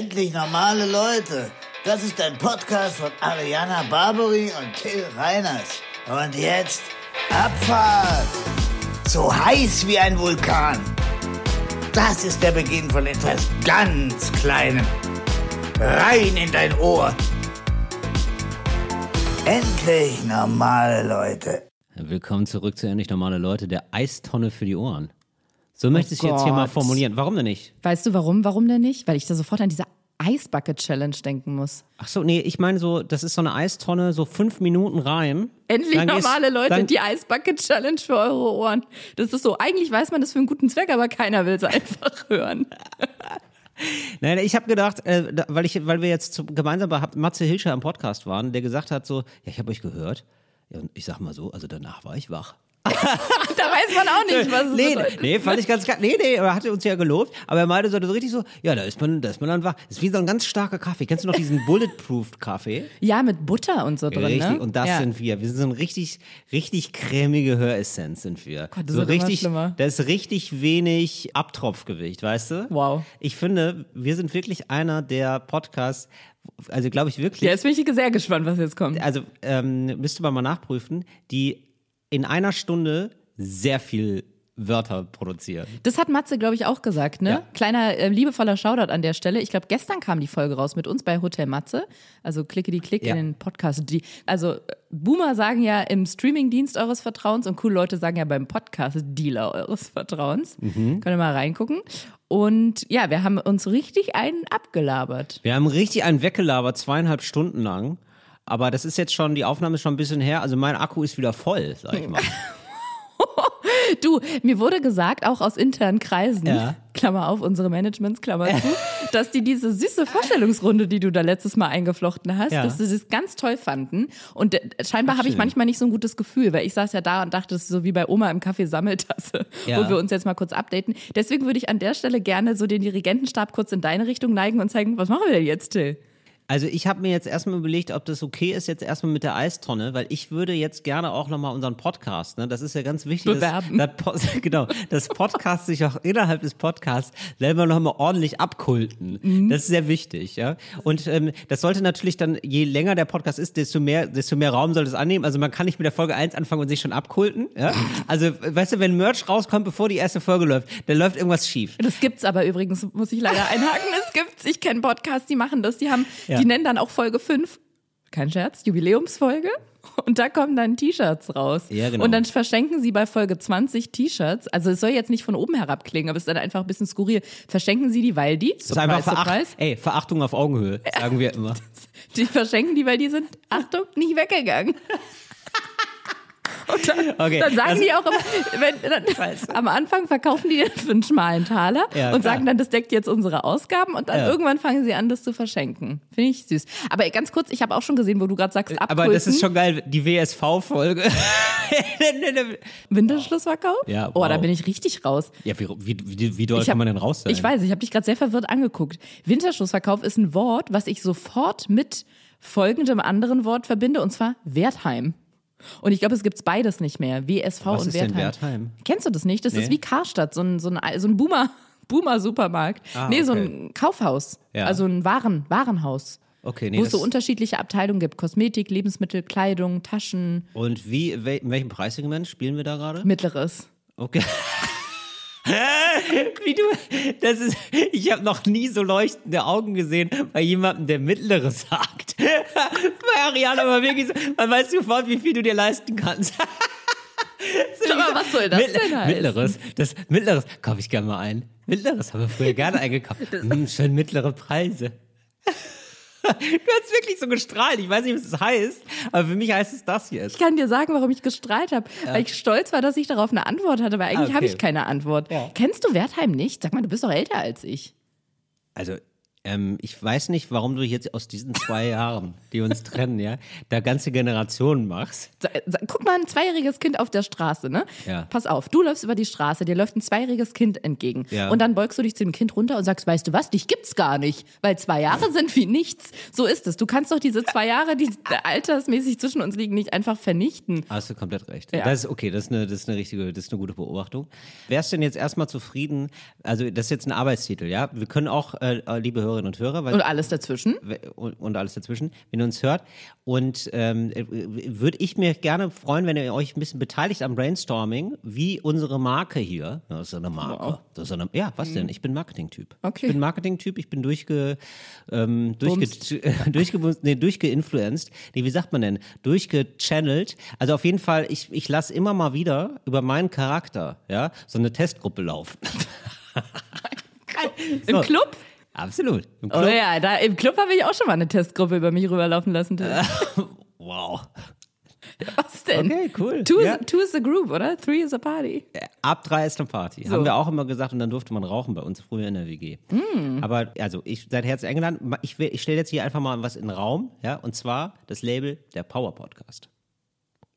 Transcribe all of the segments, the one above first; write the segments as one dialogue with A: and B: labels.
A: Endlich normale Leute. Das ist ein Podcast von Ariana Barbary und Till Reiners. Und jetzt Abfahrt. So heiß wie ein Vulkan. Das ist der Beginn von etwas ganz Kleinem. Rein in dein Ohr. Endlich normale Leute.
B: Willkommen zurück zu Endlich Normale Leute, der Eistonne für die Ohren. So möchte ich es jetzt hier mal
C: Gott.
B: formulieren. Warum denn nicht?
C: Weißt du warum? Warum denn nicht? Weil ich da sofort an diese Eisbucket-Challenge denken muss.
B: Ach so, nee, ich meine so, das ist so eine Eistonne, so fünf Minuten rein.
C: Endlich
B: Dann gehst-
C: normale Leute, die Eisbucket-Challenge für eure Ohren. Das ist so, eigentlich weiß man das für einen guten Zweck, aber keiner will es einfach hören.
B: Nein, ich habe gedacht, äh, weil, ich, weil wir jetzt zu, gemeinsam bei Matze Hilscher am Podcast waren, der gesagt hat so, ja, ich habe euch gehört. Ja, und ich sag mal so, also danach war ich wach.
C: Da weiß man auch nicht, was es
B: nee,
C: bedeutet.
B: nee, fand ich ganz geil. Nee, nee, er hatte uns ja gelobt, aber er meinte so, richtig so, ja, da ist man, da ist man dann wach. Das ist wie so ein ganz starker Kaffee. Kennst du noch diesen Bulletproof-Kaffee?
C: Ja, mit Butter und so drin,
B: Richtig,
C: ne?
B: und das
C: ja.
B: sind wir. Wir sind so ein richtig, richtig cremige Höressenz sind wir.
C: Gott, das
B: so
C: wird
B: richtig,
C: schlimmer.
B: da ist richtig wenig Abtropfgewicht, weißt du?
C: Wow.
B: Ich finde, wir sind wirklich einer der Podcasts, also glaube ich wirklich,
C: Ja, jetzt bin ich sehr gespannt, was jetzt kommt.
B: also ähm, müsste man mal nachprüfen, die in einer Stunde sehr viel Wörter produzieren.
C: Das hat Matze, glaube ich, auch gesagt, ne?
B: Ja.
C: Kleiner äh, liebevoller Shoutout an der Stelle. Ich glaube, gestern kam die Folge raus mit uns bei Hotel Matze. Also klicke die Klick
B: Ja.
C: in den Podcast. Also Boomer sagen ja im Streamingdienst eures Vertrauens und coole Leute sagen ja beim Podcast-Dealer eures Vertrauens.
B: Mhm.
C: Könnt ihr mal reingucken. Und ja, wir haben uns richtig einen abgelabert.
B: Wir haben richtig einen weggelabert, zweieinhalb Stunden lang. Aber das ist jetzt schon, die Aufnahme ist schon ein bisschen her. Also mein Akku ist wieder voll, sag ich mal.
C: Du, mir wurde gesagt, auch aus internen Kreisen,
B: Ja.
C: Klammer auf, unsere Managements, Klammer zu, dass die diese süße Vorstellungsrunde, die du da letztes Mal eingeflochten hast,
B: Ja.
C: dass sie das ganz toll fanden. Und äh, scheinbar habe ich manchmal nicht so ein gutes Gefühl, weil ich saß ja da und dachte, das ist so wie bei Oma im Café Sammeltasse,
B: Ja.
C: wo wir uns jetzt mal kurz updaten. Deswegen würde ich an der Stelle gerne so den Dirigentenstab kurz in deine Richtung neigen und zeigen, was machen wir denn jetzt, Till?
B: Also ich habe mir jetzt erstmal überlegt, ob das okay ist, jetzt erstmal mit der Eistonne, weil ich würde jetzt gerne auch nochmal unseren Podcast, ne, das ist ja ganz wichtig,
C: Bewerben.
B: Dass, das, Po- genau, das Podcast sich auch innerhalb des Podcasts selber nochmal ordentlich abkulten.
C: Mhm.
B: Das ist sehr wichtig, ja. Und ähm, das sollte natürlich dann, je länger der Podcast ist, desto mehr, desto mehr Raum sollte es annehmen. Also man kann nicht mit der Folge 1 anfangen und sich schon abkulten. Ja? Also, weißt du, wenn Merch rauskommt, bevor die erste Folge läuft, dann läuft irgendwas schief.
C: Das gibt's aber übrigens, muss ich leider einhaken. Es gibt's, ich kenne Podcasts, die machen das, die haben,
B: Ja.
C: Die nennen dann auch Folge 5, kein Scherz, Jubiläumsfolge. Und da kommen dann T-Shirts raus.
B: Ja, genau.
C: Und dann verschenken sie bei Folge 20 T-Shirts. Also es soll jetzt nicht von oben herab klingen, aber es ist dann einfach ein bisschen skurril. Verschenken sie die, weil die,
B: Das ist einfach Veracht, ey, Verachtung auf Augenhöhe, sagen wir immer.
C: die verschenken die, weil die sind, Achtung, nicht weggegangen. Dann,
B: Okay,
C: dann sagen
B: also-
C: die auch immer, wenn, dann, am Anfang verkaufen die den für einen schmalen Taler
B: Ja,
C: und
B: klar.
C: sagen dann, das deckt jetzt unsere Ausgaben und dann
B: Ja.
C: irgendwann fangen sie an, das zu verschenken. Finde ich süß. Aber ganz kurz, ich habe auch schon gesehen, wo du gerade sagst, abkulten.
B: Aber das ist schon geil, die WSV-Folge.
C: Winterschlussverkauf?
B: Ja,
C: Oh, da
B: wow.
C: bin ich richtig raus.
B: ja, wie, wie, wie, wie doll
C: Ich
B: kann
C: hab-
B: man denn raus sein?
C: Ich weiß, ich habe dich gerade sehr verwirrt angeguckt. Winterschlussverkauf ist ein Wort, was ich sofort mit folgendem anderen Wort verbinde, und zwar Wertheim. Und ich glaube, es gibt beides nicht mehr. WSV
B: Was
C: und Wertheim.
B: Wertheim?
C: Kennst du das nicht? Das
B: Nee.
C: ist wie Karstadt, so ein, so ein, so ein Boomer, Boomer-Supermarkt.
B: Ah,
C: nee, so
B: okay.
C: ein Kaufhaus.
B: Ja.
C: Also ein Waren, Warenhaus.
B: Okay, nee,
C: wo es so unterschiedliche Abteilungen gibt. Kosmetik, Lebensmittel, Kleidung, Taschen,
B: Und wie, wel, in welchem Preissegment spielen wir da gerade?
C: Mittleres.
B: Okay. Wie du, das ist, ich habe noch nie so leuchtende Augen gesehen bei jemandem, der Mittleres sagt. bei Ariana aber wirklich so, man weiß sofort, wie viel du dir leisten kannst.
C: Aber was soll das
B: Mittl-
C: denn heißen?
B: Mittleres, das Mittleres kaufe ich gerne mal ein. Mittleres haben wir früher gerne eingekauft. Hm, schön mittlere Preise. Du hast wirklich so gestrahlt. Ich weiß nicht, was das heißt, aber für mich heißt es das jetzt.
C: Ich kann dir sagen, warum ich gestrahlt habe. Weil ich stolz war, dass ich darauf eine Antwort hatte, weil eigentlich
B: Ah, okay.
C: habe ich keine Antwort.
B: Ja.
C: Kennst du Wertheim nicht? Sag mal, du bist doch älter als ich.
B: Also, ähm, ich weiß nicht, warum du jetzt aus diesen zwei Jahren, die uns trennen, ja, da ganze Generationen machst.
C: Guck mal, ein zweijähriges Kind auf der Straße, ne?
B: Ja.
C: Pass auf, du läufst über die Straße, dir läuft ein zweijähriges Kind entgegen.
B: Ja.
C: Und dann beugst du dich zu dem Kind runter und sagst, weißt du was, dich gibt's gar nicht. Weil zwei Jahre sind wie nichts. So ist es. Du kannst doch diese zwei Jahre, die altersmäßig zwischen uns liegen, nicht einfach vernichten.
B: Hast du komplett recht.
C: Ja.
B: Das ist okay, das ist eine, das ist eine richtige, das ist eine gute Beobachtung. Wärst du denn jetzt erstmal zufrieden? Also, das ist jetzt ein Arbeitstitel, ja? Wir können auch, äh, liebe Hörerinnen und Hörer.
C: Und alles dazwischen.
B: und, und alles dazwischen, wenn ihr uns hört. Und ähm, würde ich mir gerne freuen, wenn ihr euch ein bisschen beteiligt am Brainstorming, wie unsere Marke hier. Das ist eine Marke. Das ist eine, ja, was denn? Ich bin Marketing-Typ.
C: Okay.
B: Ich bin Marketing-Typ, ich bin durchge, ähm, durchge, durchge, nee, durchgeinfluenced. Nee, wie sagt man denn? Durchgechannelt. Also auf jeden Fall, ich, ich lasse immer mal wieder über meinen Charakter, ja, so eine Testgruppe laufen.
C: Im
B: So.
C: Club?
B: Absolut. Im
C: Oh
B: Club.
C: ja, da im Club habe ich auch schon mal eine Testgruppe über mich rüberlaufen lassen.
B: Wow.
C: Was denn?
B: Okay, cool.
C: Two,
B: Ja.
C: is, two is a group, oder? Three is a party.
B: Ab drei ist eine Party.
C: So.
B: Haben wir auch immer gesagt und dann durfte man rauchen bei uns früher in der WG.
C: Hm.
B: Aber also, ich seid herzlich eingeladen. Ich, will- ich stelle jetzt hier einfach mal was in den Raum, ja, und zwar das Label der Power Podcast.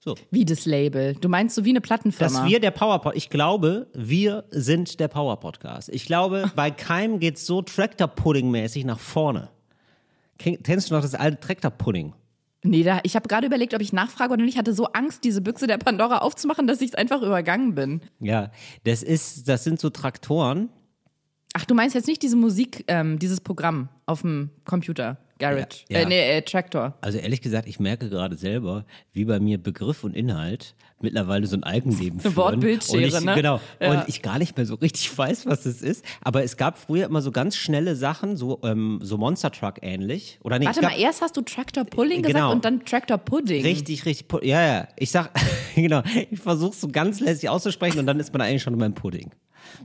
B: So.
C: Wie das Label? Du meinst so wie eine Plattenfirma?
B: Dass wir der Power Podcast, ich glaube, wir sind der Power Podcast. Ich glaube, bei keinem geht's so Tractor Pudding mäßig nach vorne. Ken- Kennst du noch das alte Tractor Pudding?
C: nee, da, ich habe gerade überlegt, ob ich nachfrage oder nicht. Ich hatte so Angst, diese Büchse der Pandora aufzumachen, dass ich es einfach übergangen bin.
B: Ja, das ist, das sind so Traktoren.
C: Ach, du meinst jetzt nicht diese Musik, ähm, dieses Programm auf dem Computer, Garage,
B: Ja, ja.
C: Äh, nee, äh, Tractor.
B: Also ehrlich gesagt, ich merke gerade selber, wie bei mir Begriff und Inhalt mittlerweile so ein Eigenleben führen.
C: Wortbildschere,
B: und ich,
C: ne?
B: Genau.
C: Ja.
B: Und ich gar nicht mehr so richtig weiß, was es ist. Aber es gab früher immer so ganz schnelle Sachen, so, ähm, so Monster Truck ähnlich. Oder nee,
C: Warte
B: es
C: mal,
B: gab,
C: erst hast du Tractor Pulling
B: Genau.
C: gesagt und dann Tractor Pudding.
B: Richtig, richtig. Ja, ja. Ich sag, genau. Ich versuche so ganz lässig auszusprechen und dann ist man eigentlich schon beim Pudding.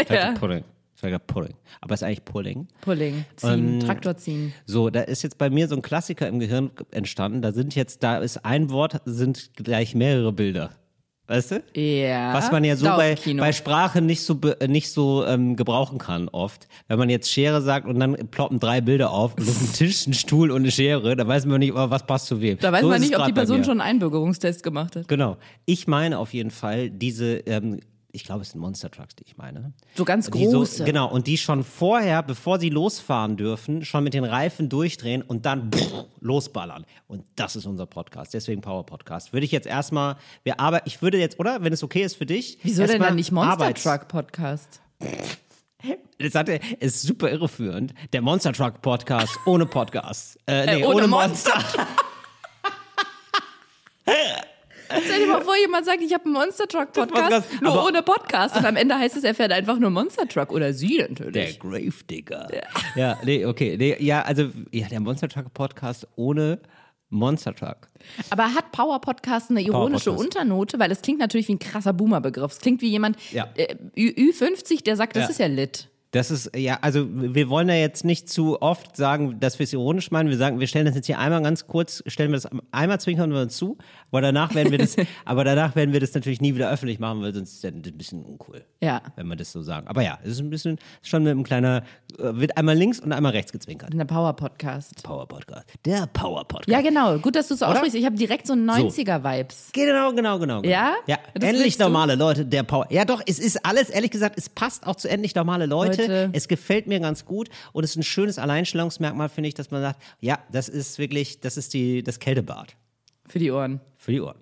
C: Ja.
B: Pudding. Tractor Pudding. Aber es ist eigentlich Pudding.
C: Pulling, ziehen,
B: Ähm,
C: Traktor ziehen.
B: So, da ist jetzt bei mir so ein Klassiker im Gehirn entstanden. Da sind jetzt, da ist ein Wort, sind gleich mehrere Bilder. Weißt du?
C: Ja.
B: Was man ja so bei, bei Sprache nicht so, nicht so ähm, gebrauchen kann oft. Wenn man jetzt Schere sagt und dann ploppen drei Bilder auf ist ein Tisch, ein Stuhl und eine Schere, da weiß man nicht, oh, was passt zu wem.
C: Da weiß
B: so
C: man nicht, ob die Person schon einen Einbürgerungstest gemacht hat.
B: Genau. Ich meine auf jeden Fall diese, ähm, ich glaube, es sind Monster Trucks, die ich meine.
C: So ganz große.
B: So, genau, und die schon vorher, bevor sie losfahren dürfen, schon mit den Reifen durchdrehen und dann pff, losballern. Und das ist unser Podcast, deswegen Power Podcast. Würde ich jetzt erstmal, wir aber ich würde jetzt, oder, wenn es okay ist für dich.
C: Wieso denn dann nicht Monster
B: Arbeits-
C: Truck Podcast?
B: Das hatte, ist super irreführend. Der Monster Truck Podcast ohne Podcast. Äh, nee,
C: Äh, ohne
B: ohne,
C: Monster.
B: Monster.
C: Stell dir mal vor, jemand sagt, ich habe einen Monster Truck Podcast, nur ohne Podcast. Und am Ende heißt es, er fährt einfach nur Monster Truck. Oder sie
B: Der
C: natürlich.
B: Gravedigger. Ja. nee, okay. Nee, ja, also, ja, der Monster Truck Podcast ohne Monster Truck.
C: Aber hat Power Podcast eine ironische
B: Podcast.
C: Unternote? Weil es klingt natürlich wie ein krasser Boomer-Begriff. Es klingt wie jemand
B: Ja.
C: äh, Ü- Ü50, der sagt, das
B: Ja.
C: ist ja lit.
B: Das ist, ja, also wir wollen ja jetzt nicht zu oft sagen, dass wir es ironisch meinen. Wir sagen, wir stellen das jetzt hier einmal ganz kurz, stellen wir das einmal zwinkern wir uns zu, aber danach werden wir das, aber danach werden wir das natürlich nie wieder öffentlich machen, weil sonst ist das ein bisschen uncool.
C: Ja.
B: Wenn wir das so sagen. Aber ja, es ist ein bisschen schon mit einem kleiner, äh, wird einmal links und einmal rechts gezwinkert.
C: Der Power Podcast.
B: Power Podcast. Der Power Podcast.
C: Ja, genau. Gut, dass du es so aussprichst. Ich habe direkt so 90er-Vibes.
B: Genau, genau, genau. genau.
C: Ja?
B: Ja,
C: Das
B: endlich normale Leute, der Power. Ja, doch, es ist alles, ehrlich gesagt, es passt auch zu endlich normale Leute.
C: Leute.
B: Es gefällt mir ganz gut und es ist ein schönes Alleinstellungsmerkmal, finde ich, dass man sagt, ja, das ist wirklich, das ist die, das Kältebad
C: Für die Ohren.
B: für die Ohren.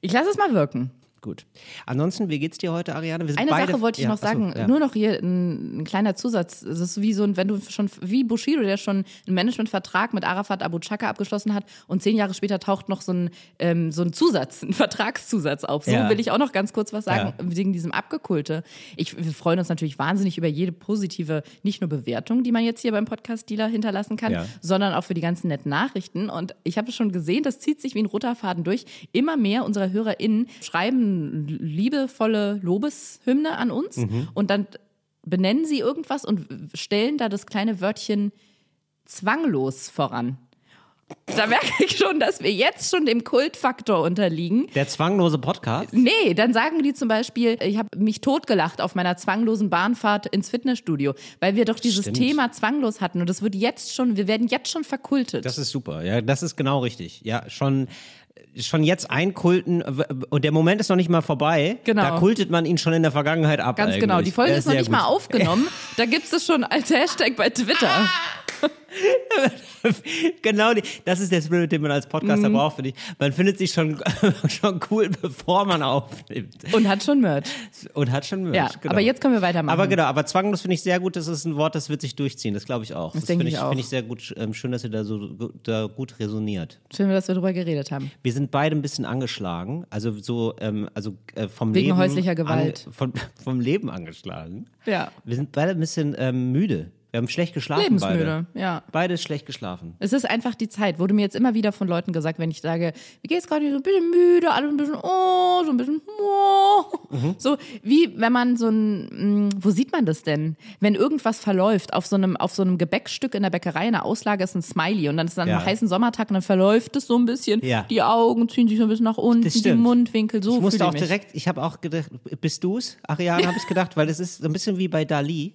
C: Ich lasse es mal wirken.
B: Gut. Ansonsten, wie geht's dir heute, Ariane?
C: Eine Sache wollte ich
B: ja,
C: noch sagen,
B: achso, ja.
C: nur noch hier ein, ein kleiner Zusatz. Es ist wie so ein, wenn du schon, wie Bushido, der schon einen Managementvertrag mit Arafat Abu Chaka abgeschlossen hat und zehn Jahre später taucht noch so ein, ähm, so ein Zusatz, ein Vertragszusatz auf. So
B: Ja.
C: will ich auch noch ganz kurz was sagen, wegen diesem Abgekulte. Ich, wir freuen uns natürlich wahnsinnig über jede positive, nicht nur Bewertung, die man jetzt hier beim Podcast-Dealer hinterlassen kann, sondern auch für die ganzen netten Nachrichten. Und ich habe schon gesehen, das zieht sich wie ein roter Faden durch. Immer mehr unserer HörerInnen schreiben liebevolle Lobeshymne an uns und dann benennen sie irgendwas und stellen da das kleine Wörtchen zwanglos voran. Da merke ich schon, dass wir jetzt schon dem Kultfaktor unterliegen.
B: Der zwanglose Podcast.
C: Nee, dann sagen die zum Beispiel, ich habe mich totgelacht auf meiner zwanglosen Bahnfahrt ins Fitnessstudio, weil wir doch dieses
B: Stimmt.
C: Thema zwanglos hatten und das wird jetzt schon, wir werden jetzt schon verkultet.
B: Das ist super. Ja, das ist genau richtig. Ja, schon, schon jetzt einkulten und der Moment ist noch nicht mal vorbei.
C: Genau.
B: Da kultet man ihn schon in der Vergangenheit ab.
C: Ganz
B: eigentlich.
C: genau. Die Folge ist noch nicht
B: gut.
C: mal aufgenommen. Da gibt es schon als Hashtag bei Twitter.
B: genau, die, das ist der Spirit, den man als Podcaster
C: Mhm.
B: braucht, finde ich. Man findet sich schon, schon cool, bevor man aufnimmt.
C: Und hat schon Merch.
B: Und hat schon Merch,
C: Ja,
B: genau.
C: aber jetzt können wir weitermachen.
B: Aber genau, aber zwanglos finde ich sehr gut, das ist ein Wort, das wird sich durchziehen, das glaube ich auch. Das,
C: denke
B: finde
C: ich
B: ich, finde ich sehr gut, ähm, schön, dass ihr da so da gut resoniert.
C: Schön, dass wir darüber geredet haben.
B: Wir sind beide ein bisschen angeschlagen, also so, ähm, also äh, vom
C: Wegen
B: Leben.
C: häuslicher Gewalt.
B: An, von, vom Leben angeschlagen.
C: Ja.
B: Wir sind beide ein bisschen ähm, müde. Wir haben schlecht geschlafen. Beide.
C: Lebensmüde, ja.
B: Beide schlecht geschlafen.
C: Es ist einfach die Zeit. Wurde mir jetzt immer wieder von Leuten gesagt, wenn ich sage, wie geht's gerade so ein bisschen müde, alle ein bisschen, oh, so ein bisschen, oh.
B: Mhm.
C: So wie wenn man so ein, mh, wo sieht man das denn? Wenn irgendwas verläuft, auf so einem, auf so einem Gebäckstück in der Bäckerei, eine Auslage ist ein Smiley und dann ist dann
B: Ja.
C: ein heißen Sommertag und dann verläuft es so ein bisschen.
B: Ja.
C: Die Augen ziehen sich so ein bisschen nach unten, die. Mundwinkel, so
B: ich musste auch
C: ich mich.
B: direkt, ich habe auch gedacht, bist du's? Ariane, habe ich gedacht, weil es ist so ein bisschen wie bei Dali.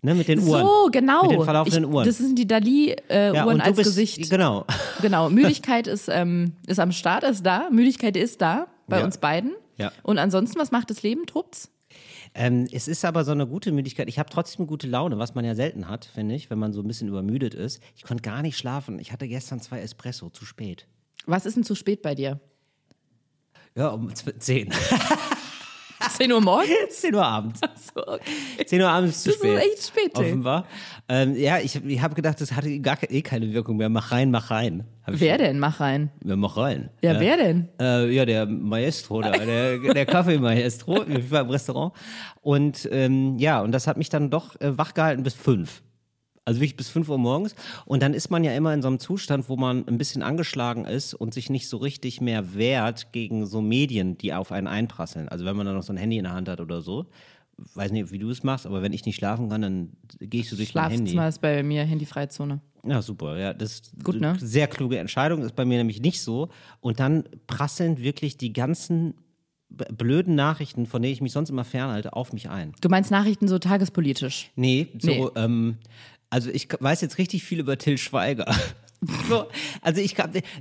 B: Ne, mit den Uhren.
C: So, genau.
B: Mit den verlaufenden
C: ich,
B: Uhren.
C: Das sind die Dali-Uhren
B: ja, und du
C: als
B: bist,
C: Gesicht.
B: Genau.
C: Genau, Müdigkeit ist, ähm, ist am Start, ist da. Müdigkeit ist da bei
B: Ja.
C: uns beiden.
B: Ja.
C: Und ansonsten, was macht das Leben? Tobt's?
B: Ähm, es ist aber so eine gute Müdigkeit. Ich habe trotzdem gute Laune, was man ja selten hat, finde ich, wenn man so ein bisschen übermüdet ist. Ich konnte gar nicht schlafen. Ich hatte gestern zwei Espresso, zu spät.
C: Was ist denn zu spät bei dir?
B: Ja, um z- 10.
C: 10 Uhr morgens?
B: 10 Uhr abends.
C: So, okay.
B: 10 Uhr abends zu
C: Das ist
B: spät.
C: echt spät.
B: Offenbar. Ähm, ja, ich, ich habe gedacht, das hatte gar eh keine Wirkung mehr. Mach rein, mach rein.
C: Wer denn? Mach rein.
B: Ja, mach rein.
C: Ja, wer denn?
B: Äh, ja, der Maestro, da, der, der Kaffee-Maestro, ich war im Restaurant. Und ähm, ja, und das hat mich dann doch äh, wachgehalten bis fünf. Also wirklich bis 5 Uhr morgens. Und dann ist man ja immer in so einem Zustand, wo man ein bisschen angeschlagen ist und sich nicht so richtig mehr wehrt gegen so Medien, die auf einen einprasseln. Also wenn man dann noch so ein Handy in der Hand hat oder so. Weiß nicht, wie du es machst, aber wenn ich nicht schlafen kann, dann gehe ich so durch mein Handy.
C: Schlafzimmer ist bei mir Handyfreizone.
B: Ja, super. Ja, das ist
C: Gut, ne?
B: eine sehr kluge Entscheidung, ist bei mir nämlich nicht so. Und dann prasseln wirklich die ganzen blöden Nachrichten, von denen ich mich sonst immer fernhalte, auf mich ein.
C: Du meinst Nachrichten so tagespolitisch?
B: Nee, so,
C: Nee.
B: ähm, also ich weiß jetzt richtig viel über Till Schweiger. So, also ich,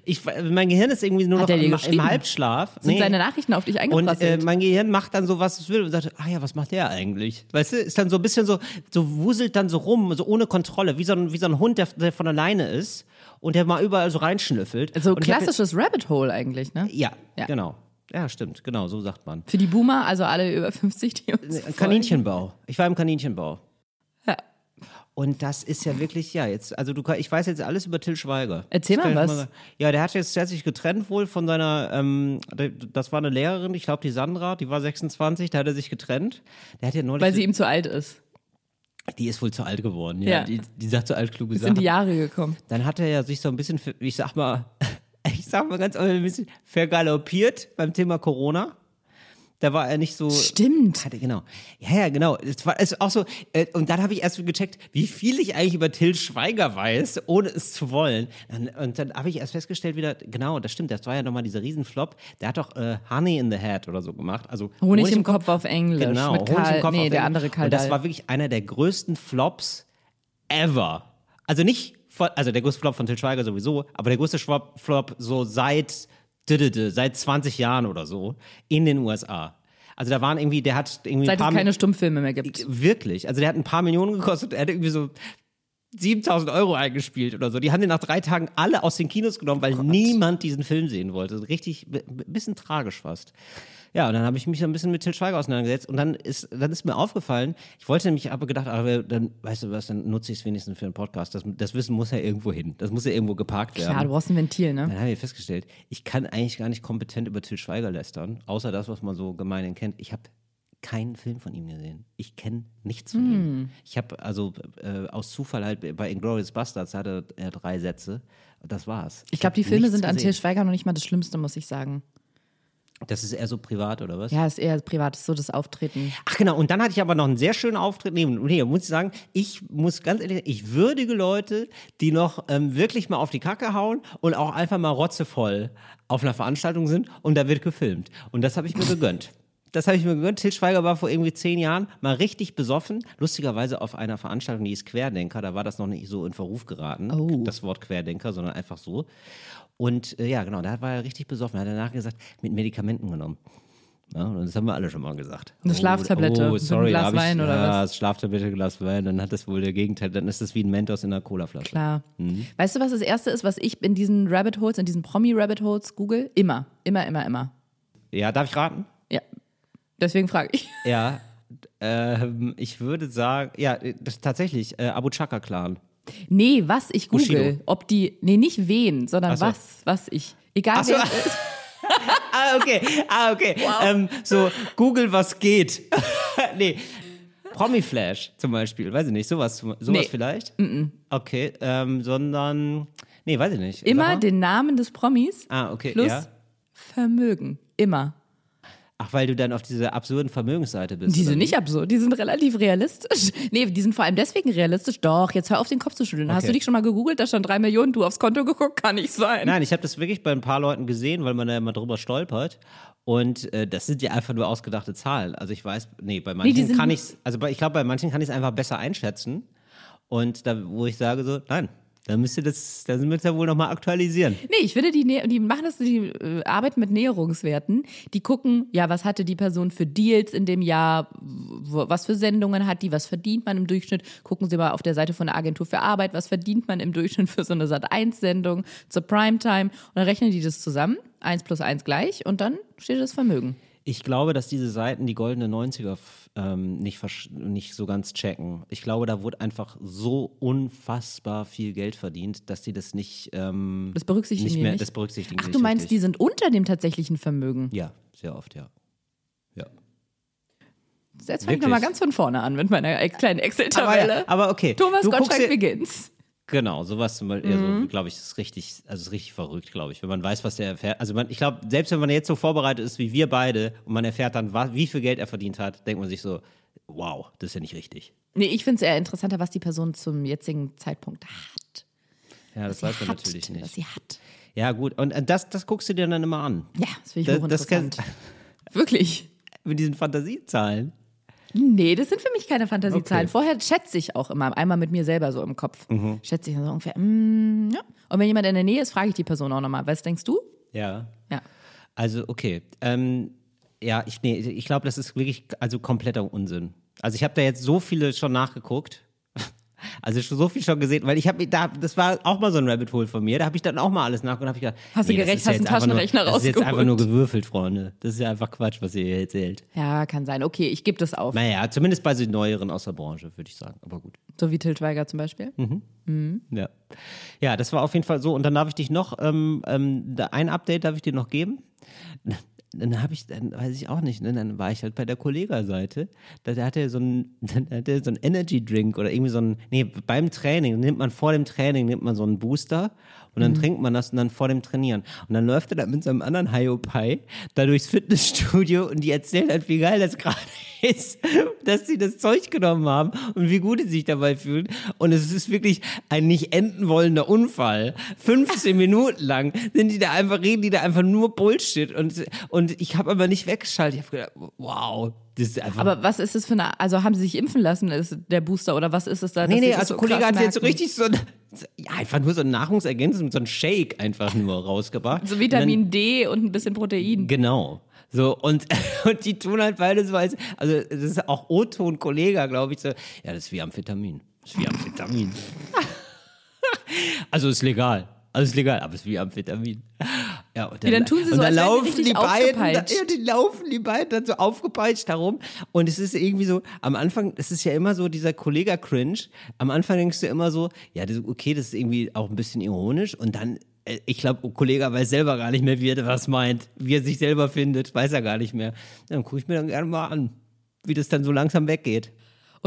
B: ich, mein Gehirn ist irgendwie nur
C: Hat
B: noch im, im Halbschlaf.
C: Sind seine Nachrichten auf dich
B: Und
C: eingeprasselt?
B: äh, mein Gehirn macht dann so, was es will und sagt, ah ja, was macht der eigentlich? Weißt du, ist dann so ein bisschen so, so wuselt dann so rum, so ohne Kontrolle, wie so ein, wie so ein Hund, der, der von alleine ist und der mal überall so reinschnüffelt.
C: so
B: und ich hab
C: klassisches Rabbit Hole eigentlich, ne?
B: Ja,
C: Ja.
B: genau. Ja, stimmt, genau, so sagt man.
C: Für die Boomer, also alle über 50, die uns folgen.
B: Kaninchenbau. Ich war im Kaninchenbau. Und das ist ja wirklich, ja, jetzt, also du, ich weiß jetzt alles über Till Schweiger.
C: Erzähl mal was.
B: sagen. Ja, der hat jetzt der hat sich getrennt wohl von seiner, ähm, das war eine Lehrerin, ich glaube die Sandra, die war 26, da hat er sich getrennt. Der hat ja neulich,
C: Weil sie ihm zu alt ist.
B: die ist wohl zu alt geworden, ja.
C: Ja.
B: Die, die sagt so altkluge
C: Ist in
B: Sachen.
C: die Jahre gekommen.
B: Dann hat er ja sich so ein bisschen, ich sag mal, ich sag mal ganz ein bisschen vergaloppiert beim Thema Corona. Da war er nicht so.
C: Stimmt.
B: Hatte, genau. Ja, ja, genau. Es war es auch so, äh, und dann habe ich erst gecheckt, wie viel ich eigentlich über Till Schweiger weiß, ohne es zu wollen. Dann, und dann habe ich erst festgestellt wieder, genau, das stimmt, das war ja nochmal dieser Riesenflop. Der hat doch äh, Honey in the Head oder so gemacht. Also
C: Honig im Kopf auf Englisch.
B: Genau,
C: Mit
B: Honig
C: Karl,
B: im Kopf
C: nee,
B: auf
C: der
B: Englisch.
C: andere Karl
B: Und das war wirklich einer der größten Flops ever. Also nicht, von, also der größte Flop von Till Schweiger sowieso, aber der größte Flop, so seit, seit 20 Jahren oder so in den USA. Also da waren irgendwie, der hat irgendwie
C: Seit es keine Stummfilme mehr gibt.
B: Wirklich. Also der hat ein paar Millionen gekostet. Er hat irgendwie so 7000 Euro eingespielt oder so. Die haben den nach drei Tagen alle aus den Kinos genommen, weil niemand diesen Film sehen wollte. Richtig, ein bisschen tragisch fast. Ja, und dann habe ich mich so ein bisschen mit Till Schweiger auseinandergesetzt und dann ist, dann ist mir aufgefallen, ich wollte nämlich aber gedacht, aber dann, weißt du was, dann nutze ich es wenigstens für einen Podcast. Das, das Wissen muss ja irgendwo hin. Das muss ja irgendwo geparkt werden.
C: Klar, du brauchst ein Ventil, ne?
B: Dann habe ich festgestellt, ich kann eigentlich gar nicht kompetent über Till Schweiger lästern, außer das, was man so gemeinhin kennt. Ich habe keinen Film von ihm gesehen. Ich kenne nichts von
C: Hm.
B: ihm. Ich habe also äh, aus Zufall halt bei Inglourious Bastards hatte er drei Sätze. Das war's.
C: Ich glaube,
B: hab
C: die Filme sind an Till
B: gesehen.
C: Schweiger noch nicht mal das Schlimmste, muss ich sagen.
B: Das ist eher so privat, oder was?
C: Ja, ist eher privat, ist so das Auftreten.
B: Ach genau, und dann hatte ich aber noch einen sehr schönen Auftritt neben. Nee, muss ich sagen, ich muss ganz ehrlich, ich würdige Leute, die noch ähm, wirklich mal auf die Kacke hauen und auch einfach mal rotzevoll auf einer Veranstaltung sind und da wird gefilmt. Und das habe ich mir gegönnt. Das habe ich mir gegönnt. Til Schweiger war vor irgendwie zehn Jahren mal richtig besoffen. Lustigerweise auf einer Veranstaltung, die ist Querdenker. Da war das noch nicht so in Verruf geraten,
C: Oh.
B: das Wort Querdenker, sondern einfach so. Und äh, ja, genau, da war er richtig besoffen. Er hat danach gesagt, mit Medikamenten genommen. Ja, und das haben wir alle schon mal gesagt.
C: Eine Schlaftablette
B: Oh, sorry,
C: einem Glas
B: hab ich,
C: Wein oder
B: ja,
C: was?
B: Schlaftablette, Glas Wein, dann hat das wohl der Gegenteil. Dann ist das wie ein Mentos in einer Colaflasche.
C: Klar.
B: Mhm.
C: Weißt du, was das Erste ist, was ich in diesen Rabbit Holes, in diesen Promi-Rabbit Holes google? Immer, immer, immer, immer.
B: Ja, darf ich raten?
C: Ja. Deswegen frage ich.
B: Ja, ähm, ich würde sagen, ja, das, tatsächlich, äh, Abu Chaka Clan.
C: Nee, was ich google.
B: Bushido.
C: Ob die, nee, nicht wen, sondern
B: so.
C: was, was ich. Egal
B: so.
C: wer es ist.
B: Ah, okay, ah, okay. Ähm, so, Google, was geht. nee. Promiflash zum Beispiel, weiß ich nicht, sowas, sowas
C: Nee.
B: vielleicht? Okay, ähm, sondern, nee, weiß ich nicht.
C: Immer den Namen des Promis
B: Ah, okay,
C: plus
B: ja.
C: Vermögen. Immer.
B: Ach, weil du dann auf dieser absurden Vermögensseite bist.
C: Die sind nicht absurd, die sind relativ realistisch. Nee, die sind vor allem deswegen realistisch. Doch, jetzt hör auf, den Kopf zu schütteln. Hast
B: Okay.
C: du dich schon mal gegoogelt? Da stand drei Millionen, du aufs Konto geguckt? Kann nicht sein.
B: Nein, ich habe das wirklich bei ein paar Leuten gesehen, weil man da immer drüber stolpert. Und äh, das sind ja einfach nur ausgedachte Zahlen. Also ich weiß, nee, bei manchen
C: sind-
B: kann ich also bei, ich glaube, bei manchen kann ich es einfach besser einschätzen. Und da, wo ich sage so, nein, da müsst ihr das, da müsst ihr wohl nochmal aktualisieren.
C: Nee, ich finde, die, die machen das, die äh, arbeiten mit Näherungswerten. Die gucken, ja, was hatte die Person für Deals in dem Jahr, was für Sendungen hat die, was verdient man im Durchschnitt. Gucken Sie mal auf der Seite von der Agentur für Arbeit, was verdient man im Durchschnitt für so eine Sat1-Sendung zur Primetime. Und dann rechnen die das zusammen, eins plus eins gleich, und dann steht das Vermögen.
B: Ich glaube, dass diese Seiten die goldenen 90er f- ähm, nicht, nicht so ganz checken. Ich glaube, da wurde einfach so unfassbar viel Geld verdient, dass die das nicht, ähm,
C: Das berücksichtigen
B: nicht mehr,
C: nicht.
B: das berücksichtigen
C: Ach, du meinst,
B: richtig.
C: die sind unter dem tatsächlichen Vermögen.
B: Ja, sehr oft, ja. Ja.
C: Jetzt fange ich nochmal ganz von vorne an mit meiner kleinen
B: Aber,
C: Excel-Tabelle.
B: aber okay.
C: Thomas
B: du guckst
C: Gottschalk
B: dir-
C: Begins.
B: Genau, sowas zum Beispiel,
C: Mhm.
B: also, glaube ich, ist richtig, also ist richtig verrückt, glaube ich, wenn man weiß, was der erfährt. Also man, ich glaube, selbst wenn man jetzt so vorbereitet ist wie wir beide und man erfährt dann, was, wie viel Geld er verdient hat, denkt man sich so, wow, das ist ja nicht richtig.
C: Nee, ich finde es eher interessanter, was die Person zum jetzigen Zeitpunkt hat.
B: Ja, das weiß man
C: hat,
B: natürlich
C: Was
B: nicht.
C: sie hat.
B: Ja, gut, und äh, das, das guckst du dir dann immer an.
C: Ja, das finde ich
B: Das- das
C: hochinteressant.
B: kann-
C: Wirklich.
B: Mit diesen Fantasiezahlen.
C: Nee, das sind für mich keine Fantasiezahlen.
B: Okay.
C: Vorher schätze ich auch immer, einmal mit mir selber so im Kopf.
B: Mhm.
C: Schätze ich so ungefähr, mm, ja. Und wenn jemand in der Nähe ist, frage ich die Person auch nochmal. Was denkst du?
B: Ja.
C: Ja.
B: Also, okay. Ähm, ja, ich, nee, ich glaube, das ist wirklich also kompletter Unsinn. Also ich habe da jetzt so viele schon nachgeguckt. Also schon so viel schon gesehen, weil ich habe da, das war auch mal so ein Rabbit Hole von mir. Da habe ich dann auch mal alles nachgeguckt und habe ich gedacht,
C: Hast du
B: nee,
C: gerecht,
B: ist ja
C: hast einen Taschenrechner
B: nur, Das ist jetzt einfach nur gewürfelt, Freunde. Das ist ja einfach Quatsch, was ihr hier erzählt.
C: Ja, kann sein. Okay, ich gebe das auf.
B: Naja, zumindest bei den neueren aus der Branche, würde ich sagen. Aber gut.
C: So wie Til Schweiger zum Beispiel.
B: Mhm. Ja. ja, das war auf jeden Fall so. Und dann darf ich dich noch, ähm, ähm, ein Update darf ich dir noch geben. Dann habe ich, dann weiß ich auch nicht, ne? dann war ich halt bei der Kollega-Seite. Da, da er so ein, dann hat er so ein Energy Drink oder irgendwie so ein, nee, beim Training nimmt man vor dem Training nimmt man so einen Booster und dann trinkt man das und dann vor dem Trainieren. Und dann läuft er da mit seinem anderen Hiopai da durchs Fitnessstudio und die erzählen halt, wie geil das gerade ist, dass sie das Zeug genommen haben und wie gut sie sich dabei fühlen. Und es ist wirklich ein nicht enden wollender Unfall. 15 Minuten lang sind die da einfach, reden die da einfach nur Bullshit. Und, und ich habe aber nicht weggeschaltet. Ich habe gedacht, wow, das ist einfach.
C: Aber was ist das für eine, also haben sie sich impfen lassen, ist der Booster oder was ist es da?
B: Nee, nee, also
C: so
B: Kollege hat jetzt richtig so ja, einfach nur so ein Nahrungsergänzung, so ein Shake einfach nur rausgebracht.
C: So Vitamin D und ein bisschen Protein.
B: Genau. So, und, und die tun halt beide so als, also das ist auch O-Ton Kollega, glaube ich, so, ja, das ist wie Amphetamin. Das ist wie Amphetamin. also ist legal. Also ist legal, aber es ist wie Amphetamin. Ja, und dann,
C: dann tun sie so,
B: dann laufen die beiden, da,
C: aufgepeitscht.
B: ja, die laufen die beiden dann so aufgepeitscht herum. Und es ist irgendwie so, am Anfang, es ist ja immer so dieser Kollega-Cringe. Am Anfang denkst du immer so, ja, das, okay, das ist irgendwie auch ein bisschen ironisch. Und dann, äh, ich glaube, Kollege weiß selber gar nicht mehr, wie er was meint, wie er sich selber findet, weiß er gar nicht mehr. Dann gucke ich mir dann gerne mal an, wie das dann so langsam weggeht.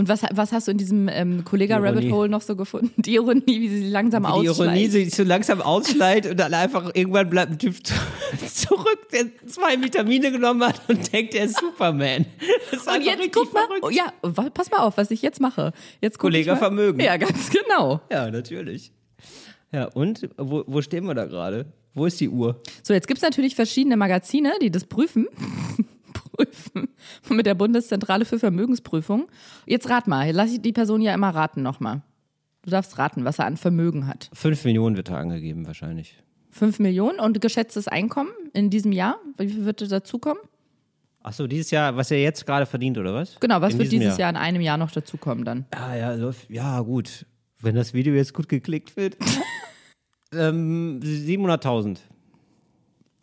C: Und was, was hast du in diesem ähm, Kollega-Rabbit
B: Ironie.
C: Hole noch so gefunden? Die Ironie, wie sie langsam
B: Wie die Ironie
C: ausschleicht.
B: sich so langsam ausschleicht und dann einfach irgendwann bleibt ein Typ zu- zurück, der zwei Vitamine genommen hat und denkt, er ist Superman. Das ist
C: Und jetzt guck mal,
B: verrückt.
C: ja, pass mal auf, was ich jetzt mache. Jetzt
B: Kollega. Vermögen.
C: Ja, ganz genau.
B: Ja, natürlich. Ja, und wo, wo stehen wir da gerade? Wo ist die Uhr?
C: So, jetzt gibt's natürlich verschiedene Magazine, die das prüfen. prüfen. Mit der Bundeszentrale für Vermögensprüfung. Jetzt rat mal, lass ich die Person ja immer raten nochmal. Du darfst raten, was er an Vermögen hat.
B: Fünf Millionen wird da angegeben, wahrscheinlich.
C: Fünf Millionen und geschätztes Einkommen in diesem Jahr. Wie viel wird dazukommen?
B: Achso, dieses Jahr, was er jetzt gerade verdient, oder was?
C: Genau, was
B: In
C: wird dieses Jahr in einem Jahr noch dazukommen dann?
B: Ja, ja, läuft- ja, gut. Wenn das Video jetzt gut geklickt wird. ähm, 700.000.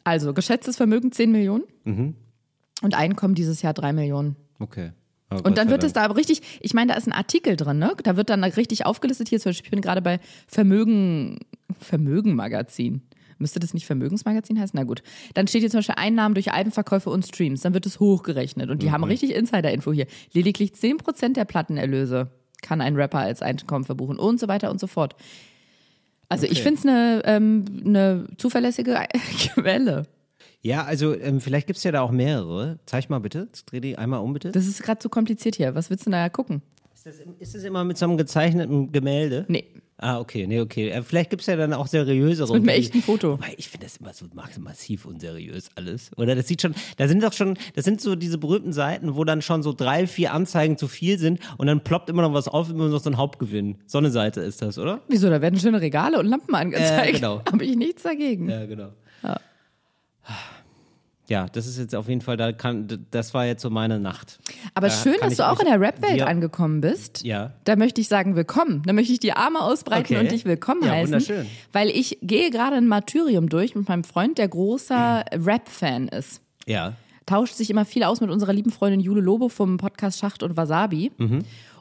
C: Also, geschätztes Vermögen 10 Millionen
B: Mhm.
C: Und Einkommen dieses Jahr 3 Millionen.
B: Okay. Gott
C: Und dann wird es da aber richtig, ich meine, da ist ein Artikel drin, ne? Da wird dann richtig aufgelistet. Hier zum Beispiel, ich bin gerade bei Vermögen, Vermögen-Magazin. Müsste das nicht Vermögensmagazin heißen? Na gut. Dann steht hier zum Beispiel Einnahmen durch Albenverkäufe und Streams. Dann wird es hochgerechnet. Und die
B: Mhm.
C: haben richtig Insider-Info hier. Lediglich 10% der Plattenerlöse kann ein Rapper als Einkommen verbuchen und so weiter und so fort. Also ich
B: Okay.
C: finde es eine, ähm, eine zuverlässige Quelle.
B: Ja, also ähm, vielleicht gibt es ja da auch mehrere. Zeig mal bitte. Dreh die einmal um, bitte.
C: Das ist gerade zu kompliziert hier. Was willst du da gucken?
B: Ist das, ist das immer mit so einem gezeichneten Gemälde?
C: Nee.
B: Ah, okay, nee, okay. Äh, vielleicht gibt es ja dann auch seriösere.
C: Mit einem echten Foto.
B: Wobei, ich finde das immer so ma- massiv unseriös alles. Oder das sieht schon, da sind doch schon, das sind so diese berühmten Seiten, wo dann schon so drei, vier Anzeigen zu viel sind und dann ploppt immer noch was auf, immer noch so ein Hauptgewinn. So eine Seite ist das, oder?
C: Wieso? Da werden schöne Regale und Lampen angezeigt.
B: Genau.
C: Habe ich nichts dagegen.
B: Ja, genau. Ja, das ist jetzt auf jeden Fall, da kann, das war jetzt so meine Nacht.
C: Aber
B: Da
C: schön, dass du auch in der Rap-Welt angekommen bist.
B: Ja.
C: Da möchte ich sagen, willkommen. Da möchte ich die Arme ausbreiten
B: Okay.
C: und dich willkommen
B: Ja,
C: heißen.
B: wunderschön.
C: Weil ich gehe gerade ein Martyrium durch mit meinem Freund, der großer Rap-Fan ist.
B: Ja.
C: Tauscht sich immer viel aus mit unserer lieben Freundin Jule Lobo vom Podcast Schacht und Wasabi.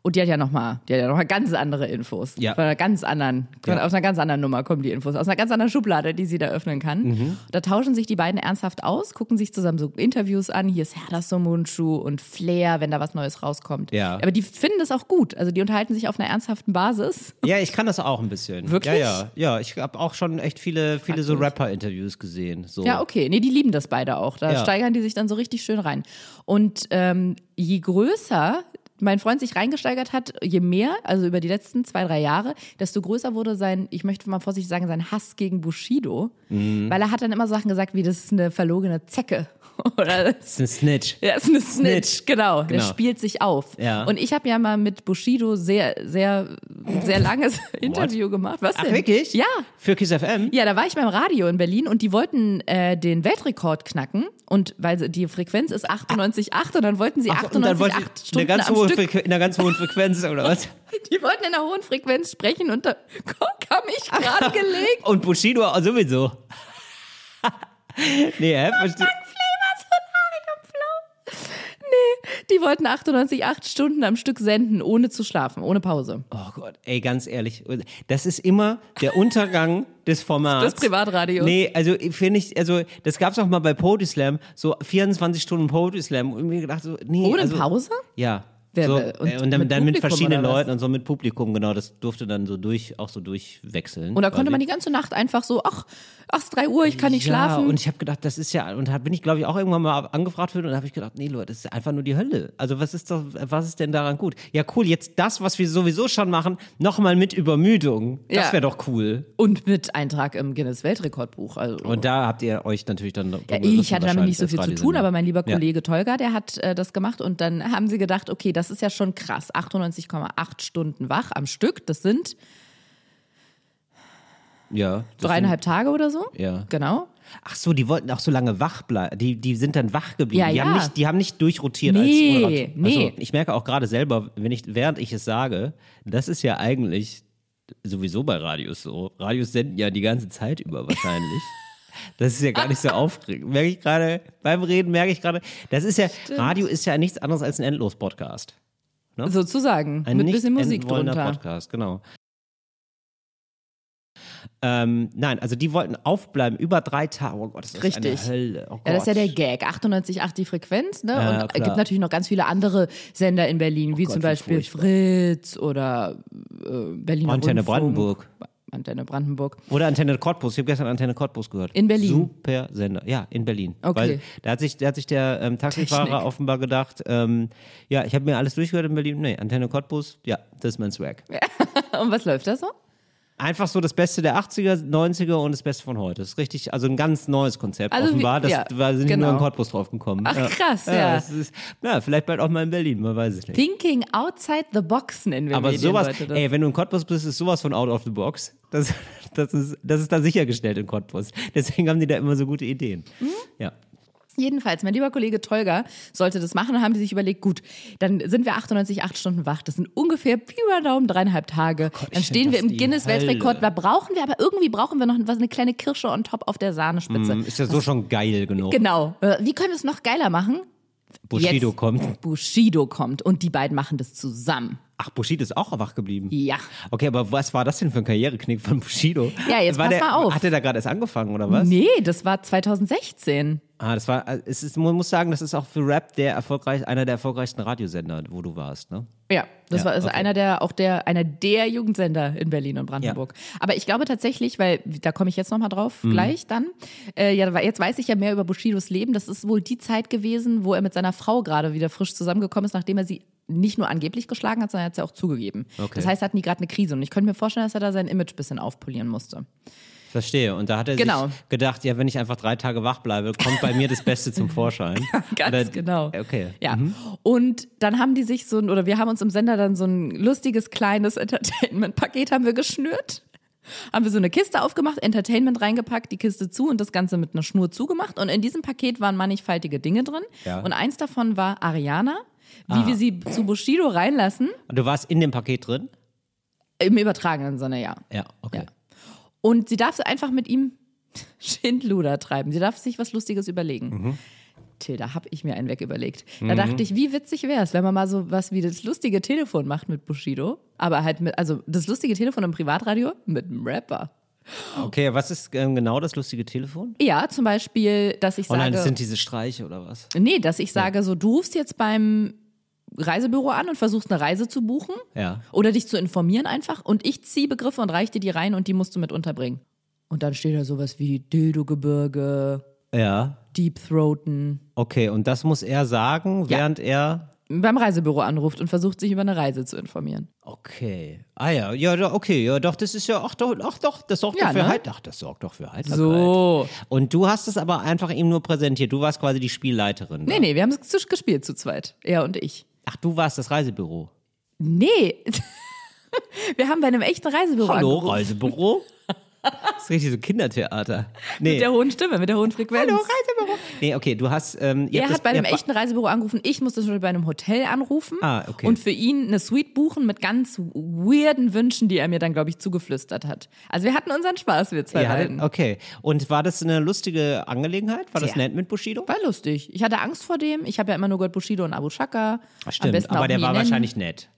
C: Und die hat ja nochmal, die hat ja noch mal ganz andere Infos.
B: Ja.
C: Von einer ganz anderen,
B: Ja.
C: aus einer ganz anderen Nummer kommen die Infos. Aus einer ganz anderen Schublade, die sie da öffnen kann.
B: Mhm.
C: Da tauschen sich die beiden ernsthaft aus, gucken sich zusammen so Interviews an. Hier ist Herder Somunchu und Flair, wenn da was Neues rauskommt.
B: Ja.
C: Aber die finden das auch gut. Also die unterhalten sich auf einer ernsthaften Basis.
B: Ja, ich kann das auch ein bisschen.
C: Wirklich?
B: Ja, ja. Ja, ich habe auch schon echt viele, viele so Rapper-Interviews gesehen. So.
C: Ja, okay. Nee, die lieben das beide auch. Da
B: Ja.
C: steigern die sich dann so richtig schön rein. Und ähm, je größer mein Freund sich reingesteigert hat, je mehr, also über die letzten zwei, drei Jahre, desto größer wurde sein, ich möchte mal vorsichtig sagen, sein Hass gegen Bushido.
B: Mhm.
C: Weil er hat dann immer Sachen gesagt, wie das ist eine verlogene Zecke. Oder
B: Das ist ein Snitch.
C: er ist eine Snitch,
B: Snitch.
C: genau. Der
B: Genau.
C: spielt sich auf.
B: Ja.
C: Und ich habe ja mal mit Bushido sehr, sehr, sehr langes Interview gemacht. Was
B: Ach,
C: denn?
B: wirklich?
C: Ja.
B: Für Kiss FM?
C: Ja, da war ich beim Radio in Berlin und die wollten äh, den Weltrekord knacken und weil sie, die Frequenz ist 98,8 und dann wollten sie
B: Ach, und dann
C: 98,8
B: wollte ich eine
C: Stunden
B: ganz
C: am
B: hohe
C: Stück.
B: In einer ganz hohen Frequenz, oder was?
C: Die wollten in einer hohen Frequenz sprechen und da kam ich gerade gelegt.
B: Und Bushido auch sowieso. nee, hä? Verste-
C: Die wollten 98,8 Stunden am Stück senden, ohne zu schlafen, ohne Pause.
B: Oh Gott, ey, ganz ehrlich, das ist immer der Untergang des Formats.
C: Des Privatradios.
B: Nee, also finde ich, also das gab's auch mal bei Poetry Slam, so 24 Stunden Poetry Slam und mir gedacht so, nee.
C: Ohne
B: also,
C: Pause?
B: Ja.
C: Wer-
B: so,
C: und
B: äh, und dann,
C: mit
B: dann mit verschiedenen? Leuten und so mit Publikum, genau, das durfte dann so durch, auch so durchwechseln.
C: Und da konnte man die ganze Nacht einfach so, ach, ach, es ist 3 Uhr, ich kann nicht
B: ja,
C: schlafen.
B: und ich habe gedacht, das ist ja, und da bin ich, glaube ich, auch irgendwann mal angefragt worden und da habe ich gedacht, nee, Leute, das ist einfach nur die Hölle. Also was ist doch, was ist denn daran gut? Ja, cool, jetzt das, was wir sowieso schon machen, nochmal mit Übermüdung. Das
C: Ja.
B: wäre doch cool.
C: Und mit Eintrag im Guinness Weltrekordbuch. Also.
B: Und da habt ihr euch natürlich dann.
C: Ja, ich hatte damit nicht so viel zu tun, aber mein lieber
B: Ja.
C: Kollege Tolga, der hat äh, das gemacht und dann haben sie gedacht, okay, das ist ja schon krass. 98,8 Stunden wach am Stück, das sind
B: Ja. das
C: dreieinhalb Tage oder so.
B: Ja.
C: Genau.
B: Sind, ach so, die wollten auch so lange wach bleiben. Die, die sind dann wach geblieben.
C: Ja,
B: die, Haben
C: ja.
B: nicht, die haben nicht durchrotiert
C: Nee,
B: als Moderator.
C: nee.
B: Also, ich merke auch gerade selber, wenn ich, während ich es sage, das ist ja eigentlich sowieso bei Radios so. Radios senden ja die ganze Zeit über wahrscheinlich. Das ist ja gar nicht so aufregend. Merke ich gerade, beim Reden merke ich gerade, das ist ja, Radio ist ja nichts anderes als ein Endlos-Podcast.
C: Sozusagen.
B: Ein
C: mit bisschen Musik drunter.
B: Podcast, genau. Ähm, nein, also die wollten aufbleiben über drei Tage. Oh Gott, das ist
C: Richtig.
B: eine Hölle. Oh
C: Ja, das ist ja der Gag. 98,8 die Frequenz, ne?
B: Ja,
C: und es gibt natürlich noch ganz viele andere Sender in Berlin, wie
B: Gott,
C: zum Beispiel. Fritz oder äh, Berliner
B: Antenne
C: Rundfunk.
B: Brandenburg.
C: Antenne Brandenburg.
B: Oder Antenne Cottbus. Ich habe gestern Antenne Cottbus gehört.
C: In Berlin?
B: Super Sender. Ja, in Berlin.
C: Okay.
B: Weil da hat sich, da hat sich der ähm, Taxifahrer
C: Technik.
B: offenbar gedacht, ähm, ja, ich habe mir alles durchgehört in Berlin. Nee, Antenne Cottbus, ja, das ist mein Swag.
C: Und was läuft da so?
B: Einfach so das Beste der 80er, 90er und das Beste von heute. Das ist richtig, also ein ganz neues Konzept
C: Also wie-
B: offenbar. Das
C: ja,
B: war, sind
C: genau.
B: nur in Cottbus drauf gekommen.
C: Ach, krass, ja.
B: das ist, ja, vielleicht bald auch mal in Berlin, man weiß es nicht.
C: Thinking outside the box nennen wir
B: Aber
C: Medienleute
B: sowas,
C: das.
B: ey, wenn du in Cottbus bist, ist sowas von out of the box. Das, das, ist, das ist da sichergestellt in Cottbus. Deswegen haben die da immer so gute Ideen.
C: Mhm.
B: Ja.
C: Jedenfalls, mein lieber Kollege Tolga sollte das machen und haben die sich überlegt, gut, dann sind wir 98 acht Stunden wach. Das sind ungefähr Pi mal Daumen dreieinhalb Tage.
B: Oh Gott,
C: dann stehen wir im Guinness-Weltrekord. Da brauchen wir, aber irgendwie brauchen wir noch was, eine kleine Kirsche on top auf der Sahnespitze.
B: Hm, Ist ja so schon geil genug.
C: Genau. Äh, Wie können wir es noch geiler machen?
B: Bushido
C: Jetzt
B: kommt.
C: Bushido kommt und die beiden machen das zusammen.
B: Ach, Bushido ist auch wach geblieben.
C: Ja.
B: Okay, aber was war das denn für ein Karriereknick von Bushido?
C: Ja, jetzt
B: war
C: pass
B: der,
C: mal auf.
B: Hat er da gerade erst angefangen, oder was?
C: Nee, das war 2016.
B: Ah, das war, äh, es ist, man muss sagen, das ist auch für Rap der erfolgreich, einer der erfolgreichsten Radiosender, wo du warst, ne?
C: Ja, das
B: Ja,
C: war also
B: okay.
C: einer der auch der einer der Jugendsender in Berlin und Brandenburg. Aber ich glaube tatsächlich, weil da komme ich jetzt noch mal drauf
B: Mhm.
C: gleich dann. Äh, ja, jetzt weiß ich ja mehr über Bushidos Leben. Das ist wohl die Zeit gewesen, wo er mit seiner Frau gerade wieder frisch zusammengekommen ist, nachdem er sie nicht nur angeblich geschlagen hat, sondern er hat sie auch zugegeben.
B: Okay.
C: Das heißt, er hatten die gerade eine Krise und ich könnte mir vorstellen, dass er da sein Image ein bisschen aufpolieren musste.
B: Verstehe. Und da hat er
C: Genau.
B: sich gedacht, ja, wenn ich einfach drei Tage wach bleibe, kommt bei mir das Beste zum Vorschein.
C: Ganz
B: Oder-
C: genau.
B: Okay.
C: Ja. Und dann haben die sich so ein, oder wir haben uns im Sender dann so ein lustiges kleines Entertainment-Paket haben wir geschnürt. Haben wir so eine Kiste aufgemacht, Entertainment reingepackt, die Kiste zu und das Ganze mit einer Schnur zugemacht. Und in diesem Paket waren mannigfaltige Dinge drin.
B: Ja.
C: Und eins davon war Ariana, wie wir sie zu Bushido reinlassen,
B: Und du warst in dem Paket drin?
C: im übertragenen Sinne, ja.
B: Ja, okay.
C: Ja. Und sie darf einfach mit ihm Schindluder treiben. Sie darf sich was Lustiges überlegen.
B: Mhm.
C: Till, da habe ich mir einen weg überlegt. Da dachte ich, wie witzig wäre es, wenn man mal so was wie das lustige Telefon macht mit Bushido, aber halt mit, also das lustige Telefon im Privatradio mit einem Rapper.
B: Okay, was ist ähm, genau das lustige Telefon?
C: Ja, zum Beispiel, dass ich
B: Oh nein,
C: sage,
B: das sind diese Streiche oder was?
C: nee, dass ich sage, so du rufst jetzt beim Reisebüro an und versuchst eine Reise zu buchen
B: Ja.
C: oder dich zu informieren einfach und ich ziehe Begriffe und reiche dir die rein und die musst du mit unterbringen. Und dann steht da sowas wie Dildo-Gebirge,
B: Ja.
C: Deep Throaten.
B: Okay, und das muss er sagen,
C: Ja.
B: während er.
C: beim Reisebüro anruft und versucht, sich über eine Reise zu informieren.
B: Okay. Ah ja, ja, okay, ja, doch, das ist ja, ach doch, ach doch, das sorgt
C: Ja,
B: doch für
C: ne?
B: Halt, ach, das sorgt doch für Heiterkeit.
C: So.
B: Und du hast es aber einfach ihm nur präsentiert. Du warst quasi die Spielleiterin.
C: Nee,
B: da.
C: nee, wir haben es gespielt zu zweit. Er und ich.
B: Ach, du warst das Reisebüro.
C: Nee. Wir haben bei einem echten Reisebüro
B: Hallo,
C: angerufen.
B: Reisebüro? Das ist richtig so Kindertheater. Nee.
C: Mit der hohen Stimme, mit der hohen Frequenz.
B: Hallo, Reisebüro. Nee, okay, du hast. Ähm,
C: Er hat
B: das-
C: bei einem echten Reisebüro angerufen. Ich musste schon bei einem Hotel anrufen
B: Ah, okay.
C: und für ihn eine Suite buchen mit ganz weirden Wünschen, die er mir dann, glaube ich, zugeflüstert hat. Also wir hatten unseren Spaß, wir zwei
B: Ja,
C: beiden.
B: okay. Und war das eine lustige Angelegenheit? War das
C: Sehr.
B: nett mit Bushido?
C: War lustig. Ich hatte Angst vor dem. Ich habe ja immer nur gehört Bushido und Abu Shaka.
B: Stimmt, aber der war
C: nennen.
B: wahrscheinlich nett.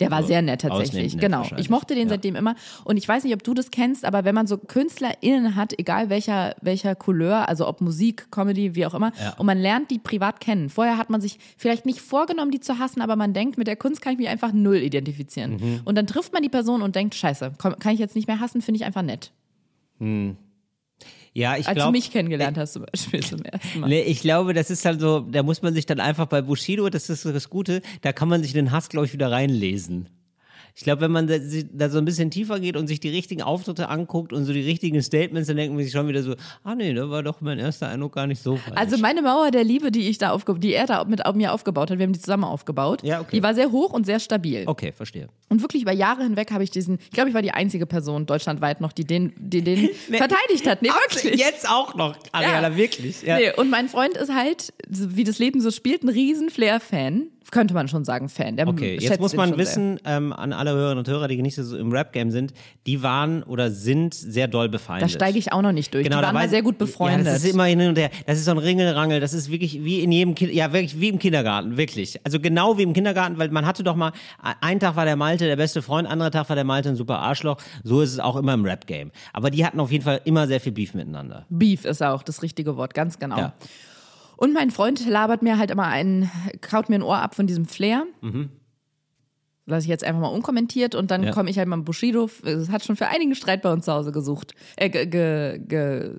C: Der war sehr nett tatsächlich. genau. Ich mochte den
B: Ja.
C: seitdem immer. Und ich weiß nicht, ob du das kennst, aber wenn man so KünstlerInnen hat, egal welcher, welcher Couleur, also ob Musik, Comedy, wie auch immer,
B: Ja.
C: und man lernt die privat kennen. Vorher hat man sich vielleicht nicht vorgenommen, die zu hassen, aber man denkt, mit der Kunst kann ich mich einfach null identifizieren.
B: Mhm.
C: Und dann trifft man die Person und denkt, scheiße, kann ich jetzt nicht mehr hassen, finde ich einfach nett.
B: Ja, ich
C: Als
B: glaube.
C: du mich kennengelernt hast zum Beispiel zum ersten Mal.
B: Nee, ich glaube, das ist halt so, da muss man sich dann einfach bei Bushido, das ist das Gute, da kann man sich den Hass, glaube ich, wieder reinlesen. Ich glaube, wenn man da, da so ein bisschen tiefer geht und sich die richtigen Auftritte anguckt und so die richtigen Statements, dann denkt man sich schon wieder so, ah nee, da war doch mein erster Eindruck gar nicht so falsch.
C: Also meine Mauer der Liebe, die ich da aufge die er da mit mir aufgebaut hat, wir haben die zusammen aufgebaut,
B: Ja, okay.
C: die war sehr hoch und sehr stabil.
B: okay, verstehe.
C: Und wirklich über Jahre hinweg habe ich diesen, ich glaube, ich war die einzige Person deutschlandweit noch, die den, die den verteidigt hat. Nee, wirklich.
B: Jetzt auch noch, Ariana,
C: Ja.
B: wirklich. Ja.
C: Nee, und mein Freund ist halt, wie das Leben so spielt, ein riesen Flair-Fan. Könnte man schon sagen, Fan. Der
B: Okay, jetzt muss man wissen, ähm, an alle Hörerinnen und Hörer, die nicht so im Rap-Game sind, die waren oder sind sehr doll befeindet.
C: Da steige ich auch noch nicht durch. die
B: Genau, da
C: waren mal sehr gut befreundet.
B: Ja, das ist immer hin und her. Das ist so ein Ringelrangel. Das ist wirklich wie in jedem kind ja wirklich wie im Kindergarten, wirklich. Also genau wie im Kindergarten, weil man hatte doch mal einen Tag war der Malte der beste Freund, anderer Tag war der Malte ein super Arschloch. So ist es auch immer im Rap Game. Aber die hatten auf jeden Fall immer sehr viel Beef miteinander.
C: Beef ist auch das richtige Wort, ganz genau.
B: Ja.
C: Und mein Freund labert mir halt immer ein, kaut mir ein Ohr ab von diesem Flair. Lass ich jetzt einfach mal unkommentiert und dann
B: Mhm. Ja.
C: komme ich halt mal im Bushido. Es hat schon für einigen Streit bei uns zu Hause gesucht. Äh, ge, ge, ge,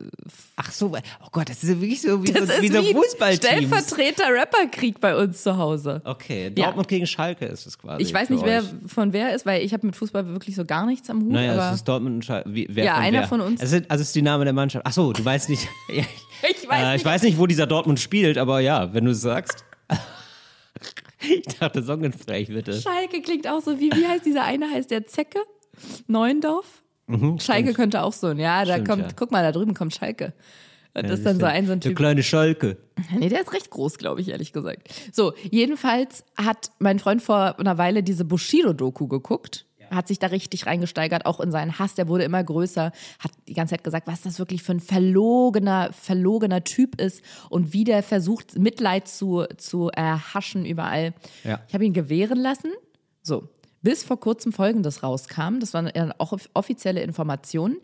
B: Ach so, oh Gott, das ist ja wirklich so wie
C: das
B: so, wie so
C: wie
B: Fußballteams.
C: Stellvertreter Rapperkrieg bei uns zu Hause.
B: Okay,
C: Ja.
B: Dortmund gegen Schalke ist es quasi.
C: Ich weiß nicht, wer von wer ist, weil ich habe mit Fußball wirklich so gar nichts am Hut.
B: Naja,
C: aber
B: es ist Dortmund und Schalke. Wie, wer
C: Ja,
B: von
C: einer
B: wer?
C: von uns.
B: Es sind, also es ist die Name der Mannschaft. Ach so, du weißt nicht. Ja,
C: ich weiß
B: äh,
C: nicht.
B: ich weiß nicht, wo dieser Dortmund spielt, aber ja, wenn du es sagst. ich dachte, Songengespräch bitte.
C: Schalke klingt auch so wie, wie heißt dieser eine, heißt der Zecke? Neuendorf? Schalke könnte auch so, ja, da
B: Mhm, Stimmt,
C: kommt,
B: ja.
C: guck mal, da drüben kommt Schalke. Das ist dann so ein so ein
B: Der
C: Typ.
B: kleine Schalke.
C: Nee, der ist recht groß, glaube ich, ehrlich gesagt. So, jedenfalls hat mein Freund vor einer Weile diese Bushido-Doku geguckt. Hat sich da richtig reingesteigert, auch in seinen Hass, der wurde immer größer, hat die ganze Zeit gesagt, was das wirklich für ein verlogener, verlogener Typ ist und wie der versucht, Mitleid zu, zu erhaschen überall.
B: Ja.
C: Ich habe ihn gewähren lassen. So, bis vor kurzem Folgendes rauskam, das waren auch offizielle Informationen,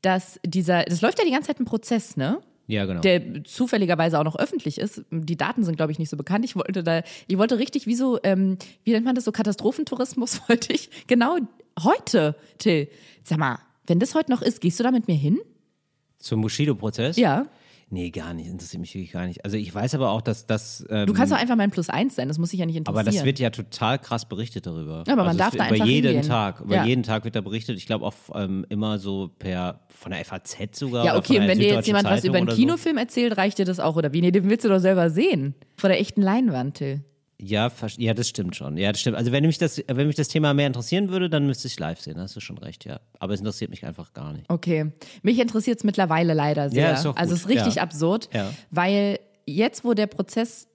C: dass dieser, das läuft ja die ganze Zeit ein Prozess, ne?
B: Ja, genau.
C: der zufälligerweise auch noch öffentlich ist. Die Daten sind, glaube ich, nicht so bekannt. Ich wollte da, ich wollte richtig wie so, ähm, wie nennt man das so, Katastrophentourismus wollte ich. Genau heute, Till. Sag mal, wenn das heute noch ist, gehst du da mit mir hin?
B: Zum Bushido-Prozess?
C: Ja.
B: Nee, gar nicht. Interessiert mich wirklich gar nicht. Also ich weiß aber auch, dass das. Ähm,
C: Du kannst doch einfach mein Plus eins sein, das muss sich ja nicht interessieren.
B: aber das wird ja total krass berichtet darüber.
C: Ja, aber man
B: also
C: darf da
B: wird über
C: einfach
B: jeden
C: hingehen.
B: Tag, über
C: Ja.
B: jeden Tag wird da berichtet. Ich glaube auch ähm, immer so per von der FAZ sogar.
C: ja, okay, und wenn dir jetzt jemand was
B: Zeitung
C: über einen Kinofilm erzählt, reicht dir das auch, oder wie? Nee, den willst du doch selber sehen. Vor der echten Leinwand, Till.
B: Ja, ja, das stimmt schon. Ja, das stimmt. Also wenn mich das, wenn mich das Thema mehr interessieren würde, dann müsste ich live sehen. Hast du schon recht, ja. Aber es interessiert mich einfach gar nicht.
C: Okay. Mich interessiert es mittlerweile leider sehr.
B: Ja, ist doch gut.
C: Also es ist richtig
B: Ja.
C: absurd,
B: Ja.
C: weil jetzt, wo der Prozess,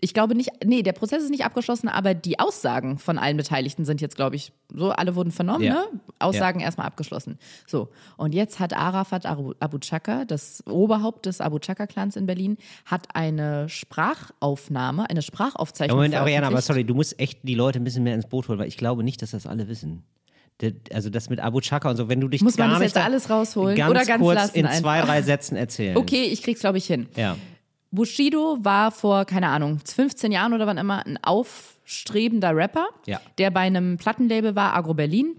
C: ich glaube nicht, nee, der Prozess ist nicht abgeschlossen, aber die Aussagen von allen Beteiligten sind jetzt, glaube ich, so, alle wurden vernommen,
B: Ja.
C: ne? Aussagen erstmal abgeschlossen. So, und jetzt hat Arafat Abu, Chaka, das Oberhaupt des Abu Chaka-Clans in Berlin, hat eine Sprachaufnahme, eine Sprachaufzeichnung
B: Ja, Moment, Ariana, aber sorry, du musst echt die Leute ein bisschen mehr ins Boot holen, weil ich glaube nicht, dass das alle wissen. Also das mit Abu Chaka und so, wenn du dich
C: Muss man das jetzt
B: da-
C: alles rausholen
B: ganz
C: oder ganz
B: kurz
C: lassen
B: in zwei, drei Sätzen erzählen.
C: Okay, ich krieg's, glaube ich, hin.
B: Ja.
C: Bushido war vor, keine Ahnung, 15 Jahren oder wann immer ein aufstrebender Rapper,
B: Ja. Mhm.
C: der bei einem Plattenlabel war, Agro Berlin.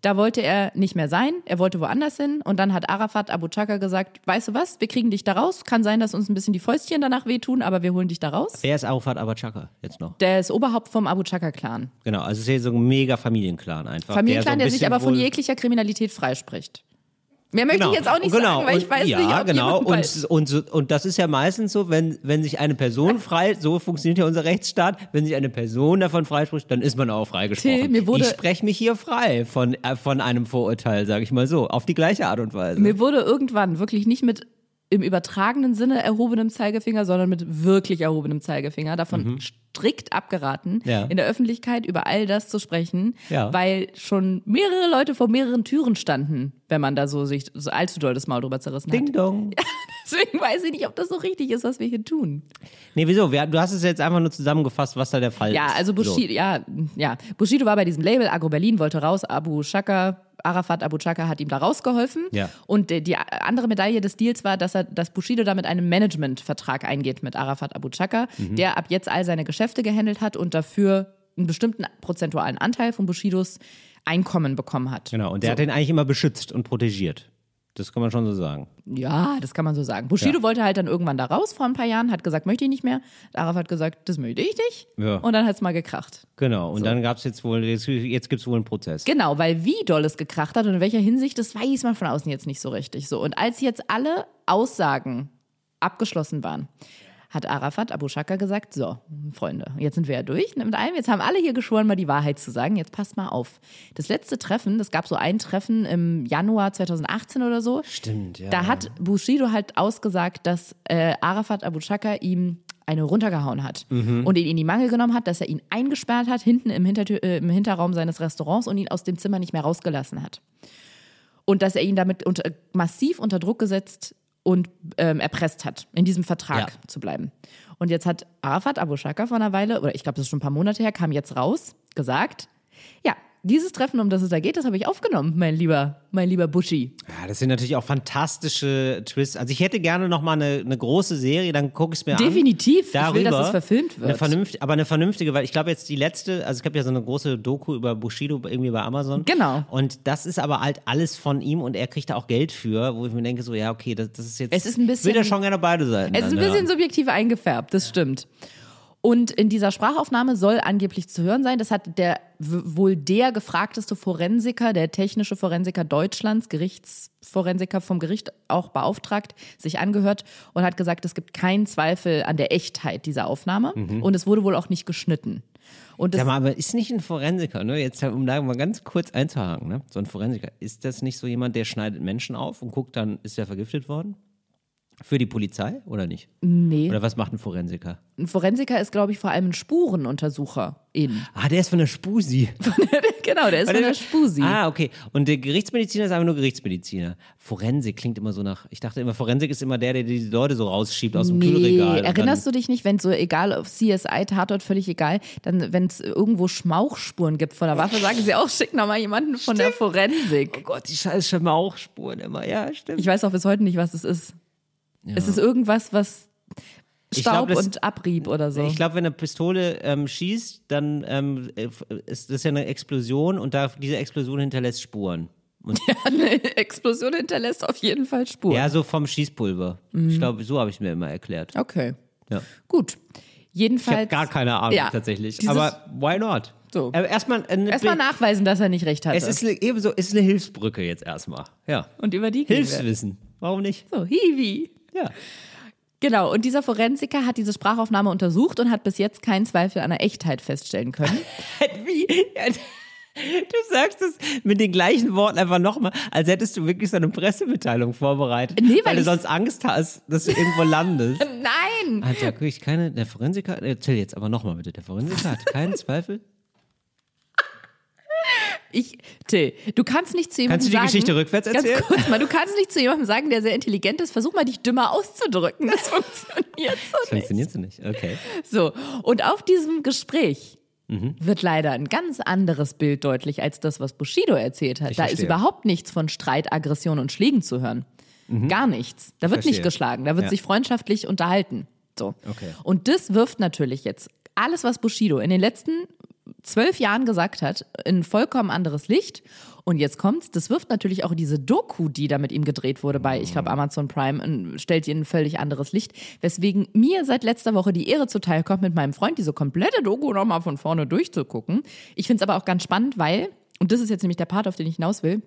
C: Da wollte er nicht mehr sein, er wollte woanders hin und dann hat Arafat Abu Chaka gesagt, weißt du was, wir kriegen dich da raus, kann sein, dass uns ein bisschen die Fäustchen danach wehtun, aber wir holen dich da raus.
B: Wer ist Arafat Abu Chaka jetzt noch?
C: Der ist Oberhaupt vom Abu Chaka-Clan.
B: Genau, also es ist hier so ein mega Familienclan einfach.
C: Familienclan,
B: so ein
C: der sich aber von jeglicher Kriminalität freispricht. Mehr möchte
B: Genau,
C: ich jetzt auch nicht
B: genau.
C: sagen, weil ich
B: und,
C: weiß
B: ja,
C: nicht, ob
B: genau. Und, und, und das ist ja meistens so, wenn, wenn sich eine Person frei, so funktioniert ja unser Rechtsstaat, wenn sich eine Person davon freispricht, dann ist man auch freigesprochen.
C: Till,
B: ich spreche mich hier frei von, äh, von einem Vorurteil, sage ich mal so, auf die gleiche Art und Weise.
C: Mir wurde irgendwann wirklich nicht mit im übertragenen Sinne erhobenem Zeigefinger, sondern mit wirklich erhobenem Zeigefinger davon strikt abgeraten,
B: Mhm. Ja.
C: in der Öffentlichkeit über all das zu sprechen,
B: Ja.
C: weil schon mehrere Leute vor mehreren Türen standen, wenn man da so sich so allzu doll das Maul drüber zerrissen
B: Ding
C: hat.
B: dong.
C: Deswegen weiß ich nicht, ob das so richtig ist, was wir hier tun.
B: Nee, wieso? Wir, du hast es jetzt einfach nur zusammengefasst, was da der Fall
C: Ja,
B: ist.
C: also Bushido, ja, ja. Bushido war bei diesem Label, Agro Berlin wollte raus, Abu Shaka, Arafat Abu Chaka hat ihm da rausgeholfen.
B: Ja.
C: Und die, andere Medaille des Deals war, dass er, dass Bushido damit einen Managementvertrag eingeht mit Arafat Abu Chaka,
B: Mhm.
C: der ab jetzt all seine Geschäfte gehandelt hat und dafür einen bestimmten prozentualen Anteil von Bushidos Einkommen bekommen hat.
B: Genau, und der hat den eigentlich immer beschützt und protegiert. Das kann man schon so sagen.
C: Ja, das kann man so sagen. Bushido
B: Ja.
C: wollte halt dann irgendwann da raus vor ein paar Jahren, hat gesagt, möchte ich nicht mehr. Arafat hat gesagt, das möchte ich nicht.
B: Ja.
C: Und dann hat es mal gekracht.
B: Genau, und dann gab es jetzt wohl, jetzt, jetzt gibt es wohl einen Prozess.
C: Genau, weil wie doll es gekracht hat und in welcher Hinsicht, das weiß man von außen jetzt nicht so richtig. So. Und als jetzt alle Aussagen abgeschlossen waren, hat Arafat Abu Shaka gesagt, so, Freunde, jetzt sind wir ja durch mit allem, jetzt haben alle hier geschworen, mal die Wahrheit zu sagen, jetzt passt mal auf. Das letzte Treffen, das gab so ein Treffen im Januar 2018 oder so,
B: Stimmt, ja.
C: da hat Bushido halt ausgesagt, dass äh, Arafat Abu Chaka ihm eine runtergehauen hat und ihn in die Mangel genommen hat, dass er ihn eingesperrt hat hinten im, Hintertür, äh, im Hinterraum seines Restaurants und ihn aus dem Zimmer nicht mehr rausgelassen hat. Und dass er ihn damit unter, massiv unter Druck gesetzt und ähm, erpresst hat, in diesem Vertrag
B: Ja.
C: zu bleiben. Und jetzt hat Arafat Abu Shaka vor einer Weile, oder ich glaube, das ist schon ein paar Monate her, kam jetzt raus, gesagt, ja, dieses Treffen, um das es da geht, das habe ich aufgenommen, mein lieber, mein lieber Buschi.
B: Ja, das sind natürlich auch fantastische Twists. Also ich hätte gerne noch mal eine, eine große Serie, dann gucke ich es mir an.
C: Definitiv. Ich will, dass es verfilmt wird.
B: Eine vernünftige, aber eine vernünftige, weil ich glaube jetzt die letzte, also es gab ja so eine große Doku über Bushido irgendwie bei Amazon.
C: Genau.
B: Und das ist aber halt alles von ihm und er kriegt da auch Geld für, wo ich mir denke so, ja okay, das, das ist jetzt,
C: Es ist ein bisschen-
B: will ja schon gerne beide Seiten.
C: Es ist ein bisschen
B: ja.
C: subjektiv eingefärbt, das stimmt. Und in dieser Sprachaufnahme soll angeblich zu hören sein, das hat der wohl der gefragteste Forensiker, der technische Forensiker Deutschlands, Gerichtsforensiker vom Gericht auch beauftragt, sich angehört und hat gesagt, es gibt keinen Zweifel an der Echtheit dieser Aufnahme und es wurde wohl auch nicht geschnitten. Und
B: mal, aber ist nicht ein Forensiker, ne? Jetzt, um da mal ganz kurz einzuhaken, ne? So ein Forensiker, ist das nicht so jemand, der schneidet Menschen auf und guckt dann, ist er vergiftet worden? Für die Polizei oder nicht?
C: Nee.
B: Oder was macht ein Forensiker?
C: Ein Forensiker ist, glaube ich, vor allem ein Spurenuntersucher in.
B: Ah, der ist von der Spusi.
C: genau, der ist von der Spusi.
B: Ah, okay. Und der Gerichtsmediziner ist einfach nur Gerichtsmediziner. Forensik klingt immer so nach. Ich dachte immer, Forensik ist immer der, der die Leute so rausschiebt aus dem
C: Nee,
B: Kühlregal.
C: erinnerst du dich nicht, wenn so egal auf CSI, Tatort, völlig egal, dann, wenn es irgendwo Schmauchspuren gibt von der Waffe, sagen sie auch, schick nochmal jemanden von der
B: dann, Oh
C: Forensik.
B: Gott, die scheiß Schmauchspuren immer. Ja, stimmt.
C: Ich weiß auch bis heute nicht, was es ist. Es ist irgendwas, was
B: Ich
C: Staub
B: glaub, das-
C: und Abrieb oder so.
B: Ich glaube, wenn eine Pistole ähm, schießt, dann ähm, äh, ist das ja eine Explosion und da, diese Explosion hinterlässt Spuren. Und,
C: Eine Explosion hinterlässt auf jeden Fall Spuren.
B: ja, so vom Schießpulver.
C: Mhm.
B: Ich glaube, so habe ich es mir immer erklärt.
C: Okay.
B: Ja.
C: Gut.
B: Ich
C: Jedenfalls.
B: habe gar keine Ahnung
C: Ja,
B: tatsächlich. Aber why not?
C: So.
B: Erstmal,
C: Erstmal nachweisen, dass er nicht recht hatte.
B: es ist eine, ebenso, es ist eine Hilfsbrücke jetzt erstmal. Ja.
C: und über die.
B: Hilfswissen. Warum nicht?
C: So, Hiwi.
B: Ja.
C: Genau, und dieser Forensiker hat diese Sprachaufnahme untersucht und hat bis jetzt keinen Zweifel an der Echtheit feststellen können.
B: Wie? Du sagst es mit den gleichen Worten einfach nochmal, als hättest du wirklich so eine Pressemitteilung vorbereitet.
C: Nee, weil
B: weil du
C: ich-
B: sonst Angst hast, dass du irgendwo landest.
C: Nein!
B: Alter, wirklich keine, der Forensiker, erzähl jetzt aber nochmal bitte, der Forensiker hat keinen Zweifel.
C: Ich, Till, du kannst nicht zu jemandem
B: Kannst du die
C: sagen,
B: Geschichte rückwärts erzählen?
C: Ganz kurz mal, du kannst nicht zu jemandem sagen, der sehr intelligent ist, versuch mal dich dümmer auszudrücken. Das funktioniert so
B: Das
C: nicht.
B: funktioniert so nicht, okay.
C: So, und auf diesem Gespräch
B: Mhm.
C: wird leider ein ganz anderes Bild deutlich als das, was Bushido erzählt hat.
B: Ich
C: da ist
B: verstehe.
C: überhaupt nichts von Streit, Aggression und Schlägen zu hören. Gar nichts. Da wird nicht
B: Mhm.
C: Geschlagen, da wird
B: Ja.
C: sich freundschaftlich unterhalten. So.
B: Okay.
C: Und das wirft natürlich jetzt alles, was Bushido in den letzten zwölf Jahren gesagt hat, in ein vollkommen anderes Licht. Und jetzt kommt's, das wirft natürlich auch diese Doku, die da mit ihm gedreht wurde bei, ich glaube, Amazon Prime, stellt in ein völlig anderes Licht. Weswegen mir seit letzter Woche die Ehre zuteil kommt, mit meinem Freund diese komplette Doku nochmal von vorne durchzugucken. Ich finde es aber auch ganz spannend, weil, und das ist jetzt nämlich der Part, auf den ich hinaus will,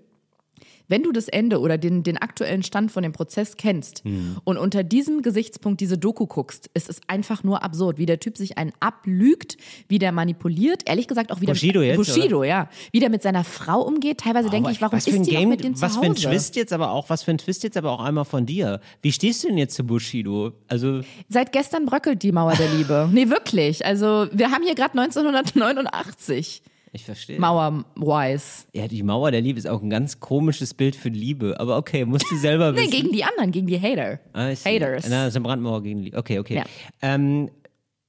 C: wenn du das Ende oder den, den aktuellen Stand von dem Prozess kennst und unter diesem Gesichtspunkt diese Doku guckst, ist es einfach nur absurd, wie der Typ sich einen ablügt, wie der manipuliert, ehrlich gesagt auch wieder
B: Bushido jetzt,
C: Bushido, ja, wie der mit seiner Frau umgeht. Teilweise denke
B: Aber
C: ich, warum ist die
B: Game,
C: mit dem
B: was
C: zu
B: für ein? Twist jetzt aber auch, was für ein Twist jetzt aber auch einmal von dir. Wie stehst du denn jetzt zu Bushido? Also,
C: Seit gestern bröckelt die Mauer der Liebe. Nee, wirklich. Also wir haben hier gerade 1989
B: ich verstehe.
C: Mauer-wise.
B: Ja, die Mauer der Liebe ist auch ein ganz komisches Bild für Liebe. Aber okay, musst du selber
C: Nee,
B: wissen.
C: gegen die anderen, gegen die Hater.
B: Ah.
C: Haters.
B: Na, das ist eine Brandmauer gegen Liebe. Okay, okay.
C: Ja.
B: Ähm,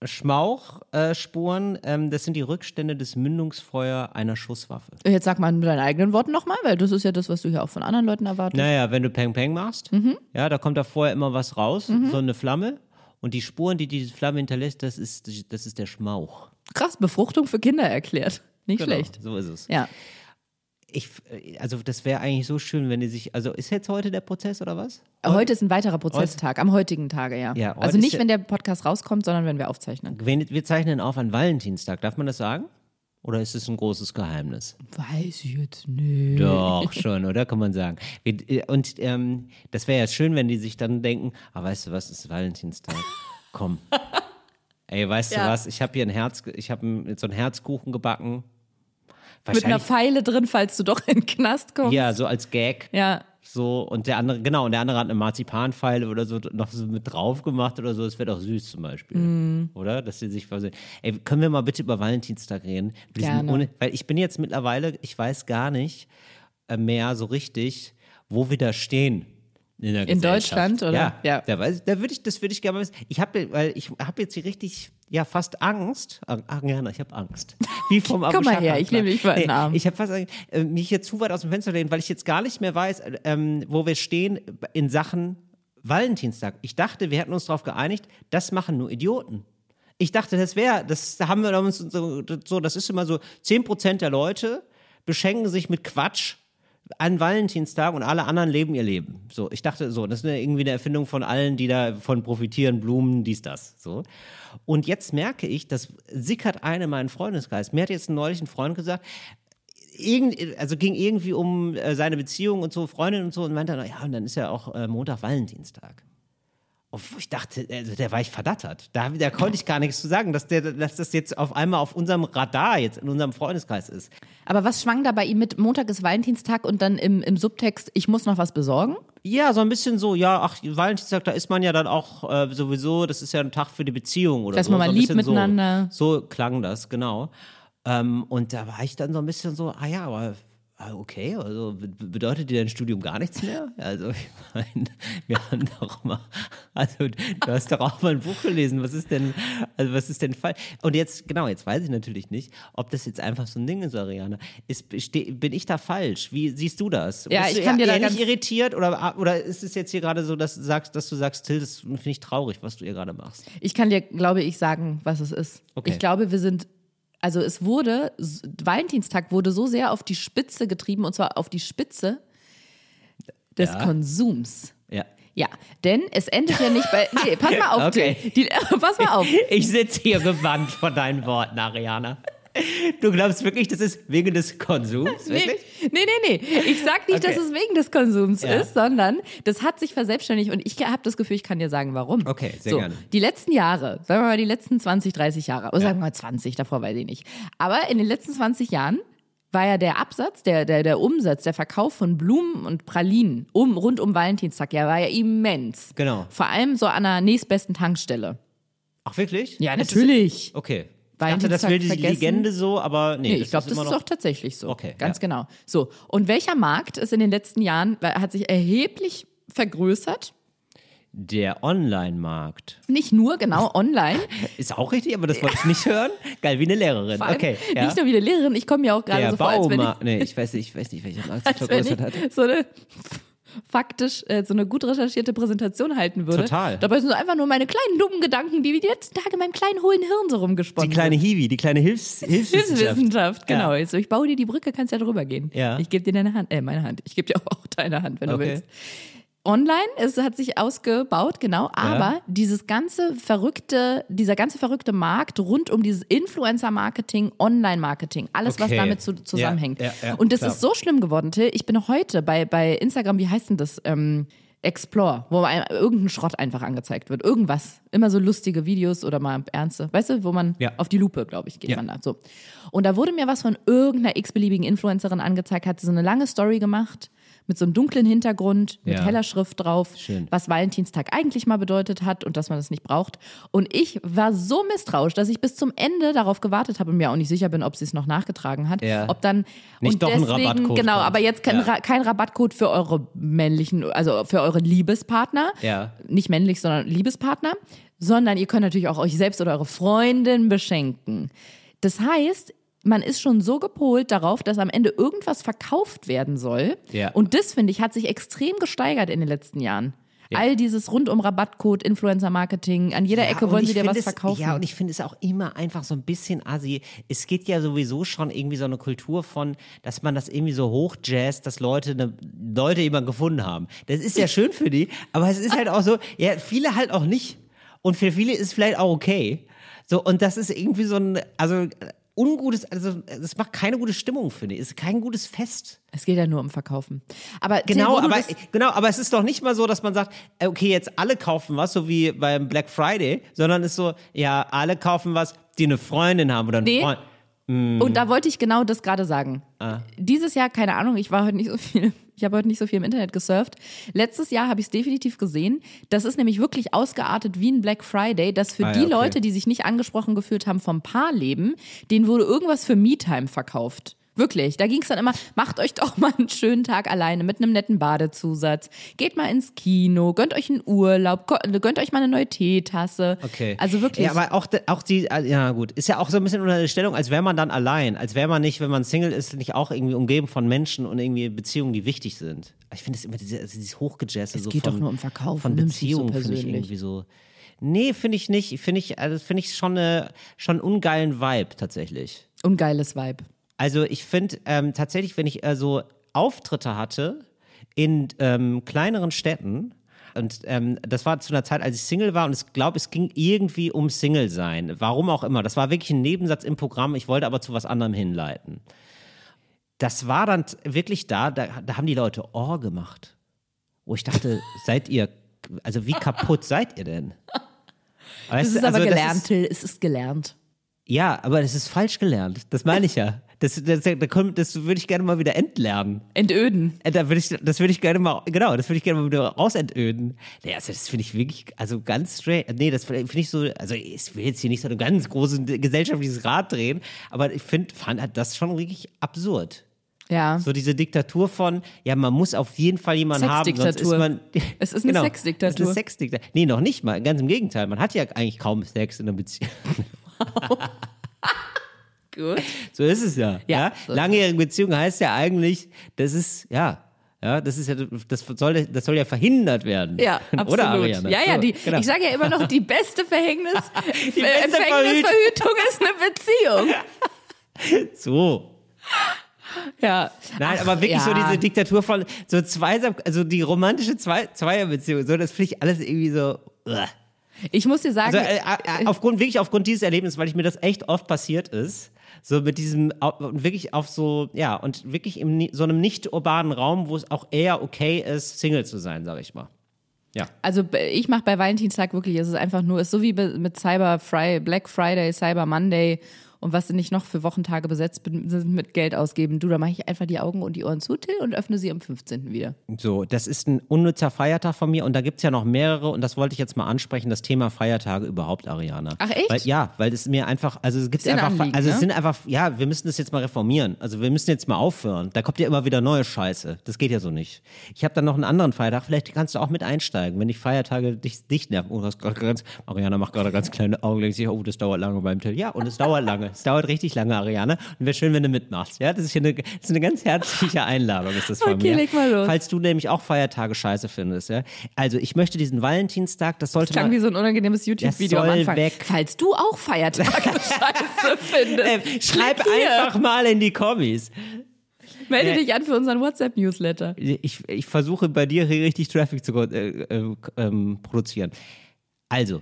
B: Schmauchspuren, ähm, das sind die Rückstände des Mündungsfeuer einer Schusswaffe.
C: Jetzt sag mal mit deinen eigenen Worten nochmal, weil das ist ja das, was du hier auch von anderen Leuten erwartest.
B: Naja, wenn du Peng Peng machst,
C: Mhm.
B: ja, da kommt da vorher immer was raus, so eine Flamme. Und die Spuren, die diese Flamme hinterlässt, das ist, das ist der Schmauch.
C: Krass, Befruchtung für Kinder erklärt. Nicht
B: Genau,
C: schlecht.
B: So ist es.
C: Ja.
B: Ich, also das wäre eigentlich so schön, wenn die sich, also ist jetzt heute der Prozess oder was?
C: Heute ist ein weiterer Prozesstag, am heutigen Tage, ja.
B: Ja, heute
C: also nicht, wenn der Podcast rauskommt, sondern wenn wir aufzeichnen.
B: Wir, wir zeichnen auf an Valentinstag, darf man das sagen? Oder ist es ein großes Geheimnis?
C: Weiß ich jetzt nicht.
B: Doch, schon, oder? Kann man sagen. Äh, Und ähm, das wäre ja schön, wenn die sich dann denken, ah, weißt du was, es ist Valentinstag. Komm. Ey, weißt
C: Ja.
B: du was, ich habe hier ein Herz, ich habe so einen Herzkuchen gebacken.
C: Mit einer Pfeile drin, falls du doch in den Knast kommst.
B: ja, so als Gag.
C: Ja.
B: So, und der andere, genau, und der andere hat eine Marzipanpfeile oder so noch so mit drauf gemacht oder so. Das wäre doch süß zum Beispiel.
C: Mm.
B: Oder? Dass sie sich versehen. Ey, können wir mal bitte über Valentinstag reden?
C: Gerne.
B: Weil ich bin jetzt mittlerweile, ich weiß gar nicht äh, mehr so richtig, wo wir da stehen. In, der
C: In. Deutschland, oder?
B: Ja,
C: Ja.
B: Da, da würde ich, das würde ich gerne mal wissen. Ich habe, weil ich habe jetzt hier richtig, ja, fast Angst. Ah, ah, ja, ich habe Angst. Wie vom
C: Komm mal her, ich nehme dich mal in den Arm.
B: Ich habe fast äh, mich jetzt zu weit aus dem Fenster lehnen, weil ich jetzt gar nicht mehr weiß, ähm, wo wir stehen in Sachen Valentinstag. Ich dachte, wir hätten uns darauf geeinigt, das machen nur Idioten. Ich dachte, das wäre, das haben wir uns so, das ist immer so, 10% der Leute beschenken sich mit Quatsch an Valentinstag und alle anderen leben ihr Leben. So, ich dachte, so, das ist eine, irgendwie eine Erfindung von allen, die davon profitieren, Blumen, dies, das. So. Und jetzt merke ich, das sickert eine in meinen Freundeskreis. Mir hat jetzt neulich ein Freund gesagt, irgend, also ging irgendwie um äh, seine Beziehung und so, Freundin und so, und meinte dann, ja, und dann ist ja auch äh, Montag Valentinstag. Obwohl ich dachte, also der war ich verdattert. Da, da konnte ich gar nichts zu sagen, dass, der, dass das jetzt auf einmal auf unserem Radar, jetzt in unserem Freundeskreis ist.
C: Aber was schwang da bei ihm mit? Montag ist Valentinstag und dann im, im Subtext, ich muss noch was besorgen?
B: Ja, so ein bisschen so, ja, ach, Valentinstag, da ist man ja dann auch äh, sowieso, das ist ja ein Tag für die Beziehung oder
C: Dass
B: so.
C: man mal
B: so
C: lieb miteinander.
B: So, so klang das, genau. Ähm, und da war ich dann so ein bisschen so, ah ja, aber ah, okay, also be- bedeutet dir dein Studium gar nichts mehr? Also ich meine, wir haben doch mal, also du hast doch auch mal ein Buch gelesen, was ist denn, also was ist denn falsch? Und jetzt, genau, jetzt weiß ich natürlich nicht, ob das jetzt einfach so ein Ding ist, Ariana. Ist, bin ich da falsch? Wie siehst du das?
C: Ja,
B: Bist
C: ich kann dir da ganz-
B: nicht irritiert oder, oder ist es jetzt hier gerade so, dass du sagst, dass du sagst, Till, das finde ich traurig, was du hier gerade machst?
C: Ich kann dir, glaube ich, sagen, was es ist.
B: Okay.
C: Ich glaube, wir sind, also es wurde, Valentinstag wurde so sehr auf die Spitze getrieben und zwar auf die Spitze des
B: Ja.
C: Konsums.
B: Ja.
C: Ja, denn es endet ja nicht bei. Nee, pass mal auf,
B: Okay.
C: Till. Die, pass mal auf.
B: Ich sitze hier gewandt von deinen Worten, Ariana. Du glaubst wirklich, das ist wegen des Konsums?
C: Nee,
B: Wirklich?
C: nee, nee, nee. Ich sag nicht,
B: Okay.
C: dass es wegen des Konsums
B: Ja.
C: ist, sondern das hat sich verselbstständigt und ich habe das Gefühl, ich kann dir sagen, warum.
B: Okay, sehr
C: so,
B: gerne.
C: Die letzten Jahre, sagen wir mal die letzten 20, 30 Jahre, oder sagen wir mal 20, davor weiß ich nicht. Aber in den letzten 20 Jahren war ja der Absatz, der, der, der Umsatz, der Verkauf von Blumen und Pralinen um, rund um Valentinstag, ja, war ja immens.
B: Genau.
C: Vor allem so an der nächstbesten Tankstelle.
B: Ach, wirklich?
C: Ja,
B: Ist
C: natürlich.
B: Das, okay. Ich dachte, das will die
C: vergessen.
B: Legende so, aber nee,
C: Nee,
B: das
C: ich glaube, das ist auch tatsächlich so.
B: Okay,
C: Ganz
B: ja.
C: genau. So. Und welcher Markt ist in den letzten Jahren, weil- hat sich erheblich vergrößert?
B: Der Online-Markt.
C: Nicht nur, genau, online.
B: Ist auch richtig, aber das wollte ich nicht hören. Geil, wie eine Lehrerin.
C: Allem
B: Okay. Ja.
C: Nicht nur wie eine Lehrerin, ich komme ja auch gerade so vor, als wenn ich,
B: Baumarkt. Nee, ich weiß nicht, ich weiß nicht, welcher Markt sich vergrößert hat.
C: so eine faktisch äh, so eine gut recherchierte Präsentation halten würde.
B: Total.
C: Dabei sind so einfach nur meine kleinen dummen Gedanken, die wie die letzten Tage in meinem kleinen hohlen Hirn so rumgesponnen
B: Die kleine Hiwi, die kleine Hilfs Hilfswissenschaft.
C: Hilfswissenschaft, genau.
B: Ja.
C: So, ich baue dir die Brücke, kannst ja drüber gehen.
B: Ja.
C: Ich gebe dir deine Hand, äh, meine Hand. Ich gebe dir auch deine Hand, wenn du
B: Okay.
C: willst. Online, es hat sich ausgebaut, genau, aber dieses ganze verrückte, dieser ganze verrückte Markt rund um dieses Influencer-Marketing, Online-Marketing, alles, was
B: Okay.
C: damit zu, zusammenhängt.
B: Ja, ja, ja,
C: Und das
B: klar.
C: ist so schlimm geworden, Till. Ich bin heute bei, bei Instagram, wie heißt denn das? Ähm, Explore, wo einem irgendein Schrott einfach angezeigt wird. Irgendwas. Immer so lustige Videos oder mal ernste. Weißt du, wo man
B: Ja.
C: auf die Lupe, glaube ich, geht
B: Ja.
C: man da. So. Und da wurde mir was von irgendeiner x-beliebigen Influencerin angezeigt, hat sie so eine lange Story gemacht mit so einem dunklen Hintergrund, mit
B: Ja.
C: heller Schrift drauf,
B: Schön.
C: was Valentinstag eigentlich mal bedeutet hat und dass man das nicht braucht. Und ich war so misstrauisch, dass ich bis zum Ende darauf gewartet habe und mir auch nicht sicher bin, ob sie es noch nachgetragen hat.
B: Ja.
C: Ob dann
B: Nicht
C: und
B: doch ein
C: deswegen,
B: Rabattcode
C: Genau,
B: kommt.
C: aber jetzt kein,
B: Ja.
C: Ra kein Rabattcode für eure männlichen, also für eure Liebespartner.
B: Ja.
C: Nicht männlich, sondern Liebespartner. Sondern ihr könnt natürlich auch euch selbst oder eure Freundin beschenken. Das heißt, man ist schon so gepolt darauf, dass am Ende irgendwas verkauft werden soll.
B: Ja.
C: Und das, finde ich, hat sich extrem gesteigert in den letzten Jahren.
B: Ja.
C: All dieses rund um Rabattcode, Influencer-Marketing, an jeder Ecke
B: und
C: wollen sie dir was
B: es,
C: verkaufen.
B: Ja, und ich finde es auch immer einfach so ein bisschen assi. Es geht ja sowieso schon irgendwie so eine Kultur von, dass man das irgendwie so hochjazzt, dass Leute eine, Leute jemanden gefunden haben. Das ist ja schön für die, aber es ist halt auch so, ja, viele halt auch nicht. Und für viele ist es vielleicht auch okay. So, und das ist irgendwie so ein, also ungutes, also das macht keine gute Stimmung, finde ich. Es ist kein gutes Fest.
C: es geht ja nur um Verkaufen. Aber
B: Genau, aber, genau, aber es ist doch nicht mal so, dass man sagt, äh, okay, jetzt alle kaufen was, so wie beim Black Friday, sondern es ist so, ja, alle kaufen was, die eine Freundin haben oder einen
C: Nee.
B: Freund.
C: Und da wollte ich genau das gerade sagen.
B: Ah.
C: Dieses Jahr, keine Ahnung, ich war heute nicht so viel, ich habe heute nicht so viel im Internet gesurft. Letztes Jahr habe ich es definitiv gesehen. Das ist nämlich wirklich ausgeartet wie ein Black Friday, dass für
B: Ah ja,
C: die
B: okay.
C: Leute, die sich nicht angesprochen gefühlt haben vom Paarleben, denen wurde irgendwas für Me-Time verkauft. Wirklich. Da ging es dann immer, macht euch doch mal einen schönen Tag alleine mit einem netten Badezusatz. Geht mal ins Kino, gönnt euch einen Urlaub, gönnt euch mal eine neue Teetasse.
B: Okay.
C: Also wirklich.
B: Ja, aber auch, auch die, äh, ja gut, ist ja auch so ein bisschen unter der Stellung, als wäre man dann allein, als wäre man nicht, wenn man Single ist, nicht auch irgendwie umgeben von Menschen und irgendwie Beziehungen, die wichtig sind. Ich finde es immer diese, also dieses Hochgejazze
C: Es
B: so
C: geht
B: von,
C: doch nur um Verkaufen,
B: von
C: nicht so
B: Beziehungen, finde ich irgendwie so. Nee, finde ich nicht. Finde ich, also finde ich schon, eine, schon einen ungeilen Vibe tatsächlich.
C: Ungeiles Vibe.
B: Also ich finde ähm, tatsächlich, wenn ich äh, so Auftritte hatte in ähm, kleineren Städten, und ähm, das war zu einer Zeit, als ich Single war und ich glaube, es ging irgendwie um Single sein. Warum auch immer. Das war wirklich ein Nebensatz im Programm. Ich wollte aber zu was anderem hinleiten. Das war dann wirklich da, da, da haben die Leute Ohr gemacht. Wo ich dachte, seid ihr also wie kaputt seid ihr denn? Weißt
C: Das ist aber
B: also
C: gelernt, Till. Es ist gelernt.
B: Ja, aber das ist falsch gelernt. Das meine ich ja. Das, das, da kommt- das würde ich gerne mal wieder entlernen.
C: Entöden.
B: Äh, Da würde ich, das würde ich gerne mal, genau, das würde ich gerne mal wieder rausentöden. Nee, also das finde ich wirklich, also ganz straight. Nee, das finde ich so, also ich will jetzt hier nicht so ein ganz großes gesellschaftliches Rad drehen, aber ich finde, fand das schon wirklich absurd.
C: Ja.
B: So diese Diktatur von, ja, man muss auf jeden Fall jemanden haben, sonst ist
C: Sexdiktatur.
B: man.
C: Es ist eine
B: genau,
C: Sexdiktatur.
B: Es ist eine Sexdiktatur. Nee, noch nicht mal. Ganz im Gegenteil. Man hat ja eigentlich kaum Sex in einer Beziehung.
C: Gut.
B: So ist es ja.
C: Ja,
B: ja?
C: so
B: Langjährige Beziehung heißt ja eigentlich, das ist, ja. Ja, das ist ja, das soll, das soll ja verhindert werden.
C: Ja, absolut.
B: Oder Ariane?
C: Ja, ja,
B: So,
C: die,
B: genau.
C: ich sage ja immer noch, die beste Verhängnis,
B: beste
C: Empfängnisverhütung ist eine Beziehung.
B: so.
C: Ja.
B: Nein,
C: Ach,
B: aber wirklich so
C: ja.
B: diese Diktatur von so Zweisam, also die romantische Zwei Zweierbeziehung, so, das finde ich alles irgendwie so. Ugh.
C: Ich muss dir sagen,
B: Also äh, äh, aufgrund, wirklich aufgrund dieses Erlebnisses, weil ich mir das echt oft passiert ist, so mit diesem, wirklich auf so, ja, und wirklich in so einem nicht urbanen Raum, wo es auch eher okay ist, Single zu sein, sag ich mal. Ja.
C: Also ich mache bei Valentinstag wirklich, es ist einfach nur, es ist so wie mit Cyber Friday, Black Friday, Cyber Monday und was nicht noch für Wochentage besetzt bin- sind mit Geld ausgeben. Du, da mache ich einfach die Augen und die Ohren zu, Till, und öffne sie am 15. wieder.
B: So, das ist ein unnützer Feiertag von mir und da gibt's ja noch mehrere und das wollte ich jetzt mal ansprechen, das Thema Feiertage überhaupt, Ariana.
C: Ach, echt?
B: Weil, ja, weil es mir einfach, also es gibt einfach,
C: Anliegen,
B: also es
C: ne?
B: sind einfach, ja, wir müssen das jetzt mal reformieren. Also wir müssen jetzt mal aufhören. Da kommt ja immer wieder neue Scheiße. Das geht ja so nicht. Ich habe dann noch einen anderen Feiertag, vielleicht kannst du auch mit einsteigen, wenn dich Feiertage dich, dich nerven. Oh, ganz, Ariana macht gerade ganz kleine Augen, denkt sich, oh, das dauert lange beim Till. Ja, und es dauert lange. Es dauert richtig lange, Ariane. Und wäre schön, wenn du mitmachst. Ja, das ist hier eine, das ist eine ganz herzliche Einladung, ist das von
C: Okay,
B: mir.
C: leg mal los.
B: Falls du nämlich auch Feiertage scheiße findest, ja. Also ich möchte diesen Valentinstag, das sollte
C: Klang
B: man.
C: wie so ein unangenehmes YouTube-Video am Anfang.
B: weg.
C: Falls du auch Feiertage scheiße findest,
B: Äh, schreib einfach mal in die Kommis.
C: Melde dich an für unseren WhatsApp-Newsletter.
B: Ich, ich versuche bei dir richtig Traffic zu äh, äh, ähm, produzieren. Also,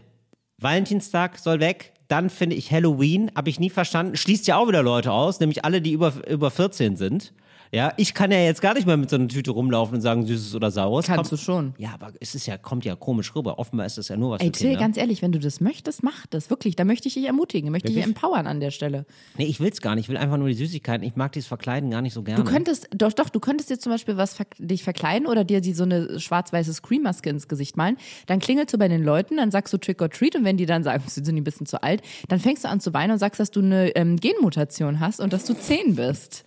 B: Valentinstag soll weg. Dann finde ich Halloween, habe ich nie verstanden, schließt ja auch wieder Leute aus, nämlich alle, die über, über 14 sind. Ja, ich kann ja jetzt gar nicht mehr mit so einer Tüte rumlaufen und sagen, süßes oder saures.
C: Kannst
B: Kommt-
C: du schon.
B: Ja, aber es ist ja, kommt ja komisch rüber. Offenbar ist das ja nur was
C: Ey, Till, ganz ehrlich, wenn du das möchtest, mach das. Wirklich, da möchte ich dich ermutigen, möchte ich dich
B: Wirklich?
C: empowern an der Stelle.
B: Nee, ich will's gar nicht. Ich will einfach nur die Süßigkeiten. Ich mag dieses Verkleiden gar nicht so gerne.
C: Du könntest, doch, doch, du könntest dir zum Beispiel was verk dich verkleiden oder dir die, so eine schwarz-weiße Scream-Maske ins Gesicht malen. Dann klingelst du bei den Leuten, dann sagst du Trick or Treat und wenn die dann sagen, sie sind ein bisschen zu alt, dann fängst du an zu weinen und sagst, dass du eine ähm, Genmutation hast und dass du 10 bist.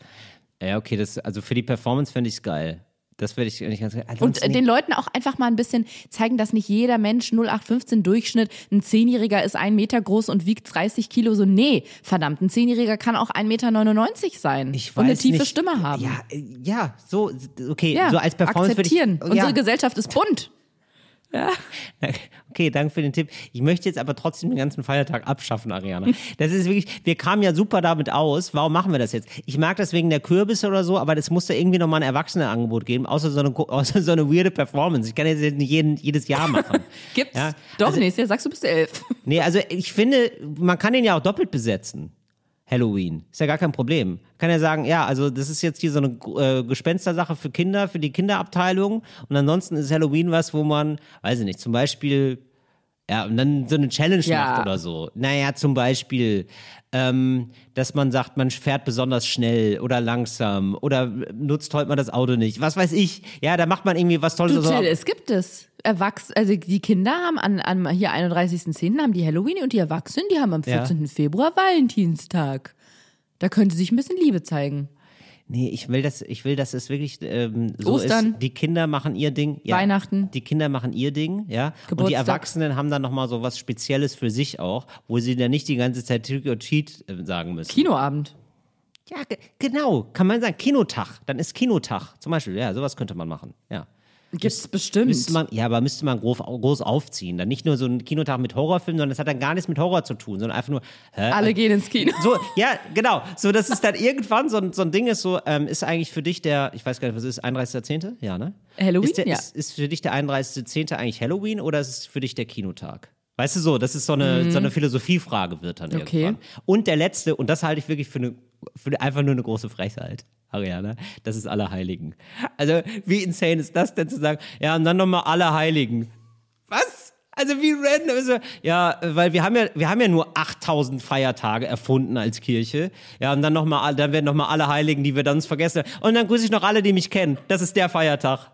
B: Ja, okay, das, also für die Performance fände ich's geil. Das werde ich nicht ganz geil.
C: Und
B: Ansonsten
C: äh, den Leuten auch einfach mal ein bisschen zeigen, dass nicht jeder Mensch 0815 Durchschnitt, ein Zehnjähriger ist ein Meter groß und wiegt 30 Kilo. So, nee, verdammt, ein Zehnjähriger kann auch 1,99 Meter sein
B: ich
C: und eine
B: weiß
C: tiefe
B: nicht,
C: Stimme haben.
B: Ja, äh, ja, so, okay,
C: Ja,
B: so als Performance würde ich.
C: akzeptieren.
B: Ja,
C: Unsere Gesellschaft ist bunt.
B: Okay, danke für den Tipp. Ich möchte jetzt aber trotzdem den ganzen Feiertag abschaffen, Ariana. Das ist wirklich, wir kamen ja super damit aus. Warum machen wir das jetzt? Ich mag das wegen der Kürbisse oder so, aber das muss da irgendwie nochmal ein Erwachsenenangebot geben, außer so eine, außer so eine weirde Performance. Ich kann das jetzt nicht jeden, jedes Jahr machen.
C: Gibt's?
B: Ja,
C: Doch,
B: also-
C: nächstes Jahr sagst du bist elf.
B: Nee, also ich finde, man kann den ja auch doppelt besetzen. Halloween. Ist ja gar kein Problem. Kann ja sagen, ja, also das ist jetzt hier so eine äh, Gespenstersache für Kinder, für die Kinderabteilung. Und ansonsten ist Halloween was, wo man, weiß ich nicht, zum Beispiel, ja, und dann so eine Challenge
C: Ja.
B: macht oder so. Naja, zum Beispiel, ähm, dass man sagt, man fährt besonders schnell oder langsam oder nutzt heute mal das Auto nicht. Was weiß ich. Ja, da macht man irgendwie was Tolles.
C: Du. Till, es gibt es. Erwachs also die Kinder haben an, an hier 31.10. haben die Halloween und die Erwachsenen, die haben am
B: Ja.
C: 14. Februar Valentinstag. Da könnte sich ein bisschen Liebe zeigen.
B: Nee, ich will, dass, ich will, dass es wirklich ähm, so
C: Ostern.
B: ist. Die Kinder machen ihr Ding. Ja,
C: Weihnachten.
B: Die Kinder machen ihr Ding, ja. Und die
C: Geburtstag.
B: Erwachsenen haben dann nochmal so was Spezielles für sich auch, wo sie dann nicht die ganze Zeit Trick or Treat äh, sagen müssen.
C: Kinoabend.
B: Ja, ge genau. Kann man sagen. Kinotag. Dann ist Kinotag. Zum Beispiel. Ja, sowas könnte man machen. Ja.
C: Gibt's bestimmt.
B: Müsste man, ja, aber müsste man groß, groß aufziehen. Dann nicht nur so ein Kinotag mit Horrorfilmen, sondern das hat dann gar nichts mit Horror zu tun, sondern einfach nur, hä,
C: Alle gehen ins Kino.
B: so, ja, genau. So, das ist dann irgendwann so ein, so ein Ding ist so, ähm, ist eigentlich für dich der, ich weiß gar nicht, was ist, 31.10.? Ja, ne?
C: Halloween?
B: Ist, der,
C: Ja.
B: ist, ist für dich der 31.10. eigentlich Halloween oder ist es für dich der Kinotag? Weißt du so, das ist so eine, so eine Philosophiefrage wird dann
C: Mhm. Okay.
B: irgendwann. Und der letzte, und das halte ich wirklich für, eine, für einfach nur eine große Frechheit. Ariana, das ist Allerheiligen. Also, wie insane ist das denn zu sagen, ja, und dann nochmal Allerheiligen. Also wie random ist er? Ja, weil wir haben ja, wir haben ja nur 8000 Feiertage erfunden als Kirche. Ja, und dann noch mal, dann werden noch mal alle Heiligen, die wir dann vergessen. Und dann grüße ich noch alle, die mich kennen. Das ist der Feiertag.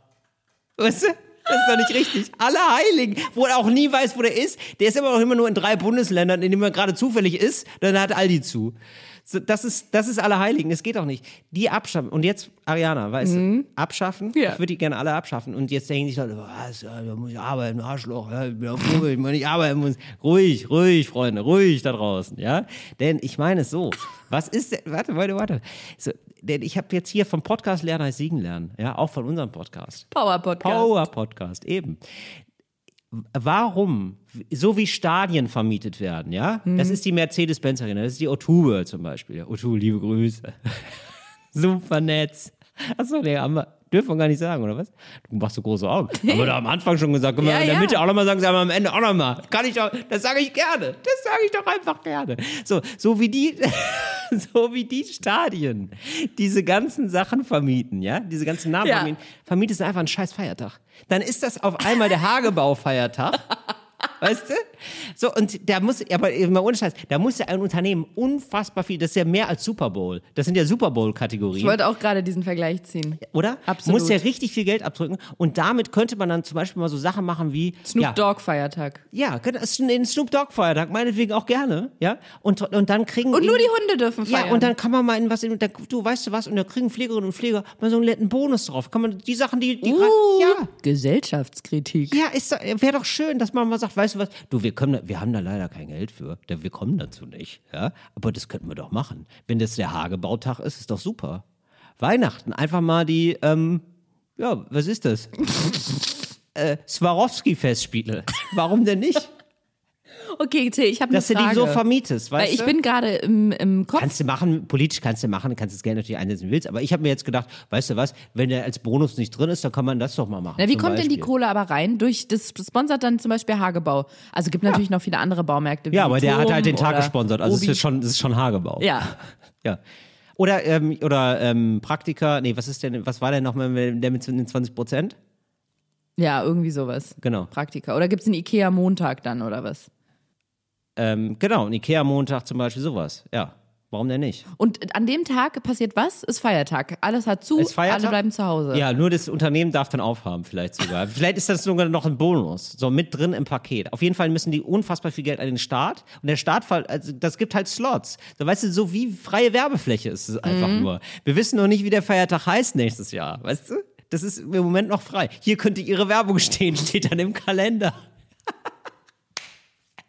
B: Weißt du? Das ist doch nicht richtig. Alle Heiligen, wo er auch nie weiß, wo der ist. Der ist immer noch immer nur in drei Bundesländern, in denen er gerade zufällig ist. Dann hat Aldi zu. Das ist, das ist alle Heiligen. Es geht auch nicht. Die abschaffen. Und jetzt, Ariana, weißt du, abschaffen?
C: Ja.
B: Ich würde die gerne alle abschaffen. Und jetzt denken sich Leute, was, ja, da muss ich arbeiten, Arschloch, ja, ich bin auf Vogel, ich muss nicht arbeiten muss. Ruhig, ruhig, Freunde, ruhig da draußen, ja? Denn ich meine es so. Was ist denn, warte, warte, warte. So, denn ich habe jetzt hier vom Podcast Lernen heißt Siegen lernen, ja, auch von unserem Podcast.
C: Power Podcast.
B: Power Podcast, eben. Warum, so wie Stadien vermietet werden, ja? Das ist die Mercedes-Benz Arena, das ist die O2 World zum Beispiel. O2, liebe Grüße. Super Netz. Achso, der haben wir, dürfen wir gar nicht sagen, oder was? Du machst so große Augen. Haben wir da am Anfang schon gesagt, können wir
C: Ja,
B: in der
C: ja.
B: Mitte auch nochmal sagen, sagen wir am Ende auch nochmal. Kann ich doch, das sage ich gerne. Das sage ich doch einfach gerne. So, so wie die, so wie die Stadien diese ganzen Sachen vermieten, ja, diese ganzen Namen
C: Ja.
B: vermieten, vermietest du einfach einen scheiß Feiertag. Dann ist das auf einmal der Hagebau-Feiertag. Weißt du? So, und da muss, aber mal ohne Scheiß, da muss ja ein Unternehmen unfassbar viel, das ist ja mehr als Super Bowl. Das sind ja Super
C: Ich
B: Bowl-Kategorien,
C: wollte auch gerade diesen Vergleich ziehen.
B: oder?
C: Absolut.
B: Muss ja richtig viel Geld abdrücken. Und damit könnte man dann zum Beispiel mal so Sachen machen wie.
C: Snoop
B: ja,
C: Dogg Feiertag.
B: Ja, den Snoop Dogg-Feiertag, meinetwegen auch gerne, ja? Und, und dann kriegen.
C: Und nur
B: die-
C: Hunde dürfen feiern.
B: ja, und dann kann man mal in was, in, da, du weißt du was, und da kriegen Pflegerinnen und Pfleger mal so einen netten Bonus drauf. Kann man die Sachen, die, die
C: uh,
B: ja,
C: Gesellschaftskritik.
B: ja, wäre doch schön, dass man mal sagt, weißt du was, du, wir können, da- wir haben da leider kein Geld für, da, wir kommen dazu nicht, ja, aber das könnten wir doch machen. Wenn das der Hagebautag ist, ist doch super. Weihnachten, einfach mal die, ähm, ja, was ist das? äh, Swarovski-Festspiele. Warum denn nicht?
C: Okay, Till, ich habe eine
B: Dass du
C: Frage.
B: die so vermietest, weißt
C: Weil ich
B: du?
C: bin gerade im, im Kopf.
B: Kannst du machen, politisch kannst du machen, kannst das Geld natürlich einsetzen, wie du willst. Aber ich habe mir jetzt gedacht, weißt du was, wenn der als Bonus nicht drin ist, dann kann man das doch mal machen.
C: Na, wie kommt denn die
B: Beispiel.
C: Kohle aber rein? Durch das sponsert dann zum Beispiel Hagebau. Also gibt natürlich noch viele andere Baumärkte. Wie
B: Ja, aber der hat halt den Tag gesponsert. Also es ist schon, es ist schon Hagebau.
C: Ja.
B: Ja. Oder, ähm, oder ähm, Praktika, nee, was ist denn, was war denn nochmal der mit den 20 Prozent?
C: Ja, irgendwie sowas.
B: Genau.
C: Praktika. Oder gibt es einen Ikea-Montag dann oder was?
B: Ähm, genau, ein Ikea-Montag zum Beispiel, sowas. Ja. Warum denn nicht?
C: Und an dem Tag passiert was? Ist Feiertag. Alles hat zu,
B: Ist Feiertag?
C: alle bleiben zu Hause.
B: Ja, nur das Unternehmen darf dann aufhaben, vielleicht sogar. vielleicht ist das sogar noch ein Bonus, so mit drin im Paket. Auf jeden Fall müssen die unfassbar viel Geld an den Staat. Und der Staat, also das gibt halt Slots. So, weißt du, so wie freie Werbefläche ist es einfach nur. Wir wissen noch nicht, wie der Feiertag heißt nächstes Jahr, weißt du? Das ist im Moment noch frei. Hier könnte Ihre Werbung stehen, steht dann im Kalender.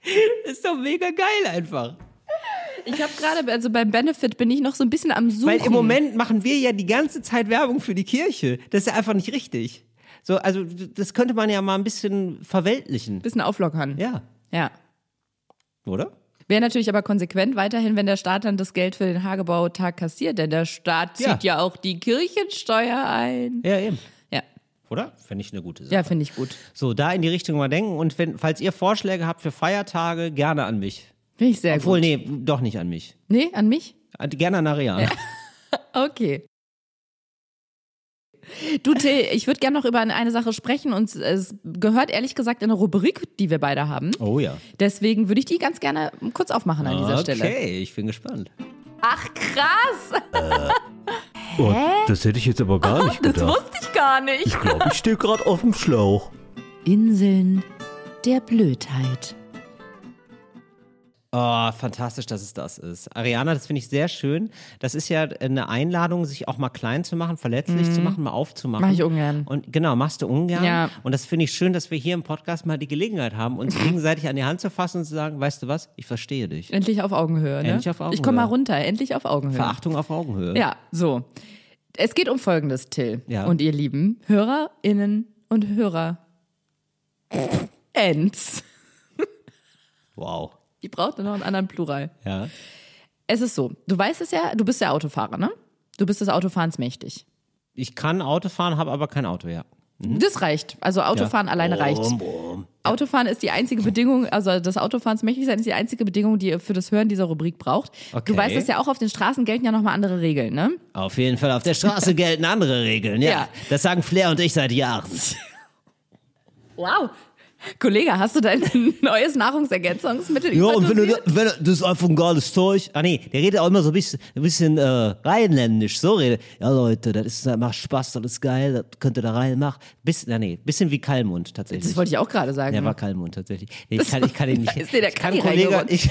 B: ist doch mega geil einfach.
C: Ich habe gerade, also beim Benefit bin ich noch so ein bisschen am Suchen.
B: Weil im Moment machen wir ja die ganze Zeit Werbung für die Kirche. Das ist ja einfach nicht richtig. So, also das könnte man ja mal ein bisschen verweltlichen.
C: bisschen auflockern.
B: Ja,
C: Ja.
B: oder?
C: Wäre natürlich aber konsequent weiterhin, wenn der Staat dann das Geld für den Hagebautag kassiert, denn der Staat zieht
B: Ja.
C: ja, auch die Kirchensteuer ein.
B: Ja, eben. Oder? Fände ich eine gute Sache.
C: ja finde ich gut.
B: So, da in die Richtung mal denken. Und wenn, falls ihr Vorschläge habt für Feiertage, gerne an mich.
C: Finde ich sehr
B: Obwohl,
C: gut.
B: nee, doch nicht an mich.
C: Nee, an mich?
B: Gerne an Ariane.
C: Okay. Du, Till, ich würde gerne noch über eine Sache sprechen und es gehört ehrlich gesagt in eine Rubrik, die wir beide haben.
B: Oh ja.
C: Deswegen würde ich die ganz gerne kurz aufmachen an dieser
B: okay,
C: Stelle.
B: ich bin gespannt.
C: Ach, krass!
D: Oh, das hätte ich jetzt aber gar nicht
C: Das
D: gedacht.
C: wusste ich gar nicht.
D: Ich glaube, ich stehe gerade auf dem Schlauch.
C: Inseln der Blödheit.
B: Oh, fantastisch, dass es das ist. Ariana, das finde ich sehr schön. Das ist ja eine Einladung, sich auch mal klein zu machen, verletzlich zu machen, mal aufzumachen.
C: Mach ich ungern.
B: Und genau, machst du ungern.
C: Ja.
B: Und das finde ich schön, dass wir hier im Podcast mal die Gelegenheit haben, uns gegenseitig an die Hand zu fassen und zu sagen, weißt du was, ich verstehe dich.
C: Endlich auf Augenhöhe, ne?
B: Endlich auf
C: Ich komme mal
B: Augenhöhe.
C: runter, endlich auf Augenhöhe.
B: Verachtung auf Augenhöhe.
C: Ja, so. Es geht um Folgendes, Till.
B: Ja.
C: Und ihr lieben HörerInnen und Hörer. Ends.
B: Wow.
C: Die braucht noch einen anderen Plural.
B: Ja.
C: Es ist so, du weißt es ja, du bist ja Autofahrer, ne? Du bist des Autofahrens mächtig.
B: Ich kann Auto fahren, habe aber kein Auto, ja.
C: Das reicht. Also Autofahren alleine reicht. Autofahren ist die einzige Bedingung, also das Autofahrens mächtig sein ist die einzige Bedingung, die ihr für das Hören dieser Rubrik braucht.
B: Okay.
C: Du weißt es ja auch, auf den Straßen gelten ja nochmal andere Regeln, ne?
B: Auf jeden Fall, auf der Straße gelten andere Regeln, ja.
C: Ja.
B: Das sagen Flair und ich seit Jahren.
C: Wow. Kollege, hast du dein neues Nahrungsergänzungsmittel
B: Ja, und wenn du, wenn du, das ist einfach ein geiles Zeug. Ah nee, der redet auch immer so ein bisschen, ein bisschen äh, rheinländisch. So redet. Ja Leute, das ist, das macht Spaß, das ist geil, das könnt ihr da reinmachen. Bisschen, na nee, bisschen wie Kalmund tatsächlich.
C: Das wollte ich auch gerade sagen.
B: Der war Kalmund tatsächlich. Nee, ich, kann, ich kann ihn nicht.
C: Ist dir der
B: ich kann
C: Kalli
B: Kollege, ich,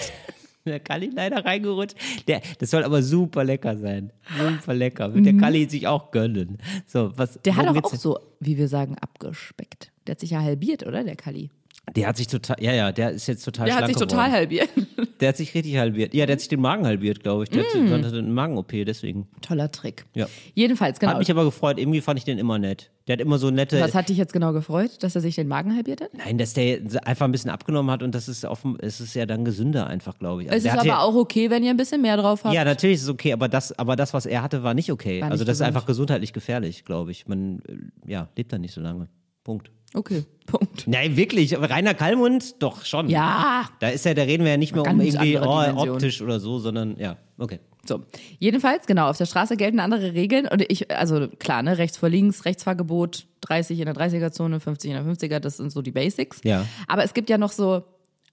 B: der Kalli leider reingerutscht. Der, das soll aber super lecker sein. Super lecker. Wird der Kalli sich auch gönnen. So, was,
C: Mhm. der hat
B: geht's
C: auch so, wie wir sagen, abgespeckt. Der hat sich ja halbiert, oder, der Kali?
B: Der hat sich total, ja, ja, der ist jetzt total
C: Der hat sich total
B: geworden.
C: halbiert.
B: Der hat sich richtig halbiert. Ja, der hat sich den Magen halbiert, glaube ich. Der hat
C: Mm.
B: hatte eine Magen-OP, deswegen.
C: Toller Trick.
B: Ja.
C: Jedenfalls, genau.
B: Hat mich aber gefreut. Irgendwie fand ich den immer nett. Der hat immer so nette.
C: Was hat dich jetzt genau gefreut, dass er sich den Magen halbiert hat?
B: Nein, dass der einfach ein bisschen abgenommen hat und das ist offen, es ist ja dann gesünder einfach, glaube ich. Also
C: Es ist aber
B: ja,
C: auch okay, wenn ihr ein bisschen mehr drauf habt.
B: Ja, natürlich ist es okay, aber das, aber das, was er hatte, war nicht okay.
C: War
B: also
C: nicht
B: das ist
C: gesund.
B: einfach gesundheitlich gefährlich, glaube ich. Man äh, ja, lebt da nicht so lange. Punkt.
C: Okay, Punkt.
B: Nein, wirklich. Aber Rainer Kallmund, doch schon.
C: Ja,
B: Da ist ja, da reden wir ja nicht mehr um irgendwie oh, optisch oder so, sondern ja, okay.
C: so. Jedenfalls, genau, auf der Straße gelten andere Regeln. Und ich, also klar, ne, rechts vor links, Rechtsfahrgebot, 30 in der 30er-Zone, 50 in der 50er, das sind so die Basics.
B: Ja.
C: Aber es gibt ja noch so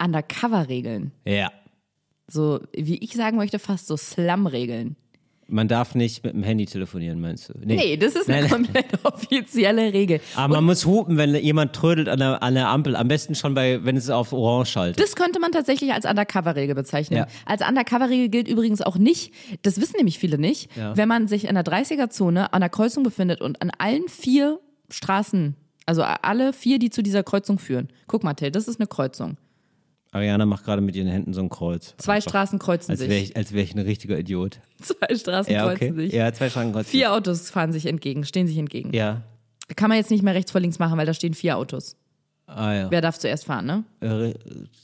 C: Undercover-Regeln.
B: Ja.
C: So, wie ich sagen möchte, fast so Slum-Regeln.
B: Man darf nicht mit dem Handy telefonieren, meinst du?
C: Nee, das ist eine
B: Nein, nein.
C: komplett offizielle Regel.
B: Aber man muss hupen, wenn jemand trödelt an der, an der Ampel. Am besten schon bei, wenn es auf Orange schaltet.
C: Das könnte man tatsächlich als Undercover-Regel bezeichnen.
B: Ja.
C: Als Undercover-Regel gilt übrigens auch nicht, das wissen nämlich viele nicht,
B: Ja.
C: wenn man sich in der 30er-Zone an der Kreuzung befindet und an allen vier Straßen, also alle vier, die zu dieser Kreuzung führen. Guck mal, Till, das ist eine Kreuzung.
B: Ariana macht gerade mit ihren Händen so ein Kreuz.
C: Zwei
B: Einfach.
C: Straßen kreuzen
B: Als wäre
C: sich.
B: ich, als wär ich ein richtiger Idiot.
C: Zwei Straßen
B: Ja,
C: kreuzen
B: okay.
C: sich.
B: Ja, zwei Straßen kreuzen
C: Vier Autos fahren sich entgegen, stehen sich entgegen.
B: Ja.
C: Kann man jetzt nicht mehr rechts vor links machen, weil da stehen vier Autos.
B: Ah ja.
C: Wer darf zuerst fahren, ne?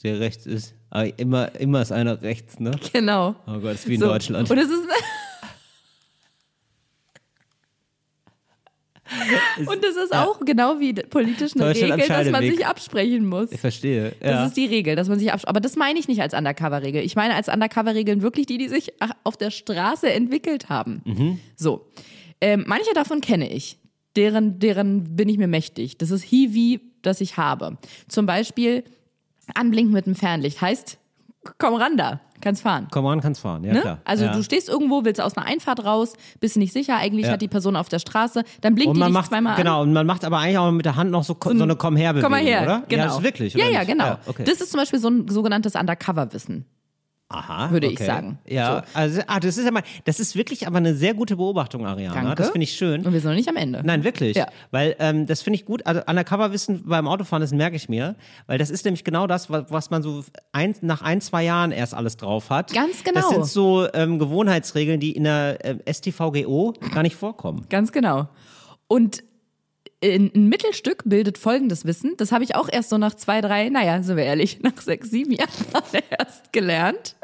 B: Der rechts ist. Aber immer, immer ist einer rechts, ne?
C: Genau.
B: Oh Gott, ist wie in
C: So.
B: Deutschland.
C: Und es ist. Und das ist auch genau wie politisch eine Regel, dass man sich absprechen muss.
B: Ich verstehe.
C: Das
B: Ja.
C: ist die Regel, dass man sich abspricht. Aber das meine ich nicht als Undercover-Regel. Ich meine als Undercover-Regeln wirklich die, die sich auf der Straße entwickelt haben.
B: Mhm.
C: So. Ähm, manche davon kenne ich. Deren, deren bin ich mir mächtig. Das ist Hiwi, das ich habe. Zum Beispiel Anblinken mit dem Fernlicht. Heißt, komm ran da, kannst fahren.
B: Komm ran, kannst fahren. Ja,
C: Ne?
B: klar.
C: Also
B: ja.
C: du stehst irgendwo, willst aus einer Einfahrt raus, bist nicht sicher, eigentlich
B: Ja.
C: hat die Person auf der Straße, dann blinkt
B: und
C: die
B: man
C: dich
B: macht,
C: zweimal
B: genau,
C: an.
B: und man macht aber eigentlich auch mit der Hand noch so, so eine Komm her Bewegung,
C: Komm mal her,
B: oder?
C: genau.
B: Ja, das ist wirklich,
C: Ja,
B: oder
C: ja,
B: nicht?
C: genau.
B: Ja, okay.
C: Das ist zum Beispiel so ein sogenanntes Undercover-Wissen.
B: Aha,
C: würde ich
B: okay.
C: sagen.
B: Ja, also ah, das ist ja mal, das ist wirklich aber eine sehr gute Beobachtung, Ariana.
C: Danke.
B: Das finde ich schön.
C: Und wir sind noch nicht am Ende.
B: Nein, wirklich.
C: Ja.
B: Weil ähm, das finde ich gut. Also Undercover-Wissen beim Autofahren, das merke ich mir. Weil das ist nämlich genau das, wa- was man so ein, nach ein, zwei Jahren erst alles drauf hat.
C: Ganz
B: Das
C: genau.
B: sind so ähm, Gewohnheitsregeln, die in der äh, STVGO gar nicht vorkommen.
C: Ganz genau. Und ein Mittelstück bildet folgendes Wissen. Das habe ich auch erst so nach zwei, drei, naja, sind wir ehrlich, nach sechs, sieben Jahren erst gelernt.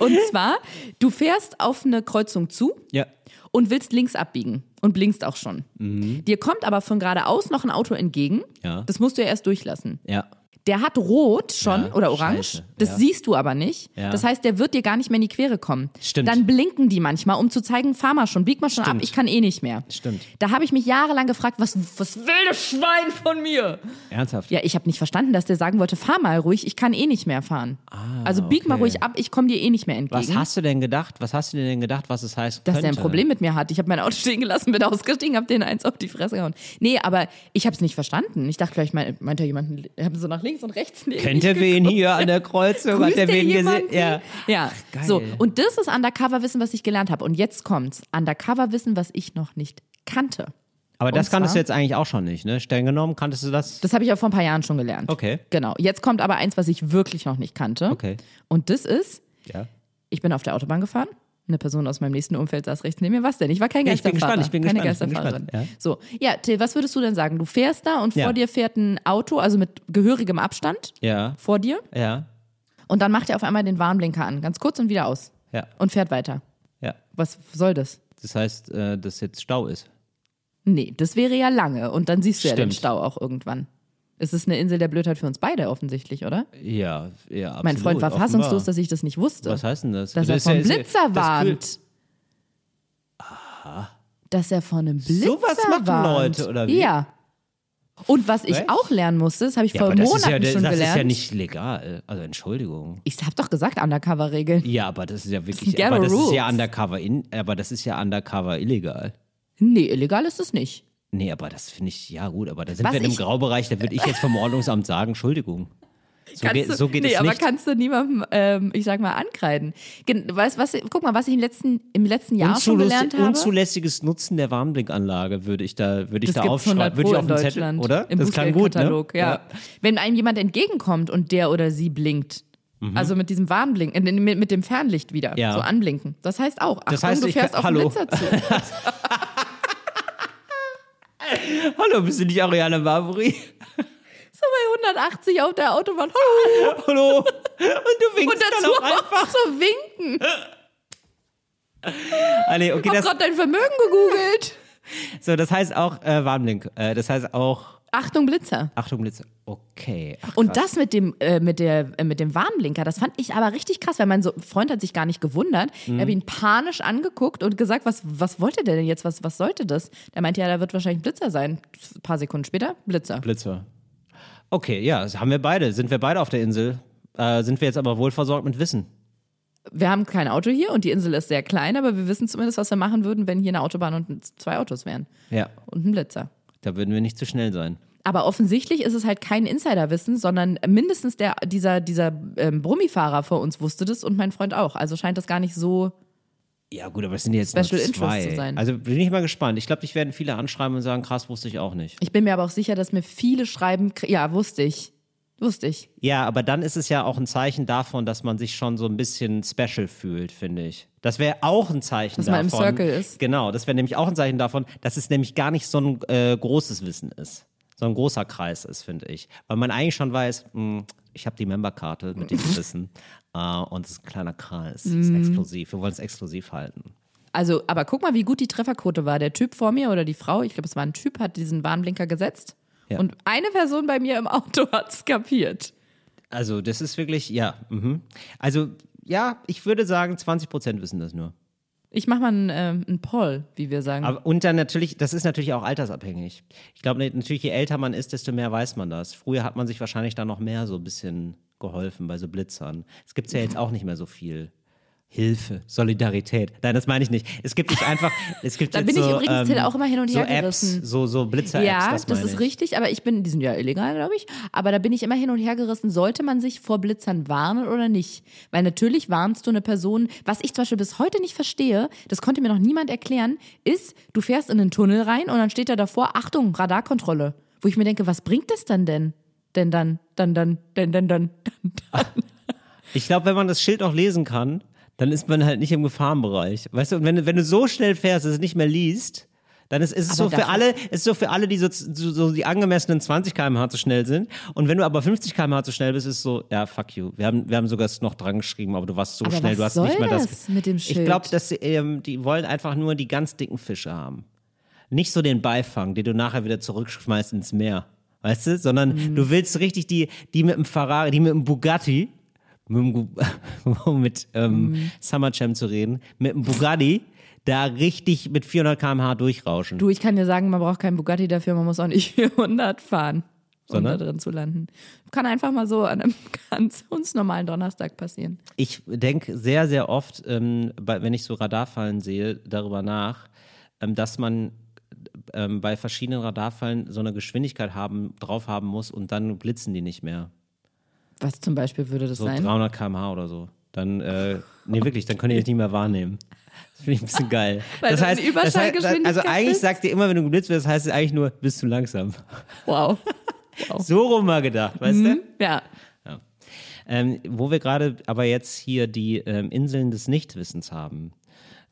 C: Und zwar, du fährst auf eine Kreuzung zu
B: Ja.
C: und willst links abbiegen und blinkst auch schon. Dir kommt aber von geradeaus noch ein Auto entgegen.
B: Mhm. Ja.
C: Das musst du ja erst durchlassen.
B: Ja.
C: Der hat rot schon
B: Ja,
C: oder orange.
B: scheiße,
C: Das
B: ja.
C: siehst du aber nicht.
B: Ja.
C: Das heißt, der wird dir gar nicht mehr in die Quere kommen.
B: Stimmt.
C: Dann blinken die manchmal, um zu zeigen, fahr mal schon, bieg mal schon ab,
B: Stimmt.
C: ich kann eh nicht mehr.
B: Stimmt.
C: Da habe ich mich jahrelang gefragt, was, was will das Schwein von mir?
B: Ernsthaft?
C: Ja, ich habe nicht verstanden, dass der sagen wollte, fahr mal ruhig, ich kann eh nicht mehr fahren. also bieg mal
B: Ah, okay.
C: ruhig ab, ich komme dir eh nicht mehr entgegen.
B: Was hast du denn gedacht? Was hast du denn gedacht, was es heißt?
C: dass der ein Problem mit mir hat. Ich habe mein Auto stehen gelassen, bin ausgestiegen, habe den eins auf die Fresse gehauen. Nee, aber ich habe es nicht verstanden. Ich dachte, vielleicht meint, er jemanden, haben so nach links und rechts neben
B: Kennt er wen hier an der Kreuzung? Hat der
C: er
B: wen gesehen? Ja.
C: Ja,
B: geil.
C: so. Und das ist Undercover-Wissen, was ich gelernt habe. Und jetzt kommt's. Undercover-Wissen, was ich noch nicht kannte.
B: Aber das
C: Und
B: kanntest du
C: zwar-
B: jetzt eigentlich auch schon nicht, ne? Streng genommen, kanntest du das?
C: Das habe ich auch vor ein paar Jahren schon gelernt.
B: Okay.
C: Genau. Jetzt kommt aber eins, was ich wirklich noch nicht kannte.
B: Okay.
C: Und das ist,
B: Ja.
C: ich bin auf der Autobahn gefahren. Eine Person aus meinem nächsten Umfeld saß rechts neben mir. Was denn? Ich war kein
B: Ja, ich bin
C: Geisterfahrer.
B: gespannt, ich bin
C: keine
B: gespannt, ich bin
C: Geisterfahrerin.
B: gespannt,
C: So, ja, Till, was würdest du denn sagen? Du fährst da und
B: Ja.
C: vor dir fährt ein Auto, also mit gehörigem Abstand
B: Ja.
C: vor dir.
B: Ja.
C: Und dann macht er auf einmal den Warnblinker an, ganz kurz und wieder aus.
B: Ja.
C: Und fährt weiter.
B: Ja.
C: Was soll das?
B: Das heißt, äh, dass jetzt Stau ist.
C: Nee, das wäre ja lange. Und dann siehst du ja den
B: Stimmt.
C: Stau auch irgendwann. Es ist eine Insel der Blödheit für uns beide offensichtlich, oder?
B: Ja, ja, absolut.
C: mein Freund war
B: offenbar.
C: fassungslos, dass ich das nicht wusste.
B: Was heißt denn das?
C: Dass
B: Das
C: er
B: ist ja-
C: vom
B: ist ja-
C: Blitzer
B: das
C: warnt. Dass er von einem Blitzer
B: Sowas machen
C: warnt.
B: Leute, oder wie?
C: Ja. Und was ich
B: Was?
C: auch lernen musste, das habe ich
B: Ja,
C: vor
B: das
C: Monaten
B: ist ja, das
C: schon
B: ist
C: gelernt.
B: ja nicht legal. Also Entschuldigung.
C: ich habe doch gesagt, Undercover-Regeln.
B: Ja, aber das ist ja wirklich,
C: sind
B: aber das ist ja undercover, in, aber das ist ja undercover illegal.
C: Nee, illegal ist es nicht.
B: Nee, aber das finde ich, ja gut, aber da sind
C: Was
B: wir in einem
C: ich-
B: Graubereich, da würde ich jetzt vom Ordnungsamt sagen, Entschuldigung. So,
C: Kannst
B: geht,
C: du,
B: so geht
C: nee,
B: es
C: aber
B: nicht.
C: kannst du niemandem, ähm, ich sag mal, ankreiden. Weißt, was, guck mal, was ich im letzten, im letzten Jahr schon gelernt habe.
B: Unzulässiges Nutzen der Warnblinkanlage würde ich da, würde ich
C: Das
B: da
C: gibt's 100
B: aufschreiben. Würde ich auf den Zettel, oder?
C: Im
B: das klang gut, ne?
C: Bußgeldkatalog, ja. Wenn einem jemand entgegenkommt und der oder sie blinkt, also mit diesem Warnblinken, äh, mit, mit dem Fernlicht wieder,
B: Mhm. Ja.
C: so anblinken. Das heißt auch, Achtung,
B: Das heißt,
C: du
B: ich
C: fährst
B: kann-
C: auf den
B: hallo.
C: Blitzer zu.
B: Hallo, bist du nicht Ariane Barbary?
C: So bei 180 auf der Autobahn. Hallo.
B: Hallo? Und du winkst
C: Und dazu
B: dann auch einfach.
C: so winken.
B: Ah, nee, okay,
C: hab
B: das,
C: gerade dein Vermögen gegoogelt.
B: so, das heißt auch äh, Warnblink. Äh, das heißt auch,
C: Achtung, Blitzer.
B: Achtung, Blitze. Okay. Ach,
C: Und das mit dem, äh, mit, der, äh, mit dem Warnblinker, das fand ich aber richtig krass, weil mein so Freund hat sich gar nicht gewundert. Ich
B: Mhm.
C: habe ihn panisch angeguckt und gesagt, was, was wollte der denn jetzt? Was, was sollte das? Der meinte, ja, da wird wahrscheinlich ein Blitzer sein. Ein paar Sekunden später, Blitzer.
B: Blitzer. Okay, ja, das haben wir beide. Sind wir beide auf der Insel? Äh, sind wir jetzt aber wohl versorgt mit Wissen?
C: Wir haben kein Auto hier und die Insel ist sehr klein, aber wir wissen zumindest, was wir machen würden, wenn hier eine Autobahn und zwei Autos wären.
B: Ja,
C: Und ein Blitzer.
B: Da würden wir nicht zu schnell sein.
C: Aber offensichtlich ist es halt kein Insiderwissen, sondern mindestens der, dieser, dieser ähm, Brummifahrer vor uns wusste das und mein Freund auch. Also scheint das gar nicht so.
B: Ja, gut, aber es sind jetzt
C: Special
B: nur zwei.
C: Interest zu sein.
B: Also bin ich mal gespannt. Ich glaube, dich werden viele anschreiben und sagen, krass, wusste ich auch nicht.
C: Ich bin mir aber auch sicher, dass mir viele schreiben, ja, wusste ich. Wusste ich.
B: Ja, aber dann ist es ja auch ein Zeichen davon, dass man sich schon so ein bisschen special fühlt, finde ich. Das wäre auch ein Zeichen
C: Dass man im
B: davon.
C: Circle ist.
B: Genau, das wäre nämlich auch ein Zeichen davon, dass es nämlich gar nicht so ein äh, großes Wissen ist. So ein großer Kreis ist, finde ich. Weil man eigentlich schon weiß, mh, ich habe die Memberkarte mit diesem Wissen äh, und es ist ein kleiner Kreis. Es
C: Mhm.
B: ist exklusiv. Wir wollen es exklusiv halten.
C: Also, aber guck mal, wie gut die Trefferquote war. Der Typ vor mir oder die Frau, ich glaube, es war ein Typ, hat diesen Warnblinker gesetzt.
B: Ja.
C: Und eine Person bei mir im Auto hat es kapiert.
B: Also, das ist wirklich, ja. Mhm. Also, ja, ich würde sagen, 20 Prozent wissen das nur.
C: Ich mache mal einen, ähm, einen Poll, wie wir sagen.
B: Aber, und dann natürlich, das ist natürlich auch altersabhängig. Ich glaube, natürlich, je älter man ist, desto mehr weiß man das. Früher hat man sich wahrscheinlich da noch mehr so ein bisschen geholfen bei so Blitzern. Es gibt ja jetzt auch nicht mehr so viel. Hilfe, Solidarität. Nein, das meine ich nicht. Es gibt nicht einfach, es gibt
C: Da bin ich
B: so,
C: übrigens,
B: ähm,
C: auch immer hin und
B: so
C: her
B: Apps,
C: gerissen.
B: so, so Blitzer-Apps,
C: ja,
B: das
C: das, ist
B: ich.
C: richtig, aber ich bin, die sind ja illegal, glaube ich. Aber da bin ich immer hin und her gerissen, sollte man sich vor Blitzern warnen oder nicht? Weil natürlich warnst du eine Person, was ich zum Beispiel bis heute nicht verstehe, das konnte mir noch niemand erklären, ist, du fährst in einen Tunnel rein und dann steht da davor, Achtung, Radarkontrolle. Wo ich mir denke, was bringt das dann denn? Denn dann, dann, dann, denn, dann, dann, dann, dann.
B: Ich glaube, wenn man das Schild auch lesen kann, dann ist man halt nicht im Gefahrenbereich. Weißt du, und wenn, du- wenn du so schnell fährst, dass du es nicht mehr liest, dann ist, ist es
C: Aber
B: so für alle, ist so für alle, die so, so, so die angemessenen 20 km/h zu schnell sind. Und wenn du aber 50 km/h zu schnell bist, ist es so, ja, fuck you. Wir haben, wir haben sogar es noch dran geschrieben, aber du warst so
C: Aber
B: schnell, du hast nicht mal das.
C: das mit dem
B: Ich
C: Schild?
B: glaube, dass sie, ähm, die wollen einfach nur die ganz dicken Fische haben. Nicht so den Beifang, den du nachher wieder zurückschmeißt ins Meer. Weißt du? Sondern
C: Mhm.
B: du willst richtig die, die mit dem Ferrari, die mit dem Bugatti, mit, um mit ähm,
C: Mhm.
B: Summer Jam zu reden, mit dem Bugatti da richtig mit 400 km/h durchrauschen.
C: Du, ich kann dir sagen, man braucht keinen Bugatti dafür, man muss auch nicht 400 fahren, um
B: Sondern?
C: da drin zu landen. Kann einfach mal so an einem ganz uns normalen Donnerstag passieren.
B: Ich denke sehr, sehr oft, ähm, bei, wenn ich so Radarfallen sehe, darüber nach, ähm, dass man ähm, bei verschiedenen Radarfallen so eine Geschwindigkeit haben, drauf haben muss und dann blitzen die nicht mehr.
C: Was zum Beispiel würde das
B: So
C: sein?
B: 300 km/h oder so. Dann, äh, nee, wirklich, dann könnt ihr dich nicht mehr wahrnehmen. Das finde ich ein bisschen geil.
C: Weil
B: das
C: du
B: heißt, das heißt,
C: Überschallgeschwindigkeit
B: also eigentlich sagt ihr immer, wenn du geblitzt wirst, heißt es eigentlich nur, bist zu langsam.
C: Wow.
B: So rum mal gedacht, weißt du?
C: Ja.
B: Ähm, wo wir gerade aber jetzt hier die ähm, Inseln des Nichtwissens haben,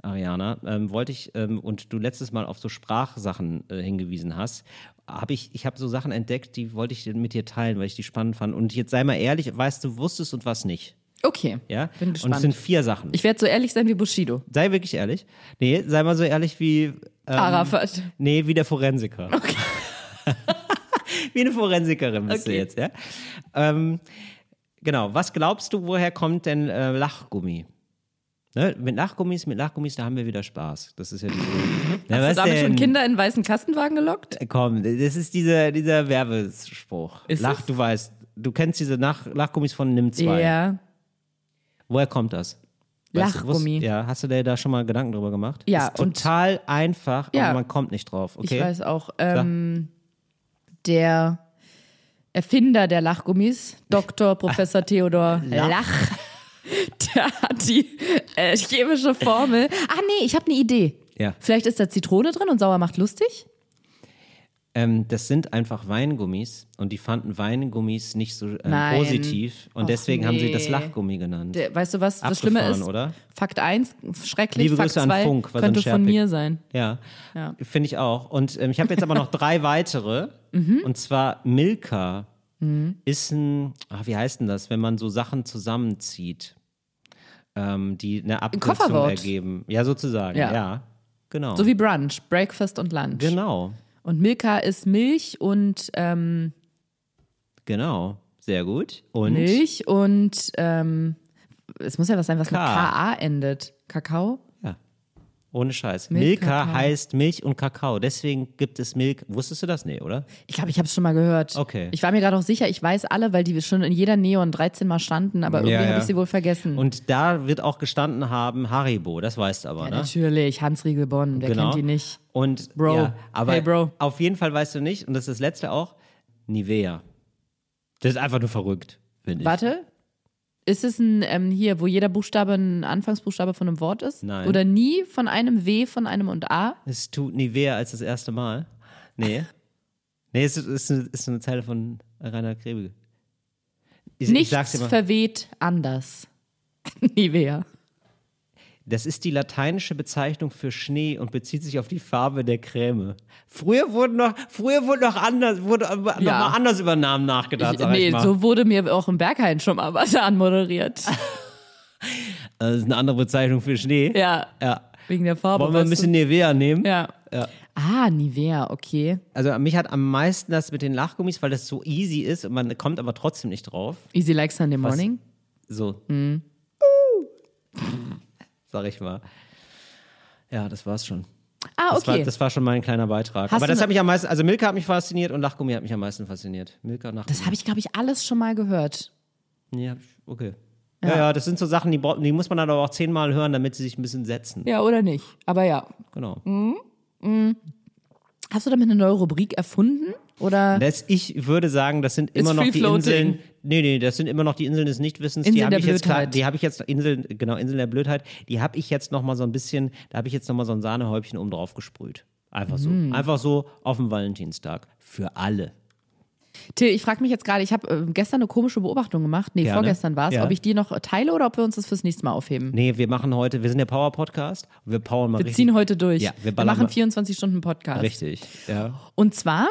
B: Ariana, ähm, wollte ich, ähm, und du letztes Mal auf so Sprachsachen äh, hingewiesen hast, habe ich, ich habe so Sachen entdeckt, die wollte ich mit dir teilen, weil ich die spannend fand. Und jetzt sei mal ehrlich, weißt du, wusstest und was nicht.
C: Okay.
B: Ja?
C: Bin
B: Und es
C: gespannt.
B: sind vier Sachen.
C: Ich werde so ehrlich sein wie Bushido.
B: sei wirklich ehrlich. Nee, sei mal so ehrlich wie. Ähm,
C: Arafat.
B: Nee, wie der Forensiker. Okay. wie eine Forensikerin bist du
C: Okay.
B: jetzt, ja? Ähm, genau. Was glaubst du, woher kommt denn äh, Lachgummi? Ne? Mit Lachgummis, mit Lachgummis, da haben wir wieder Spaß. Das ist ja die. Na,
C: Hast du damit
B: denn?
C: schon Kinder in weißen Kastenwagen gelockt?
B: Komm, das ist dieser, dieser Werbespruch.
C: Ist
B: Lach,
C: es?
B: du weißt, du kennst diese Nach Lachgummis von Nimm 2.
C: Ja.
B: Woher kommt das? Weißt du,
C: Lachgummi.
B: wusst- ja, hast du dir da schon mal Gedanken drüber gemacht?
C: Ja,
B: Ist total einfach,
C: Ja.
B: aber man kommt nicht drauf. Okay.
C: Ich weiß auch. Ähm, der Erfinder der Lachgummis, Dr. Professor Theodor Lach, der hat die äh, chemische Formel. Ah nee, ich habe eine Idee.
B: Ja.
C: Vielleicht ist da Zitrone drin und sauer macht lustig?
B: Ähm, das sind einfach Weingummis und die fanden Weingummis nicht so
C: Nein.
B: positiv und
C: Och,
B: deswegen haben sie das
C: nee.
B: Lachgummi genannt.
C: Der, weißt du was? Das
B: Abgefahren,
C: Schlimme ist,
B: oder?
C: Fakt 1, schrecklich,
B: Liebe
C: Fakt
B: Grüße an
C: 2
B: Funk,
C: könnte von mir sein.
B: Ja,
C: Ja.
B: finde ich auch. Und ähm, ich habe jetzt aber noch drei weitere.
C: Mhm.
B: Und zwar Milka ist ein, ach, wie heißt denn das, wenn man so Sachen zusammenzieht, ähm, die eine Abkürzung
C: Kofferwort.
B: ergeben. Ja, sozusagen. Ja,
C: Ja.
B: genau.
C: So wie Brunch, Breakfast und Lunch.
B: genau,
C: Und Milka ist Milch und ähm,
B: genau. Sehr gut. Und
C: Milch und ähm, es muss ja was sein, was
B: K.
C: mit KA endet. Kakao?
B: Ohne Scheiß.
C: Milch,
B: Milka
C: Kakao.
B: heißt Milch und Kakao. Deswegen gibt es Milk. Wusstest du das? Nee, oder?
C: Ich glaube, ich habe es schon mal gehört.
B: Okay.
C: Ich war mir gerade auch sicher, ich weiß alle, weil die schon in jeder Neon 13 Mal standen, aber irgendwie
B: Ja,
C: habe
B: ja.
C: ich sie wohl vergessen.
B: Und da wird auch gestanden haben Haribo. Das weißt du aber,
C: ja,
B: ne?
C: natürlich, Hans Riegel Bonn, wer
B: Genau.
C: kennt die nicht?
B: Und
C: Bro.
B: Ja, aber
C: Hey, Bro.
B: auf jeden Fall weißt du nicht, und das ist das letzte auch, Nivea. Das ist einfach nur verrückt, finde ich.
C: Warte. Ist es ein, ähm, hier, wo jeder Buchstabe ein Anfangsbuchstabe von einem Wort ist?
B: Nein.
C: Oder nie von einem W, von einem und A?
B: Es tut Nivea als das erste Mal. Nee. Nee, es ist, ist, eine, ist eine Zeile von Rainer Krebel. Ich, ich
C: Nichts
B: mal.
C: verweht anders. Nivea.
B: Das ist die lateinische Bezeichnung für Schnee und bezieht sich auf die Farbe der Creme. Früher wurde noch, früher wurde noch anders, wurde noch
C: Ja.
B: mal anders über Namen nachgedacht,
C: Ich, nee,
B: ich
C: so wurde mir auch im Berghain schon mal was anmoderiert.
B: Das ist eine andere Bezeichnung für Schnee.
C: ja,
B: Ja.
C: wegen der Farbe.
B: Wollen wir ein bisschen Nivea nehmen?
C: du? Ja.
B: Ja.
C: Ah, Nivea, okay.
B: Also mich hat am meisten das mit den Lachgummis, weil das so easy ist und man kommt aber trotzdem nicht drauf.
C: Easy like Sunday morning.
B: So.
C: Mhm.
B: Sag ich mal. Ja, das war's schon.
C: Ah,
B: Das, war,
C: okay.
B: das war schon mein kleiner Beitrag.
C: Hast
B: aber das
C: ne-
B: hat mich am meisten, also Milka hat mich fasziniert und Lachgummi hat mich am meisten fasziniert. Milka, Lachgummi.
C: Das habe ich, glaube ich, alles schon mal gehört.
B: Ich, okay. Ja. ja, das sind so Sachen, die, die muss man dann aber auch zehnmal hören, damit sie sich ein bisschen setzen.
C: Ja, oder nicht? Aber ja.
B: Genau.
C: Hast du damit eine neue Rubrik erfunden? Oder?
B: Das, ich würde sagen, das sind immer noch die. Inseln. Nee, nee, das sind immer noch die Inseln des Nichtwissens.
C: Inseln
B: die habe ich jetzt klar,
C: Blödheit.
B: die habe ich jetzt Inseln, genau, Inseln der Blödheit, die habe ich jetzt noch mal so ein bisschen, da habe ich jetzt noch mal so ein Sahnehäubchen oben drauf gesprüht. Einfach so.
C: Mm.
B: Einfach so auf dem Valentinstag. Für alle.
C: Till, ich frage mich jetzt gerade, ich habe äh, gestern eine komische Beobachtung gemacht. Nee,
B: Gerne.
C: vorgestern war es.
B: Ja.
C: Ob ich die noch teile oder ob wir uns das fürs nächste Mal aufheben.
B: Nee, wir machen heute, wir sind der Power-Podcast. Wir powern mal
C: wir
B: richtig.
C: ziehen heute durch.
B: Ja, wir
C: wir machen
B: mal-
C: 24 Stunden Podcast.
B: Richtig, ja.
C: Und zwar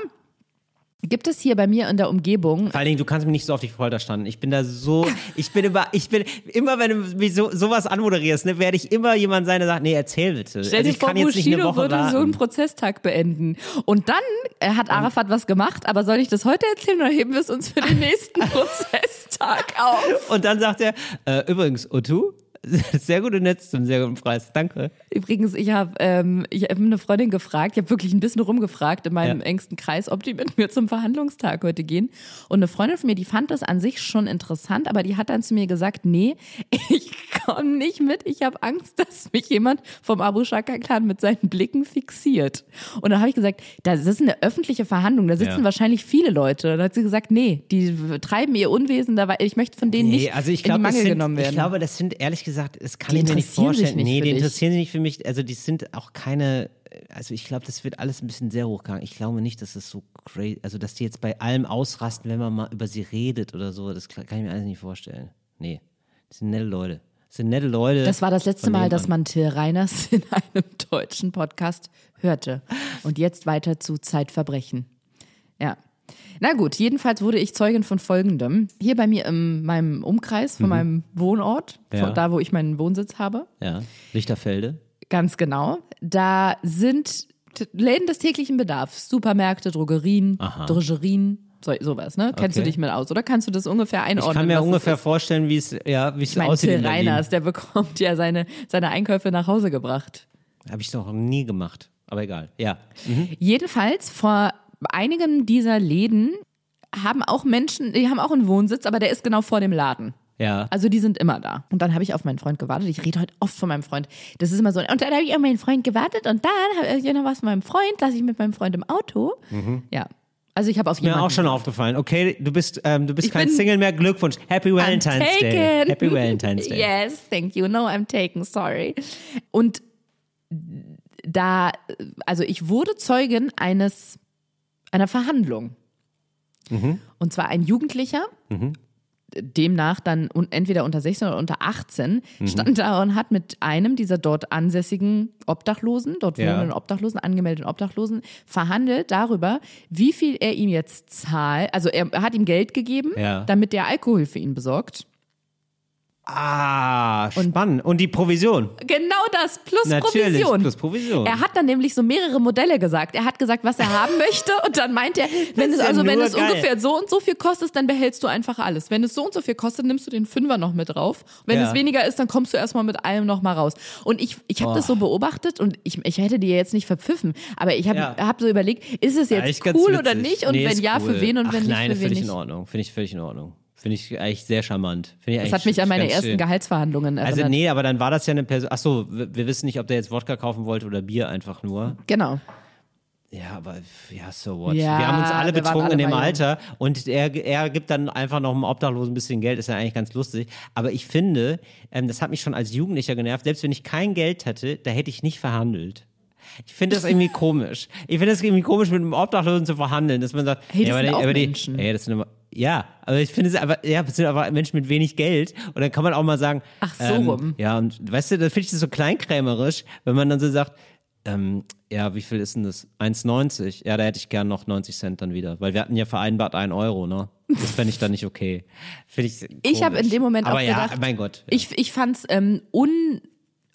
C: gibt es hier bei mir in der Umgebung
B: Vor allen Dingen, du kannst mich nicht so auf die Folter standen. Ich bin da so, ich bin immer, ich bin, immer wenn du mich so, sowas anmoderierst, ne, werde ich immer jemand sein, der sagt, nee, erzähl bitte.
C: Stell
B: also
C: dir
B: ich
C: vor, Bushido
B: Woche
C: würde so einen
B: warten.
C: Prozesstag beenden. Und dann äh, hat Arafat was gemacht, aber soll ich das heute erzählen oder heben wir es uns für den nächsten Prozesstag auf?
B: Und dann sagt er, äh, übrigens, Otu, sehr gute Netz zum sehr guten Preis. Danke.
C: Übrigens, ich habe ähm, ich hab eine Freundin gefragt, ich habe wirklich ein bisschen rumgefragt in meinem
B: Ja.
C: engsten Kreis, ob die mit mir zum Verhandlungstag heute gehen. Und eine Freundin von mir, die fand das an sich schon interessant, aber die hat dann zu mir gesagt, nee, ich komme nicht mit, ich habe Angst, dass mich jemand vom Abu Shaka Clan mit seinen Blicken fixiert. Und dann habe ich gesagt, das ist eine öffentliche Verhandlung, da sitzen
B: Ja.
C: wahrscheinlich viele Leute. Dann hat sie gesagt, nee, die treiben ihr Unwesen, ich möchte von denen nicht
B: also ich
C: in die
B: glaube,
C: Mangel
B: sind,
C: genommen werden.
B: ich glaube, das sind ehrlich gesagt, das kann
C: Die
B: ich mir nicht vorstellen.
C: nicht
B: nee, die
C: dich.
B: interessieren sich nicht für mich. Also die sind auch keine, also ich glaube, das wird alles ein bisschen sehr hochgegangen. Ich glaube nicht, dass es so crazy, also dass die jetzt bei allem ausrasten, wenn man mal über sie redet oder so. Das kann ich mir alles nicht vorstellen. Nee, das sind nette Leute. Das sind nette Leute.
C: Das war das letzte Mal, dass man Till Reiners in einem deutschen Podcast hörte. Und jetzt weiter zu Zeitverbrechen. Ja. Na gut, jedenfalls wurde ich Zeugin von Folgendem. Hier bei mir in meinem Umkreis von meinem Wohnort,
B: Mhm. Ja.
C: da wo ich meinen Wohnsitz habe,
B: Ja, Lichterfelde.
C: ganz genau, da sind Läden des täglichen Bedarfs, Supermärkte, Drogerien,
B: Aha.
C: Drogerien, So, sowas, ne? Kennst du
B: Okay.
C: dich mit aus? Oder kannst du das ungefähr einordnen?
B: Ich kann mir ungefähr vorstellen, wie es, ja, wie es
C: Ich meine,
B: aussieht.
C: Till. Reiners, der bekommt ja seine, seine Einkäufe nach Hause gebracht.
B: Habe ich noch nie gemacht. Aber egal. Ja.
C: Jedenfalls vor einigen dieser Läden haben auch Menschen, die haben auch einen Wohnsitz, aber der ist genau vor dem Laden.
B: Ja.
C: Also die sind immer da. Und dann habe ich auf meinen Freund gewartet. Ich rede heute oft von meinem Freund. Das ist immer so. Und dann habe ich auf meinen Freund gewartet und dann habe ich noch was von meinem Freund, lasse ich mit meinem Freund im Auto. Ja. Also ich habe auf
B: Mir
C: jemanden.
B: auch schon aufgefallen. Okay, du bist, ähm, du bist
C: Ich
B: kein Single mehr. Glückwunsch. Happy
C: I'm
B: Valentine's Day.
C: taken.
B: Happy Valentine's Day.
C: Yes, thank you. No, I'm taken, sorry. Und da, also ich wurde Zeugin eines, einer Verhandlung.
B: Mhm.
C: Und zwar ein Jugendlicher, demnach dann entweder unter 16 oder unter 18,
B: Mhm.
C: stand da und hat mit einem dieser dort ansässigen Obdachlosen, dort
B: Ja.
C: wohnenden Obdachlosen, angemeldeten Obdachlosen, verhandelt darüber, wie viel er ihm jetzt zahlt. Also er hat ihm Geld gegeben,
B: Ja.
C: damit der Alkohol für ihn besorgt.
B: Ah, spannend. Und die Provision.
C: Genau das, plus
B: Natürlich,
C: Provision.
B: plus Provision.
C: Er hat dann nämlich so mehrere Modelle gesagt. Er hat gesagt, was er haben möchte und dann meint er, wenn es
B: ja
C: also wenn es
B: geil.
C: ungefähr so und so viel kostet, dann behältst du einfach alles. Wenn es so und so viel kostet, nimmst du den Fünfer noch mit drauf. Wenn
B: Ja.
C: es weniger ist, dann kommst du erstmal mit allem noch mal raus. Und ich, ich habe das so beobachtet und ich, ich hätte dir jetzt nicht verpfiffen, aber ich habe
B: Ja.
C: hab so überlegt, ist es jetzt
B: ganz
C: cool oder nicht? Und
B: Nee,
C: wenn ja,
B: cool.
C: für wen und
B: Ach,
C: wenn nicht,
B: nein,
C: für wen
B: finde ich
C: nicht?
B: in Ordnung. Finde ich völlig in Ordnung. Finde ich eigentlich sehr charmant. Ich
C: Das hat mich an meine ersten
B: schön.
C: Gehaltsverhandlungen erinnert.
B: Also nee, aber dann war das ja eine Person. Achso, wir wissen nicht, ob der jetzt Wodka kaufen wollte oder Bier einfach nur.
C: Genau.
B: Ja, aber ja, so what.
C: Ja,
B: wir haben uns alle betrunken
C: alle
B: in dem
C: jung.
B: Alter und er, er gibt dann einfach noch einem Obdachlosen ein bisschen Geld, ist ja eigentlich ganz lustig. Aber ich finde, ähm, das hat mich schon als Jugendlicher genervt, selbst wenn ich kein Geld hätte, da hätte ich nicht verhandelt. Ich finde das irgendwie komisch. Ich finde das irgendwie komisch, mit einem Obdachlosen zu verhandeln, dass man sagt,
C: Hey, das
B: ja, aber
C: sind
B: die, aber die,
C: Menschen.
B: Ja, das sind immer, ja, aber ich finde es aber, ja, das sind aber Menschen mit wenig Geld und dann kann man auch mal sagen,
C: Ach, so
B: ähm,
C: rum.
B: ja, und weißt du, da finde ich das so kleinkrämerisch, wenn man dann so sagt, ähm, ja, wie viel ist denn das? 1,90? Ja, da hätte ich gern noch 90 Cent dann wieder, weil wir hatten ja vereinbart 1 Euro, ne? Das fände ich dann nicht okay. Finde ich
C: Ich habe in
B: komisch.
C: dem Moment
B: Aber
C: auch
B: ja,
C: gedacht,
B: mein Gott. Ja.
C: Ich, ich fand es ähm, un,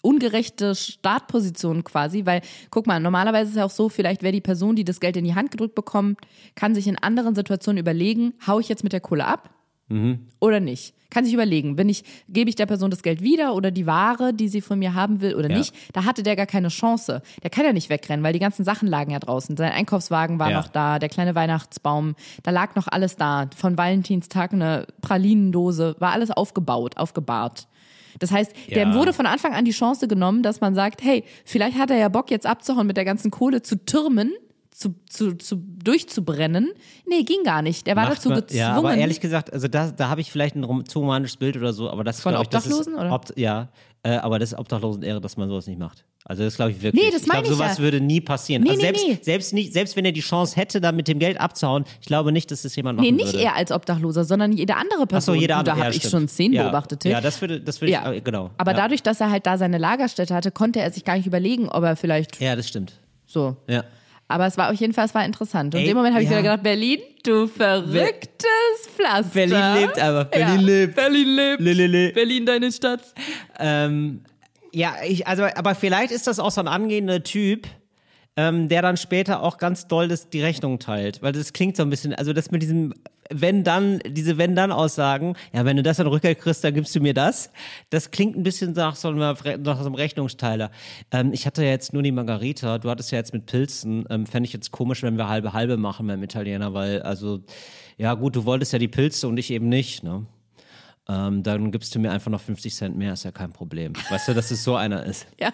C: ungerechte Startposition quasi, weil guck mal, normalerweise ist es ja auch so, vielleicht wäre die Person, die das Geld in die Hand gedrückt bekommt, kann sich in anderen Situationen überlegen, hau ich jetzt mit der Kohle ab
B: Mhm.
C: oder nicht. Kann sich überlegen, bin ich, gebe ich der Person das Geld wieder oder die Ware, die sie von mir haben will oder
B: Ja.
C: nicht. Da hatte der gar keine Chance. Der kann ja nicht wegrennen, weil die ganzen Sachen lagen ja draußen. Sein Einkaufswagen war
B: Ja.
C: noch da, der kleine Weihnachtsbaum, da lag noch alles da. Von Valentinstag eine Pralinendose, war alles aufgebaut, aufgebahrt. Das heißt,
B: Ja.
C: dem wurde von Anfang an die Chance genommen, dass man sagt, hey, vielleicht hat er ja Bock jetzt abzuhauen mit der ganzen Kohle zu türmen, zu, zu, zu durchzubrennen. Nee, ging gar nicht. Der war
B: Macht
C: dazu
B: man-
C: gezwungen.
B: Ja, aber ehrlich gesagt, also da, da habe ich vielleicht ein zu romantisches Bild oder so, aber das
C: Von
B: glaub ich, das ist,
C: oder?
B: Ob, ja, äh, aber das ist Obdachlosen-Ehre, dass man sowas nicht macht. Also das glaube ich wirklich.
C: Nee, das
B: ich glaube,
C: meine ich
B: sowas
C: ja.
B: würde nie passieren.
C: Nee,
B: also
C: nee,
B: selbst,
C: nee.
B: selbst nicht, selbst wenn er die Chance hätte, da mit dem Geld abzuhauen, ich glaube nicht, dass das jemand machen
C: Nee, nicht
B: würde.
C: er als Obdachloser, sondern jede andere Person.
B: jeder
C: Du,
B: andere.
C: Da habe ich schon Szenen
B: ja.
C: beobachtet.
B: Ja, das würde, das würde
C: Ja.
B: ich, genau.
C: Aber
B: ja.
C: dadurch, dass er halt da seine Lagerstätte hatte, konnte er sich gar nicht überlegen, ob er vielleicht
B: Ja, das stimmt.
C: so.
B: Ja.
C: Aber es war auf jeden Fall, es war interessant. Und in
B: Ey,
C: dem Moment habe ich wieder gedacht, Berlin, du verrücktes Pflaster.
B: Berlin lebt einfach. Berlin lebt.
C: Berlin lebt.
B: Lelele.
C: Berlin, deine Stadt.
B: Ähm, ja, ich, also, aber vielleicht ist das auch so ein angehender Typ, ähm, der dann später auch ganz doll das, die Rechnung teilt. Weil das klingt so ein bisschen, also das mit diesem wenn dann, diese wenn dann Aussagen, ja, wenn du das dann Rückgeld kriegst, dann gibst du mir das. Das klingt ein bisschen nach so einem, nach so einem Rechnungsteiler. Ähm, ich hatte ja jetzt nur die Margarita, du hattest ja jetzt mit Pilzen, ähm, fände ich jetzt komisch, wenn wir halbe halbe machen beim Italiener, weil, also, ja gut, du wolltest ja die Pilze und ich eben nicht, ne? Ähm, dann gibst du mir einfach noch 50 Cent mehr, ist ja kein Problem. Weißt du, dass es so einer ist.
C: Ja.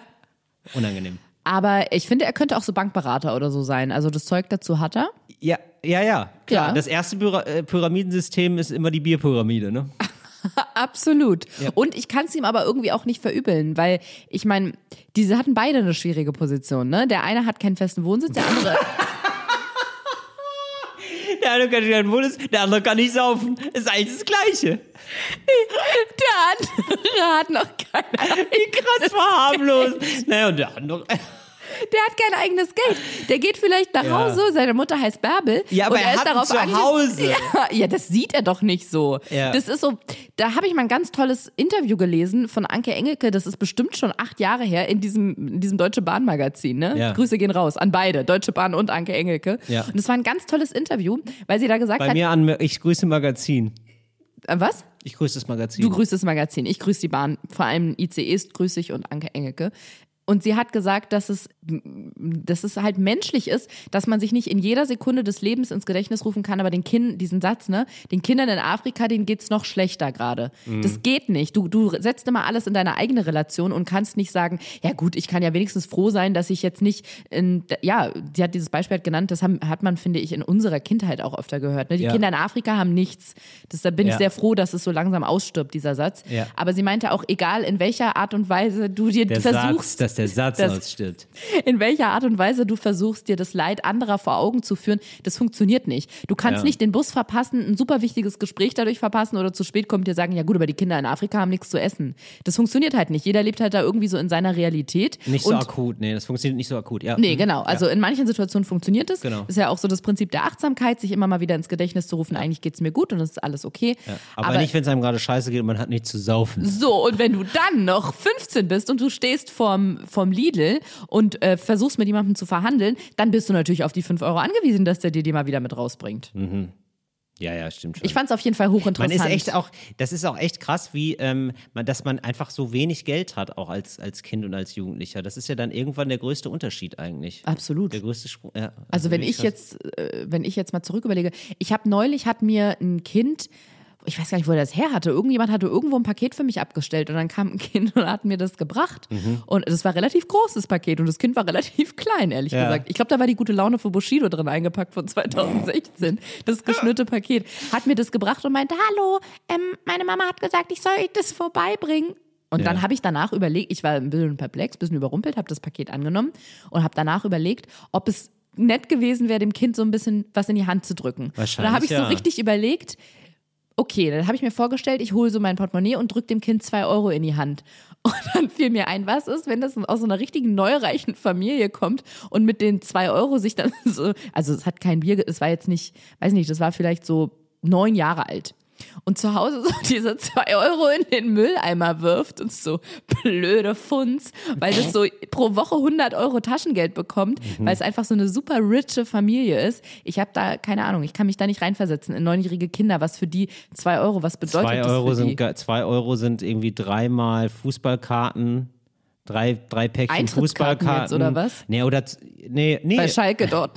B: Unangenehm.
C: Aber ich finde, er könnte auch so Bankberater oder so sein. Also das Zeug dazu hat er.
B: Ja, ja, ja. Klar,
C: Ja.
B: das erste äh, Pyramidensystem ist immer die Bierpyramide, ne?
C: Absolut. Und ich kann es ihm aber irgendwie auch nicht verübeln, weil ich meine, diese hatten beide eine schwierige Position. Ne? Der eine hat keinen festen Wohnsitz, der andere.
B: Der eine kann keinen Wohnsitz, der andere kann nicht saufen. Ist eigentlich das Gleiche.
C: der andere hat noch keine.
B: Wie krass verharmlos. naja, und der andere.
C: Der hat kein eigenes Geld. Der geht vielleicht nach
B: Ja.
C: Hause, seine Mutter heißt Bärbel.
B: Ja, aber
C: und
B: er
C: ist darauf
B: ein
C: ange-
B: Zuhause.
C: Ja, ja, das sieht er doch nicht so.
B: Ja.
C: Das ist so, da habe ich mal ein ganz tolles Interview gelesen von Anke Engelke, das ist bestimmt schon acht Jahre her, in diesem, in diesem Deutsche Bahn Magazin. Ne? Grüße gehen raus an beide, Deutsche Bahn und Anke Engelke.
B: Ja.
C: Und es war ein ganz tolles Interview, weil sie da gesagt
B: Bei
C: hat,
B: mir an, ich grüße Magazin.
C: äh, was?
B: Ich grüße das Magazin.
C: Du grüßt das Magazin, ich grüße die Bahn, vor allem ICEs grüße ich und Anke Engelke. Und sie hat gesagt, dass es, dass es halt menschlich ist, dass man sich nicht in jeder Sekunde des Lebens ins Gedächtnis rufen kann, aber den Kindern, diesen Satz, ne, den Kindern in Afrika, denen geht's noch schlechter gerade. Das geht nicht. Du, du setzt immer alles in deine eigene Relation und kannst nicht sagen, ja gut, ich kann ja wenigstens froh sein, dass ich jetzt nicht in, ja, sie hat dieses Beispiel halt genannt, das haben, hat man, finde ich, in unserer Kindheit auch öfter gehört. Ne? Die
B: Ja.
C: Kinder in Afrika haben nichts. Das, da bin ich
B: Ja.
C: sehr froh, dass es so langsam ausstirbt, dieser Satz.
B: Ja.
C: Aber sie meinte auch, egal in welcher Art und Weise du dir
B: der
C: versuchst,
B: Satz, der Satz
C: das-
B: ausstirbt.
C: in welcher Art und Weise du versuchst, dir das Leid anderer vor Augen zu führen, das funktioniert nicht. Du kannst
B: Ja.
C: nicht den Bus verpassen, ein super wichtiges Gespräch dadurch verpassen oder zu spät kommt dir sagen, ja gut, aber die Kinder in Afrika haben nichts zu essen. Das funktioniert halt nicht. Jeder lebt halt da irgendwie so in seiner Realität.
B: Nicht so
C: und
B: akut, nee, das funktioniert nicht so akut. Ja.
C: Nee,
B: Mhm.
C: genau. Also in manchen Situationen funktioniert es.
B: Genau.
C: Ist ja auch so das Prinzip der Achtsamkeit, sich immer mal wieder ins Gedächtnis zu rufen, eigentlich geht's mir gut und es ist alles okay.
B: Ja. Aber, nicht, wenn es einem gerade scheiße geht und man hat nichts zu saufen.
C: So, und wenn du dann noch 15 bist und du stehst vorm, vorm Lidl und äh, versuchst mit jemandem zu verhandeln, dann bist du natürlich auf die 5 Euro angewiesen, dass der dir die mal wieder mit rausbringt.
B: Ja, ja, stimmt schon.
C: Ich fand es auf jeden Fall
B: man
C: hochinteressant.
B: ist echt auch, das ist auch echt krass, wie, ähm, man, dass man einfach so wenig Geld hat, auch als, als Kind und als Jugendlicher. Das ist ja dann irgendwann der größte Unterschied eigentlich.
C: Absolut.
B: Der größte Sprung. Ja,
C: Also wenn
B: wirklich
C: ich
B: krass.
C: jetzt, äh, wenn ich jetzt mal zurück überlege, ich habe neulich hat mir ein Kind, ich weiß gar nicht, wo er das her hatte, irgendjemand hatte irgendwo ein Paket für mich abgestellt und dann kam ein Kind und hat mir das gebracht
B: Mhm.
C: und das war relativ großes Paket und das Kind war relativ klein, ehrlich
B: Ja.
C: gesagt. Ich glaube, da war die gute Laune für Bushido drin eingepackt von 2016. Das geschnürte Paket hat mir das gebracht und meinte, hallo, ähm, meine Mama hat gesagt, ich soll euch das vorbeibringen. Und dann
B: Ja.
C: habe ich danach überlegt, ich war ein bisschen perplex, ein bisschen überrumpelt, habe das Paket angenommen und habe danach überlegt, ob es nett gewesen wäre, dem Kind so ein bisschen was in die Hand zu drücken. Und
B: Wahrscheinlich,
C: da habe ich
B: ja.
C: so richtig überlegt, okay, dann habe ich mir vorgestellt, ich hole so mein Portemonnaie und drücke dem Kind zwei Euro in die Hand. Und dann fiel mir ein, was ist, wenn das aus so einer richtigen neureichen Familie kommt und mit den zwei Euro sich dann so, also es hat kein Bier, es war jetzt nicht, weiß nicht, das war vielleicht so neun Jahre alt. Und zu Hause so diese zwei Euro in den Mülleimer wirft und so blöde Funds, weil das so pro Woche 100 Euro Taschengeld bekommt,
B: Mhm.
C: weil es einfach so eine super riche Familie ist. Ich habe da keine Ahnung, ich kann mich da nicht reinversetzen in neunjährige Kinder, was für die zwei Euro, was bedeutet
B: Zwei
C: das
B: Euro,
C: für die?
B: sind, ge- zwei Euro sind irgendwie dreimal Fußballkarten, drei, drei Päckchen Fußballkarten.
C: jetzt, oder was?
B: Nee, oder, nee, nee.
C: Bei Schalke dort.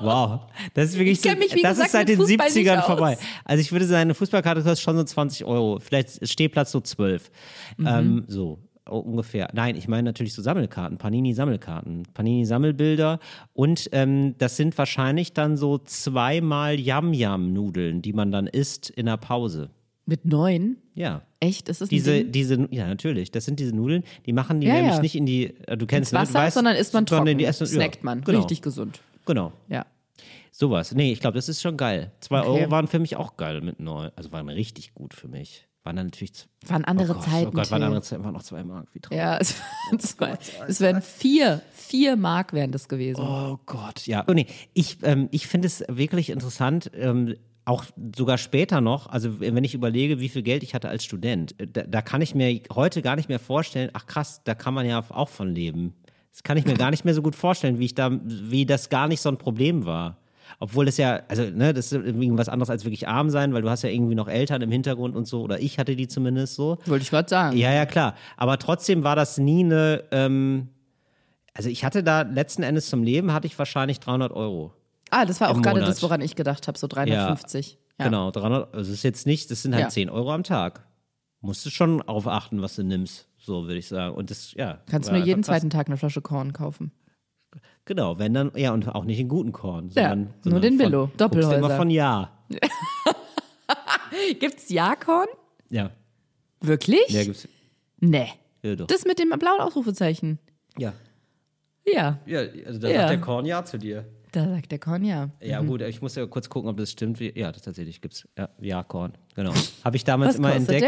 B: Wow. Das ist wirklich so,
C: mich,
B: das
C: gesagt,
B: ist seit den
C: Fußball nicht
B: 70ern
C: aus.
B: vorbei. Also ich würde sagen, eine Fußballkarte kostet schon so 20 Euro. Vielleicht Stehplatz so 12.
C: Mhm.
B: Ähm, so. Ungefähr. Nein, ich meine natürlich so Sammelkarten, Panini-Sammelkarten, Panini-Sammelbilder. Und ähm, das sind wahrscheinlich dann so zweimal Yam-Yam-Nudeln, die man dann isst in der Pause.
C: Mit neun?
B: Ja.
C: Echt? Ist das
B: Diese,
C: Ding?
B: diese, ja, natürlich. Das sind diese Nudeln, die machen die
C: Ja,
B: nämlich
C: ja.
B: nicht in die, äh, du kennst
C: Ins
B: ne,
C: Wasser,
B: weißt,
C: sondern isst man
B: sondern
C: trocken.
B: Die essen,
C: Snackt
B: ja,
C: man.
B: Genau.
C: Richtig gesund.
B: Genau.
C: Ja.
B: Sowas. Nee, ich glaube, das ist schon geil. Zwei
C: Okay.
B: Euro waren für mich auch geil mit neu. Also waren richtig gut für mich. Waren dann natürlich.
C: Waren andere
B: oh Gott,
C: Zeiten.
B: Oh Gott, waren andere Zeiten, waren noch zwei Mark. Wie traurig.
C: Ja, es waren, zwei, es wären vier, vier Mark wären das gewesen.
B: Oh Gott, ja. Oh, nee, ich, ähm, ich finde es wirklich interessant, ähm, auch sogar später noch, also wenn ich überlege, wie viel Geld ich hatte als Student, äh, da, da kann ich mir heute gar nicht mehr vorstellen, ach krass, da kann man ja auch von leben. Das kann ich mir gar nicht mehr so gut vorstellen, wie ich da, wie das gar nicht so ein Problem war. Obwohl das ja, also, ne, das ist irgendwie was anderes als wirklich arm sein, weil du hast ja irgendwie noch Eltern im Hintergrund und so, oder ich hatte die zumindest so.
C: Wollte ich gerade sagen.
B: Ja, ja, klar. Aber trotzdem war das nie eine, ähm, also ich hatte da letzten Endes zum Leben hatte ich wahrscheinlich 300 Euro.
C: Ah, das war auch gerade das, woran ich gedacht habe, so 350. Ja.
B: Genau, 300, also das ist jetzt nicht, das sind halt
C: Ja.
B: 10 Euro am Tag. Musst du schon darauf achten, was du nimmst, so würde ich sagen. Und das, ja.
C: Kannst
B: war
C: nur jeden zweiten Tag eine Flasche Korn kaufen.
B: Genau, wenn dann, ja, und auch nicht in guten Korn.
C: Ja,
B: Sondern,
C: nur
B: sondern
C: den Billo,
B: du
C: Doppelhäuser.
B: immer von Ja.
C: Gibt's Ja-Korn?
B: Ja.
C: Wirklich?
B: Ja, gibt's.
C: nee.
B: Ja, doch.
C: Das mit dem blauen Ausrufezeichen.
B: ja.
C: Ja,
B: Ja, also da
C: Ja.
B: sagt der Korn Ja zu dir.
C: da sagt der Korn ja.
B: Ja, gut, ich muss ja kurz gucken, ob das stimmt. Ja, das tatsächlich gibt's. Ja, Ja-Korn. Genau. Habe ich damals
C: Was
B: immer entdeckt.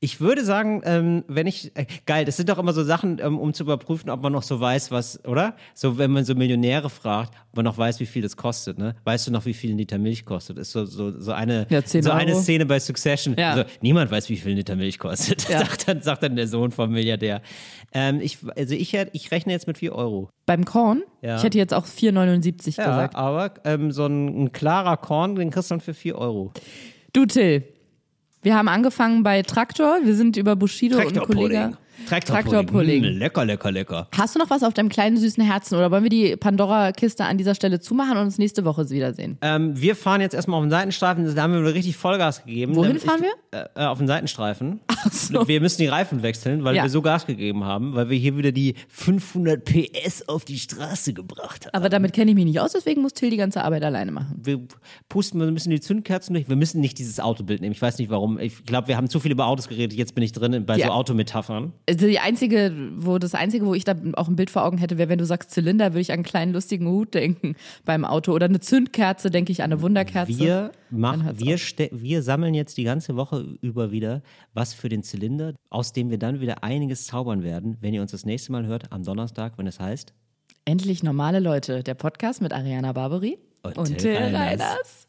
B: Ich würde sagen, ähm, wenn ich, äh, geil, das sind doch immer so Sachen, ähm, um zu überprüfen, ob man noch so weiß, was, oder? So, wenn man so Millionäre fragt, ob man noch weiß, wie viel das kostet, ne? Weißt du noch, wie viel ein Liter Milch kostet? Ist so, so, so eine,
C: Ja, 10
B: so eine. Szene bei Succession.
C: Ja.
B: Also, niemand weiß, wie viel ein Liter Milch kostet,
C: Ja.
B: sagt, dann, sagt dann der Sohn vom Milliardär. Ähm, ich, also ich, ich rechne jetzt mit 4 Euro.
C: Beim Korn,
B: Ja.
C: ich hätte jetzt auch 4,79
B: Ja,
C: gesagt.
B: aber ähm, so ein, ein klarer Korn, den kriegst du dann für 4 Euro.
C: Du, Till, wir haben angefangen bei Traktor, wir sind über Bushido und Kollega. Traktorpudding.
B: Mm, lecker, lecker, lecker.
C: Hast du noch was auf deinem kleinen süßen Herzen oder wollen wir die Pandora-Kiste an dieser Stelle zumachen und uns nächste Woche wiedersehen?
B: Ähm, wir fahren jetzt erstmal auf den Seitenstreifen, da haben wir wieder richtig Vollgas gegeben.
C: Wohin
B: Ähm,
C: fahren
B: ich, Äh, äh, auf den Seitenstreifen.
C: Ach so.
B: Wir müssen die Reifen wechseln, weil
C: Ja.
B: wir so Gas gegeben haben, weil wir hier wieder die 500 PS auf die Straße gebracht haben.
C: Aber damit kenne ich mich nicht aus, deswegen muss Till die ganze Arbeit alleine machen.
B: Wir pusten wir müssen die Zündkerzen durch. Wir müssen nicht dieses Autobild nehmen. Ich weiß nicht warum. Ich glaube, wir haben zu viel über Autos geredet. Jetzt bin ich drin bei
C: Ja.
B: so Autometaphern.
C: Also die einzige, wo das einzige, wo ich da auch ein Bild vor Augen hätte, wäre, wenn du sagst Zylinder, würde ich an einen kleinen lustigen Hut denken beim Auto oder eine Zündkerze, denke ich an eine Wunderkerze.
B: Wir, machen, wir, wir sammeln jetzt die ganze Woche über wieder was für den Zylinder, aus dem wir dann wieder einiges zaubern werden, wenn ihr uns das nächste Mal hört, am Donnerstag, wenn es heißt.
C: Endlich normale Leute, der Podcast mit Ariana Barbary
B: Und
C: und, Till
B: Reiners.
C: Reiners.